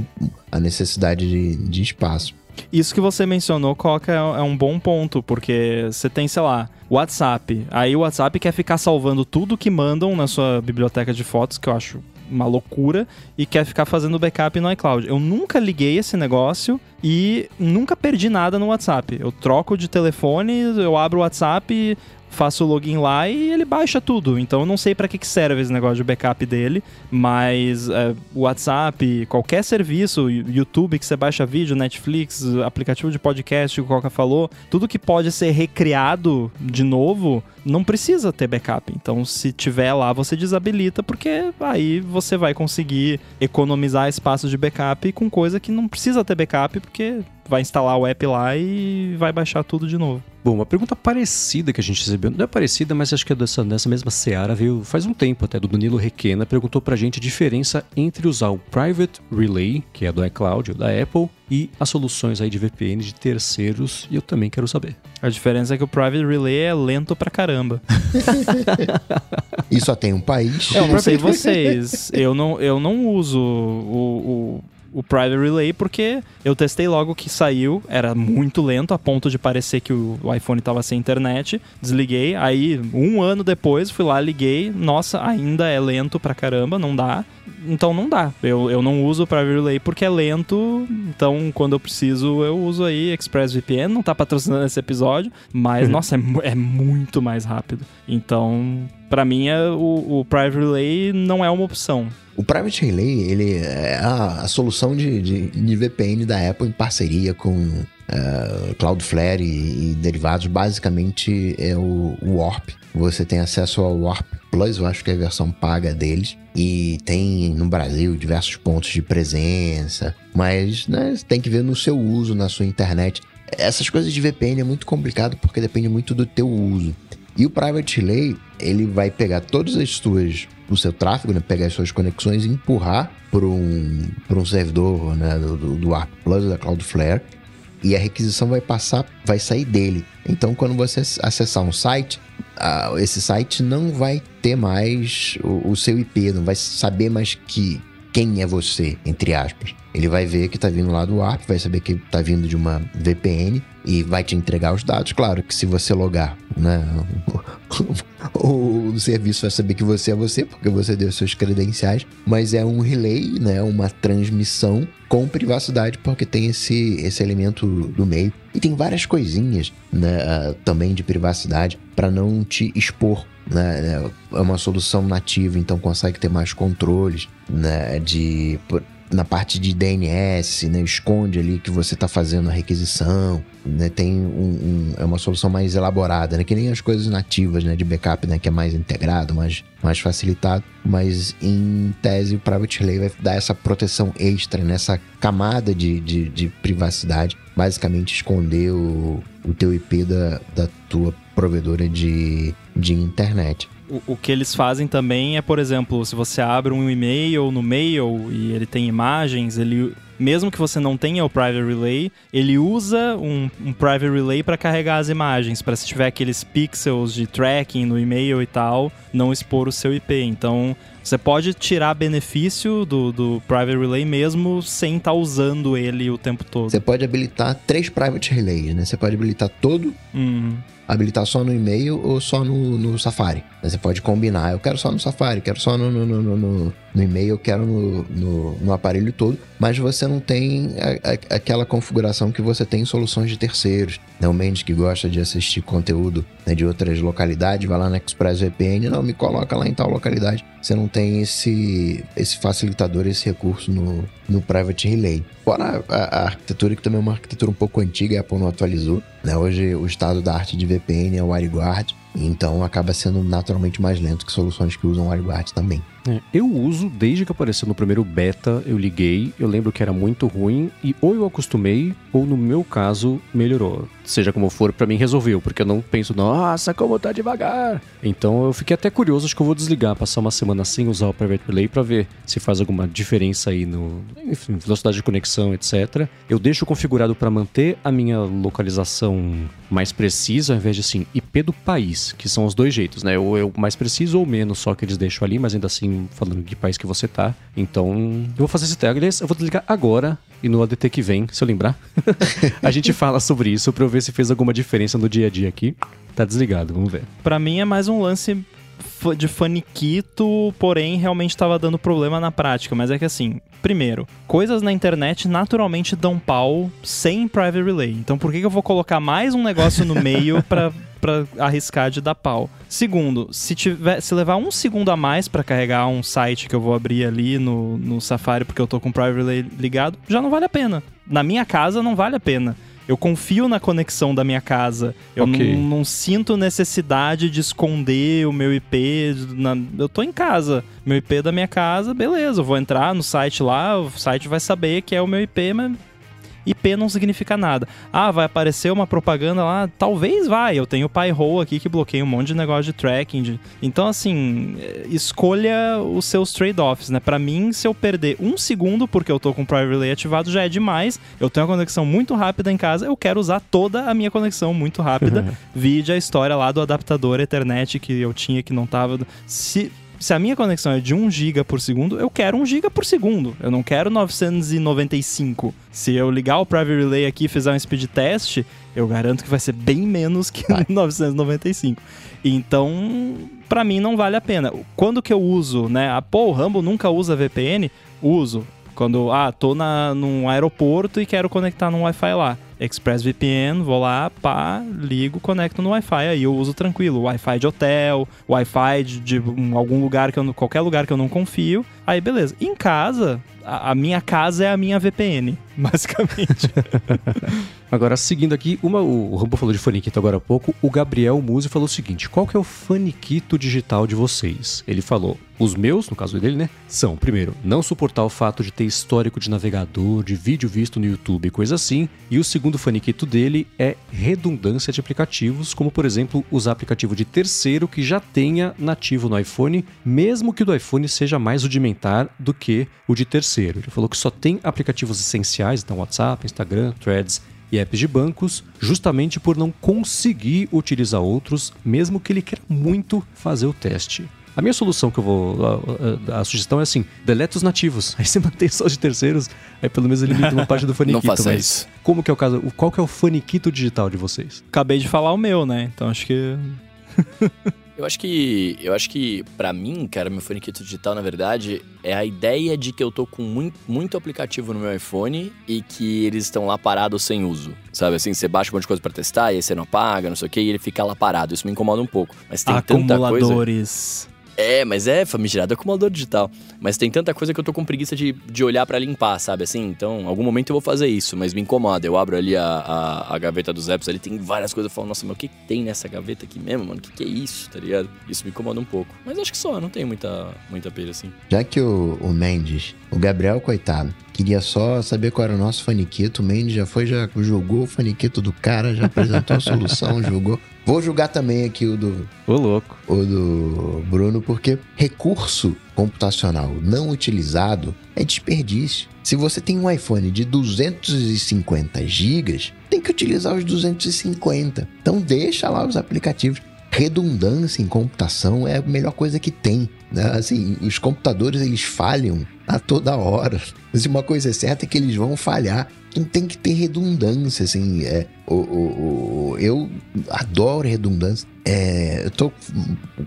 a necessidade de, de espaço. Isso que você mencionou, Coca, é é um bom ponto, porque você tem, sei lá, WhatsApp. Aí o WhatsApp quer ficar salvando tudo que mandam na sua biblioteca de fotos, que eu acho uma loucura, e quer ficar fazendo backup no iCloud. Eu nunca liguei esse negócio e nunca perdi nada no WhatsApp. Eu troco de telefone, eu abro o WhatsApp, faço o login lá e ele baixa tudo. Então eu não sei pra que serve esse negócio de backup dele, mas é, WhatsApp, qualquer serviço, YouTube que você baixa vídeo, Netflix, aplicativo de podcast o Coca falou, tudo que pode ser recriado de novo, não precisa ter backup. Então se tiver lá, você desabilita, porque aí você vai conseguir economizar espaço de backup com coisa que não precisa ter backup, porque vai instalar o app lá e vai baixar tudo de novo. Bom, uma pergunta parecida que a gente recebeu, não é parecida, mas acho que é dessa, dessa mesma seara, veio faz um tempo até, do Danilo Requena, perguntou pra gente a diferença entre usar o Private Relay, que é do iCloud, da Apple, e as soluções aí de VPN de terceiros, e eu também quero saber. A diferença é que o Private Relay é lento pra caramba. E só tem um país. Eu não sei vocês. Eu não, eu não uso o, o, o Private Relay porque eu testei logo que saiu, era muito lento, a ponto de parecer que o, iPhone tava sem internet. Desliguei, aí um ano depois fui lá, liguei. Nossa, ainda é lento pra caramba, não dá. Então não dá. Eu, eu não uso o Private Relay porque é lento. Então, quando eu preciso, eu uso aí ExpressVPN. Não tá patrocinando esse episódio, mas, nossa, é, é muito mais rápido. Então, pra mim, é, o, o Private Relay não é uma opção. O Private Relay, ele é a, a solução de, de, de VPN da Apple em parceria com eh, Cloudflare e, e derivados. Basicamente é o, o Warp. Você tem acesso ao Warp Plus, eu acho que é a versão paga deles. E tem no Brasil diversos pontos de presença. Mas né, tem que ver no seu uso, na sua internet. Essas coisas de VPN é muito complicado porque depende muito do teu uso. E o Private Relay, ele vai pegar todas as suas, o seu tráfego, né, pegar as suas conexões e empurrar para um, um servidor né, do, do, Arc Plus, da Cloudflare, e a requisição vai passar, vai sair dele. Então, quando você acessar um site, esse site não vai ter mais o, seu IP, não vai saber mais que quem é você, entre aspas. Ele vai ver que tá vindo lá do ARP, vai saber que tá vindo de uma VPN e vai te entregar os dados. Claro que se você logar, né, o, serviço vai saber que você é você, porque você deu seus credenciais, mas é um relay, né, uma transmissão com privacidade, porque tem esse, esse elemento do meio. E tem várias coisinhas né, ah, também de privacidade para não te expor. Né? É uma solução nativa, então consegue ter mais controles né, de na parte de DNS, né, esconde ali que você está fazendo a requisição, né, tem um, um- é uma solução mais elaborada, né, que nem as coisas nativas né, de backup, né, que é mais integrado, mais, mais facilitado, mas em tese o Private Relay vai dar essa proteção extra, nessa camada de, de, de privacidade, basicamente esconder o, o teu IP da, da tua provedora de, de internet. O, que eles fazem também é, por exemplo, se você abre um e-mail no mail e ele tem imagens, ele mesmo que você não tenha o Private Relay, ele usa um, um Private Relay para carregar as imagens, para se tiver aqueles pixels de tracking no e-mail e tal, não expor o seu IP. Então, Você pode tirar benefício do, do Private Relay mesmo sem estar tá usando ele o tempo todo. Você pode habilitar três Private Relays, né? Você pode habilitar todo, uhum. habilitar só no e-mail ou só no, no Safari. Você pode combinar. Eu quero só no Safari, quero só no, no, no, no, no e-mail, eu quero no, no, no, aparelho todo. Mas você não tem a, a, aquela configuração que você tem em soluções de terceiros. Né? O Mendes que gosta de assistir conteúdo né, de outras localidades, vai lá no ExpressVPN, não, me coloca lá em tal localidade. Você não tem esse, esse facilitador, esse recurso no, no Private Relay. Fora a, a, arquitetura, que também é uma arquitetura um pouco antiga, a Apple não atualizou. Né? Hoje o estado da arte de VPN é o WireGuard, então acaba sendo naturalmente mais lento que soluções que usam WireGuard também. É, eu uso desde que apareceu no primeiro beta, eu liguei, eu lembro que era muito ruim e ou eu acostumei ou no meu caso melhorou. Seja como for, para mim resolveu, porque eu não penso, nossa, como tá devagar. Então eu fiquei até curioso, acho que eu vou desligar, passar uma semana sem usar o Private Relay para ver se faz alguma diferença aí no, enfim, velocidade de conexão, etc. Eu deixo configurado para manter a minha localização mais precisa, ao invés de assim, IP do país, que são os dois jeitos, né? Ou eu mais preciso ou menos, só que eles deixam ali, mas ainda assim falando de país que você tá. Então, eu vou fazer esse teste. Eu vou desligar agora e no ADT que vem, se eu lembrar, a gente fala sobre isso pra eu ver se fez alguma diferença no dia a dia aqui. Tá desligado, vamos ver. Para mim é mais um lance de faniquito, porém realmente estava dando problema na prática. Mas é que assim, primeiro, coisas na internet naturalmente dão pau sem private relay. Então por que, que eu vou colocar mais um negócio no meio para para arriscar de dar pau. Segundo, se, tiver, se levar um segundo a mais para carregar um site que eu vou abrir ali no, no Safari porque eu tô com o Private ligado, já não vale a pena. Na minha casa não vale a pena. Eu confio na conexão da minha casa. Eu okay. não, não, sinto necessidade de esconder o meu IP. Na... eu tô em casa. Meu IP da minha casa, beleza. Eu vou entrar no site lá, o site vai saber que é o meu IP, mas IP não significa nada. Ah, vai aparecer uma propaganda lá? Talvez vai. Eu tenho o Pyro aqui que bloqueia um monte de negócio de tracking. De... Então, assim, eh, escolha os seus trade-offs, né? Para mim, se eu perder um segundo porque eu tô com o Private Relay ativado, já é demais. Eu tenho uma conexão muito rápida em casa, eu quero usar toda a minha conexão muito rápida. Vide a história lá do adaptador Ethernet que eu tinha que não tava. Se se a minha conexão é de 1 GB por segundo, eu quero 1 GB por segundo. Eu não quero 995. Se eu ligar o Private Relay aqui e fizer um speed test, eu garanto que vai ser bem menos que vai. 995. Então, para mim não vale a pena. Quando que eu uso, né? A, pô, o Rumble nunca usa VPN? Uso. Quando, ah, tô na, num aeroporto e quero conectar num Wi-Fi lá. ExpressVPN, vou lá, pá, ligo, conecto no Wi-Fi, aí eu uso tranquilo. Wi-Fi de hotel, Wi-Fi de, de algum lugar que eu qualquer lugar que eu não confio. Aí beleza. Em casa, a, minha casa é a minha VPN, basicamente. agora, seguindo aqui, uma, o Rambo falou de faniquito agora há pouco, o Gabriel Musi falou o seguinte: qual que é o faniquito digital de vocês? Ele falou: os meus, no caso dele, né? São, primeiro, não suportar o fato de ter histórico de navegador, de vídeo visto no YouTube coisa assim. E o segundo faniquito dele é redundância de aplicativos, como por exemplo, usar aplicativo de terceiro que já tenha nativo no iPhone, mesmo que o do iPhone seja mais rudimentar do que o de terceiro. Ele falou que só tem aplicativos essenciais, então WhatsApp, Instagram, Threads e apps de bancos, justamente por não conseguir utilizar outros, mesmo que ele queira muito fazer o teste. A minha solução que eu vou. A, a, a, sugestão é assim: deleta os nativos. Aí você mantém só de terceiros, aí pelo menos elimina uma parte do faniquito. Não faça isso. Como que é o caso? Qual que é o faniquito digital de vocês? Acabei de falar o meu, né? Então acho que. Eu acho que, eu acho que para mim, cara, meu faniquito digital, na verdade, é a ideia de que eu tô com muito, muito aplicativo no meu iPhone e que eles estão lá parados sem uso. Sabe assim, você baixa um monte de coisa para testar e aí você não apaga, não sei o que, e ele fica lá parado. Isso me incomoda um pouco. Mas tem tanta coisa. É, mas é famigerado acumulador digital. Mas tem tanta coisa que eu tô com preguiça de, de olhar para limpar, sabe? Assim, então, algum momento eu vou fazer isso, mas me incomoda. Eu abro ali a, a, a gaveta dos apps, ali tem várias coisas. Eu falo, nossa, mas o que, tem nessa gaveta aqui mesmo, mano? O que, que é isso, tá ligado? Isso me incomoda um pouco. Mas acho que só, não tem muita, muita pena assim. Já que o, o Mendes, o Gabriel, coitado, queria só saber qual era o nosso faniquito. O Mendes já foi, já julgou o faniquito do cara, já apresentou a solução, julgou. Vou julgar também aqui o do. O louco. O do Bruno, porque recurso computacional não utilizado é desperdício. Se você tem um iPhone de 250 GB, tem que utilizar os 250. Então deixa lá os aplicativos. redundância em computação é a melhor coisa que tem. Né? Assim, os computadores eles falham a toda hora. Mas uma coisa é certa é que eles vão falhar. Tem que ter redundância, assim. É, o, o, o eu adoro redundância. É, eu tô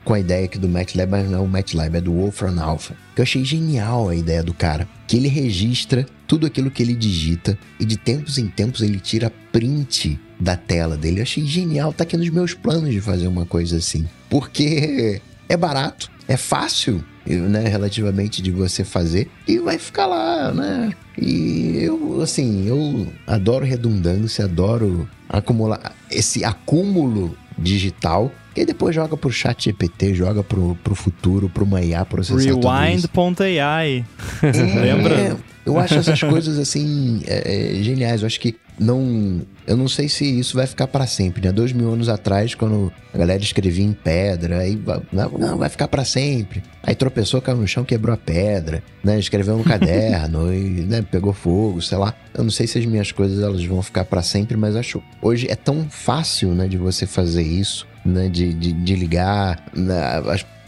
com a ideia aqui do MATLAB, mas não é o MATLAB, é do Wolfram Alpha. Que eu achei genial a ideia do cara. Que ele registra tudo aquilo que ele digita e de tempos em tempos ele tira print da tela dele. Eu achei genial, tá aqui nos meus planos de fazer uma coisa assim. Porque é barato, é fácil, né, relativamente de você fazer e vai ficar lá, né? E eu, assim, eu adoro redundância, adoro acumular esse acúmulo digital e depois joga pro chat GPT, joga pro, pro futuro, pro uma IA processar Rewind.ai. É, Lembra? Eu acho essas coisas assim é, é, geniais. Eu acho que não. Eu não sei se isso vai ficar para sempre, né? Dois mil anos atrás, quando a galera escrevia em pedra, aí não, vai ficar para sempre. Aí tropeçou, caiu no chão, quebrou a pedra, né? Escreveu no caderno e né, pegou fogo, sei lá. Eu não sei se as minhas coisas elas vão ficar para sempre, mas acho hoje é tão fácil, né, de você fazer isso, né? De, de, de ligar, né?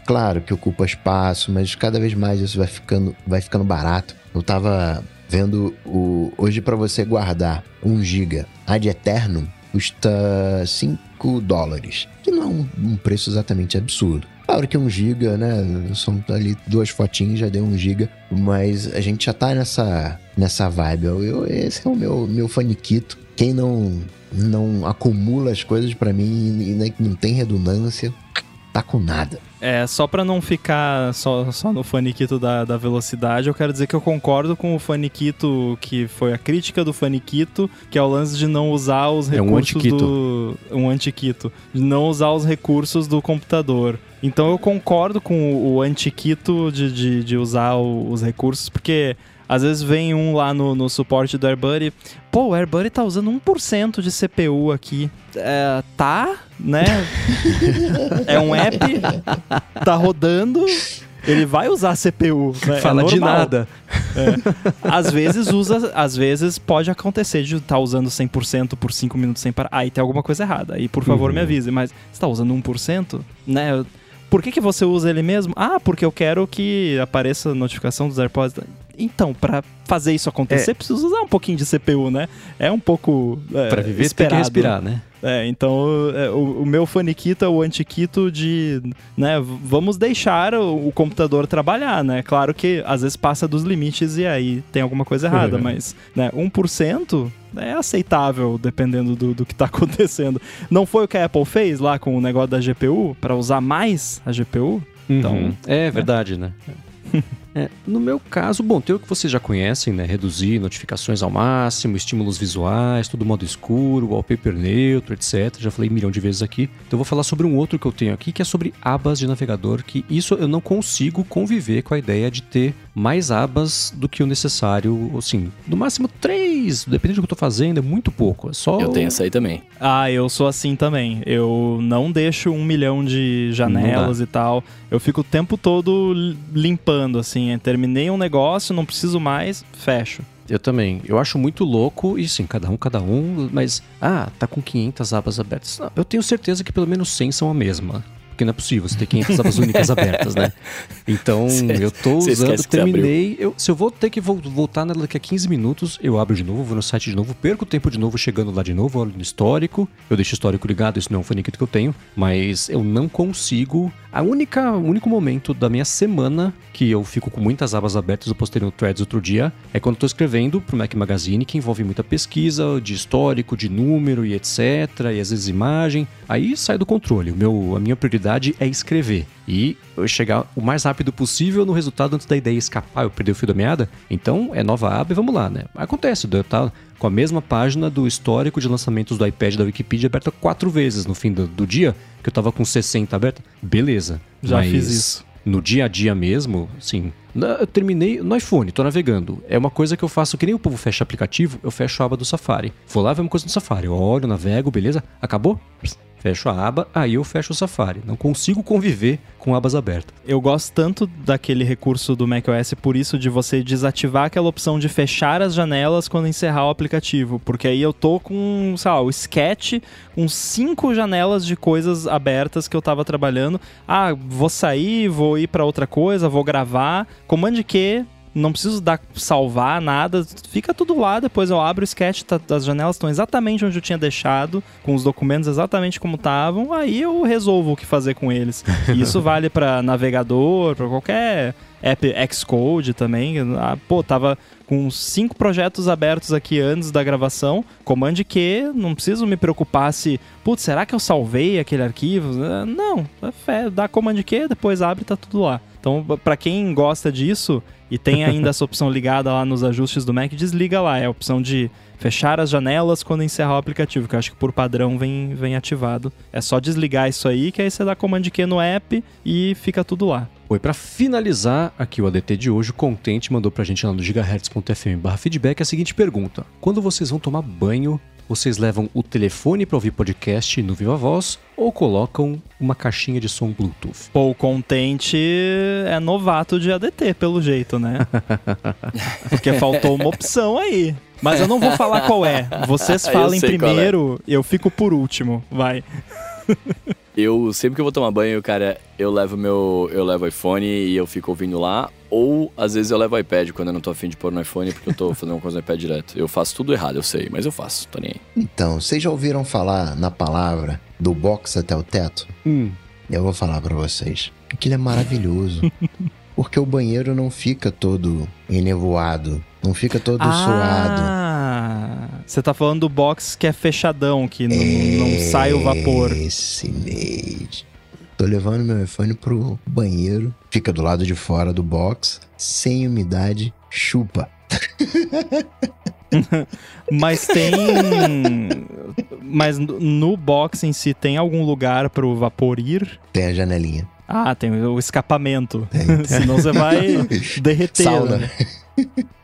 Claro que ocupa espaço, mas cada vez mais isso vai ficando, vai ficando barato. Eu tava vendo o. Hoje, para você guardar 1 GB ad eterno, custa 5 dólares. Que não é um, preço exatamente absurdo. Claro que 1 GB, né? São ali duas fotinhas, já deu 1 GB. Mas a gente já tá nessa, nessa vibe. Eu, eu, esse é o meu, meu faniquito. Quem não, não acumula as coisas para mim e não tem redundância, tá com nada. É, só para não ficar só, só no faniquito da, da velocidade, eu quero dizer que eu concordo com o faniquito que foi a crítica do faniquito, que é o lance de não usar os recursos é um do... Um antiquito. De não usar os recursos do computador. Então eu concordo com o antiquito de, de, de usar o, os recursos, porque às vezes vem um lá no, no suporte do AirBuddy, pô, o AirBuddy tá usando 1% de CPU aqui. É, tá, né? é um app, tá rodando, ele vai usar a CPU. Né? É Fala é de nada. É. Às vezes usa, às vezes pode acontecer de estar tá usando 100% por 5 minutos sem parar. Aí tem alguma coisa errada. Aí, por favor, uhum. me avise. Mas você tá usando 1%? Né? Por que, que você usa ele mesmo? Ah, porque eu quero que apareça notificação dos AirPods. Então, para fazer isso acontecer, é. precisa usar um pouquinho de CPU, né? É um pouco. É, para viver, esperado. tem que respirar, né? É, então é, o, o, meu faniquito é o antiquito de, né, vamos deixar o, o, computador trabalhar, né? Claro que às vezes passa dos limites e aí tem alguma coisa errada, uhum. mas né, 1% é aceitável dependendo do, do que está acontecendo. Não foi o que a Apple fez lá com o negócio da GPU, para usar mais a GPU? Então, uhum. é verdade, né? É, no meu caso, bom, tem o que vocês já conhecem, né? Reduzir notificações ao máximo, estímulos visuais, tudo modo escuro, wallpaper neutro, etc. Já falei um milhão de vezes aqui. Então eu vou falar sobre um outro que eu tenho aqui, que é sobre abas de navegador, que isso eu não consigo conviver com a ideia de ter mais abas do que o necessário, assim, no máximo três, dependendo do que eu tô fazendo, é muito pouco. É só... Eu tenho essa aí também. Ah, eu sou assim também. Eu não deixo um milhão de janelas e tal. Eu fico o tempo todo limpando, assim assim, terminei um negócio, não preciso mais, fecho. Eu também. Eu acho muito louco, e sim, cada um, cada um, mas, ah, tá com 500 abas abertas. Não, eu tenho certeza que pelo menos 100 são a mesma. Porque não é possível, você ter 500 abas únicas abertas, né? Então, cê, eu tô usando, terminei. Eu, se eu vou ter que voltar nela daqui a 15 minutos, eu abro de novo, vou no site de novo, perco o tempo de novo chegando lá de novo, olho no histórico. Eu deixo o histórico ligado, isso não é um faniquito que eu tenho, mas eu não consigo. A única, o único momento da minha semana que eu fico com muitas abas abertas, eu postei no Threads outro dia, é quando eu tô escrevendo pro Mac Magazine, que envolve muita pesquisa de histórico, de número e etc, e às vezes imagem. Aí sai do controle. O meu, a minha prioridade é escrever e chegar o mais rápido possível no resultado antes da ideia escapar, eu perder o fio da meada. Então é nova aba e vamos lá, né? Acontece, eu tá com a mesma página do histórico de lançamentos do iPad da Wikipedia aberta quatro vezes no fim do, do dia, que eu tava com 60 aberta. Beleza. Já mas... fiz isso no dia a dia mesmo, sim. Eu terminei no iPhone, tô navegando. É uma coisa que eu faço que nem o povo fecha aplicativo, eu fecho a aba do Safari. Vou lá ver uma coisa no Safari. Eu olho, navego, beleza? Acabou? Fecho a aba, aí eu fecho o Safari. Não consigo conviver com abas abertas. Eu gosto tanto daquele recurso do macOS por isso de você desativar aquela opção de fechar as janelas quando encerrar o aplicativo, porque aí eu tô com, sei lá, o Sketch com cinco janelas de coisas abertas que eu tava trabalhando. Ah, vou sair, vou ir para outra coisa, vou gravar, comando Q, não preciso dar salvar nada, fica tudo lá, depois eu abro o sketch, tá, as janelas estão exatamente onde eu tinha deixado, com os documentos exatamente como estavam, aí eu resolvo o que fazer com eles. E isso vale para navegador, para qualquer app Xcode também. Ah, pô, tava com cinco projetos abertos aqui antes da gravação, Command Q, não preciso me preocupar se, putz, será que eu salvei aquele arquivo? Ah, não, é dá Command Q, depois abre e tá tudo lá. Então, para quem gosta disso e tem ainda essa opção ligada lá nos ajustes do Mac, desliga lá. É a opção de fechar as janelas quando encerrar o aplicativo, que eu acho que por padrão vem, vem ativado. É só desligar isso aí, que aí você dá Command Q no app e fica tudo lá. Oi, para finalizar aqui o ADT de hoje, o Contente mandou pra gente lá no gigahertz.fm feedback a seguinte pergunta: Quando vocês vão tomar banho, vocês levam o telefone para ouvir podcast no Viva Voz ou colocam uma caixinha de som Bluetooth? Pô, o Contente é novato de ADT, pelo jeito, né? Porque faltou uma opção aí. Mas eu não vou falar qual é. Vocês falem é. primeiro, é. eu fico por último. Vai. Eu, sempre que eu vou tomar banho, cara, eu levo meu. Eu levo iPhone e eu fico ouvindo lá. Ou às vezes eu levo iPad quando eu não tô afim de pôr no iPhone porque eu tô fazendo uma coisa no iPad direto. Eu faço tudo errado, eu sei, mas eu faço, tô nem aí. Então, vocês já ouviram falar na palavra do box até o teto? Hum. Eu vou falar para vocês. Aquilo é maravilhoso. porque o banheiro não fica todo enevoado, não fica todo ah, suado. Você tá falando do box que é fechadão, que não, não sai o vapor. Esse mesmo. Tô levando meu iPhone pro banheiro, fica do lado de fora do box, sem umidade, chupa. Mas tem. Mas no box em si tem algum lugar pro vapor ir? Tem a janelinha. Ah, tem o escapamento. Tem, tem. Senão você vai derreter. Sauna. Né?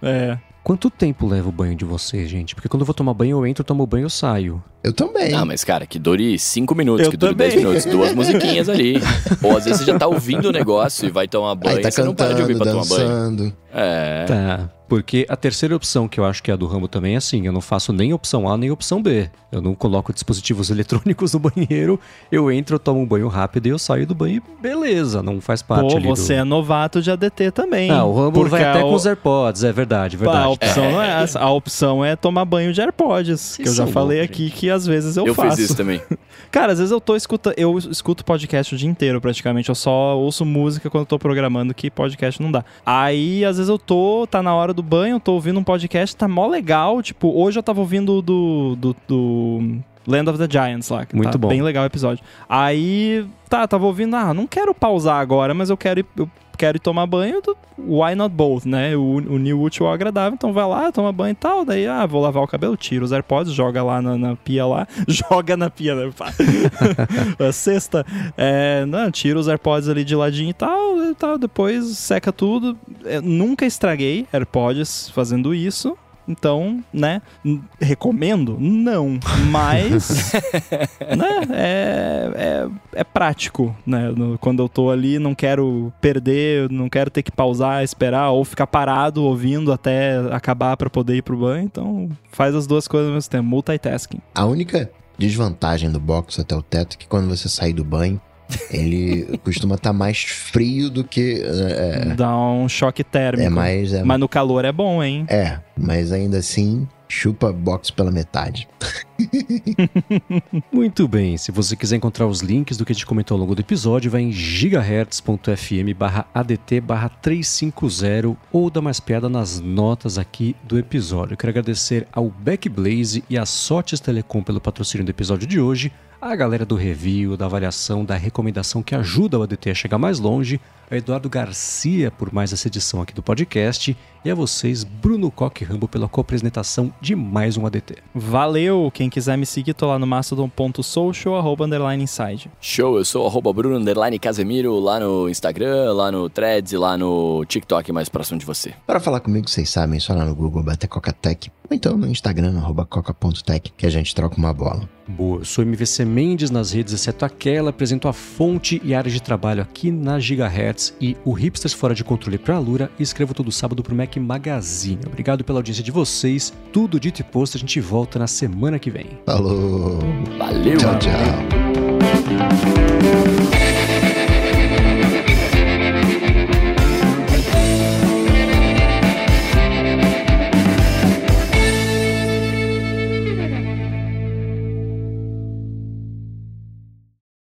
É. Quanto tempo leva o banho de vocês, gente? Porque quando eu vou tomar banho, eu entro, tomo banho, eu saio. Eu também. Ah, mas cara, que dure 5 minutos, eu que dure 10 minutos, duas musiquinhas ali. Ou às vezes você já tá ouvindo o negócio e vai tomar banho, Aí tá você cantando, não para de ouvir pra dançando. tomar banho. É. Tá. Porque a terceira opção, que eu acho que é a do Rambo também, é assim: eu não faço nem opção A nem opção B. Eu não coloco dispositivos eletrônicos no banheiro, eu entro, eu tomo um banho rápido e eu saio do banho e beleza, não faz parte Pô, ali você do... é novato de ADT também. Ah, o Rambo vai até o... com os AirPods, é verdade, verdade. a opção é. não é essa. A opção é tomar banho de AirPods, que eu já falei aqui que às vezes eu, eu faço. Eu fiz isso também. Cara, às vezes eu tô escutando, eu escuto podcast o dia inteiro praticamente, eu só ouço música quando eu tô programando, que podcast não dá. Aí, às vezes eu tô, tá na hora do banho, tô ouvindo um podcast, tá mó legal, tipo, hoje eu tava ouvindo do, do, do Land of the Giants lá. Muito tá bom. Bem legal o episódio. Aí, tá, tava ouvindo, ah, não quero pausar agora, mas eu quero ir, eu quero ir tomar banho, why not both, né? O, o new útil ao agradável, então vai lá, toma banho e tal, daí, ah, vou lavar o cabelo, tira os AirPods, joga lá na, na pia lá, joga na pia, né? sexta, é, não, tira os AirPods ali de ladinho e tal, e tal, depois seca tudo. Eu nunca estraguei AirPods fazendo isso, então, né, recomendo? Não, mas, né, é, é, é, prático, né, quando eu tô ali, não quero perder, não quero ter que pausar, esperar, ou ficar parado ouvindo até acabar para poder ir pro banho, então faz as duas coisas ao mesmo tempo, multitasking. A única desvantagem do box até o teto é que quando você sair do banho, ele costuma estar tá mais frio do que. É, é, Dá um choque térmico. É mais. É, mas no calor é bom, hein? É, mas ainda assim. Chupa box pela metade. Muito bem, se você quiser encontrar os links do que a gente comentou ao longo do episódio, vai em gigahertz.fm barra ADT barra 350 ou dá mais piada nas notas aqui do episódio. Eu quero agradecer ao Backblaze e a Sotes Telecom pelo patrocínio do episódio de hoje a galera do review, da avaliação, da recomendação que ajuda o ADT a chegar mais longe, a Eduardo Garcia por mais essa edição aqui do podcast e a vocês, Bruno Coque Rambo, pela co-apresentação de mais um ADT. Valeu! Quem quiser me seguir, tô lá no mastodon.social, arroba underline inside. Show, eu sou arroba Bruno underline Casemiro lá no Instagram, lá no Threads e lá no TikTok mais próximo de você. Para falar comigo, vocês sabem, só lá no Google bater Coca-Tech ou então no Instagram, arroba coca.tech, que a gente troca uma bola. Boa, eu sou MVC Mendes nas redes, exceto aquela, apresento a fonte e área de trabalho aqui na Gigahertz e o Hipsters Fora de Controle para a Lura e escrevo todo sábado pro Mac Magazine. Obrigado pela audiência de vocês, tudo dito e posto, a gente volta na semana que vem. Falou. Valeu. Tchau, tchau.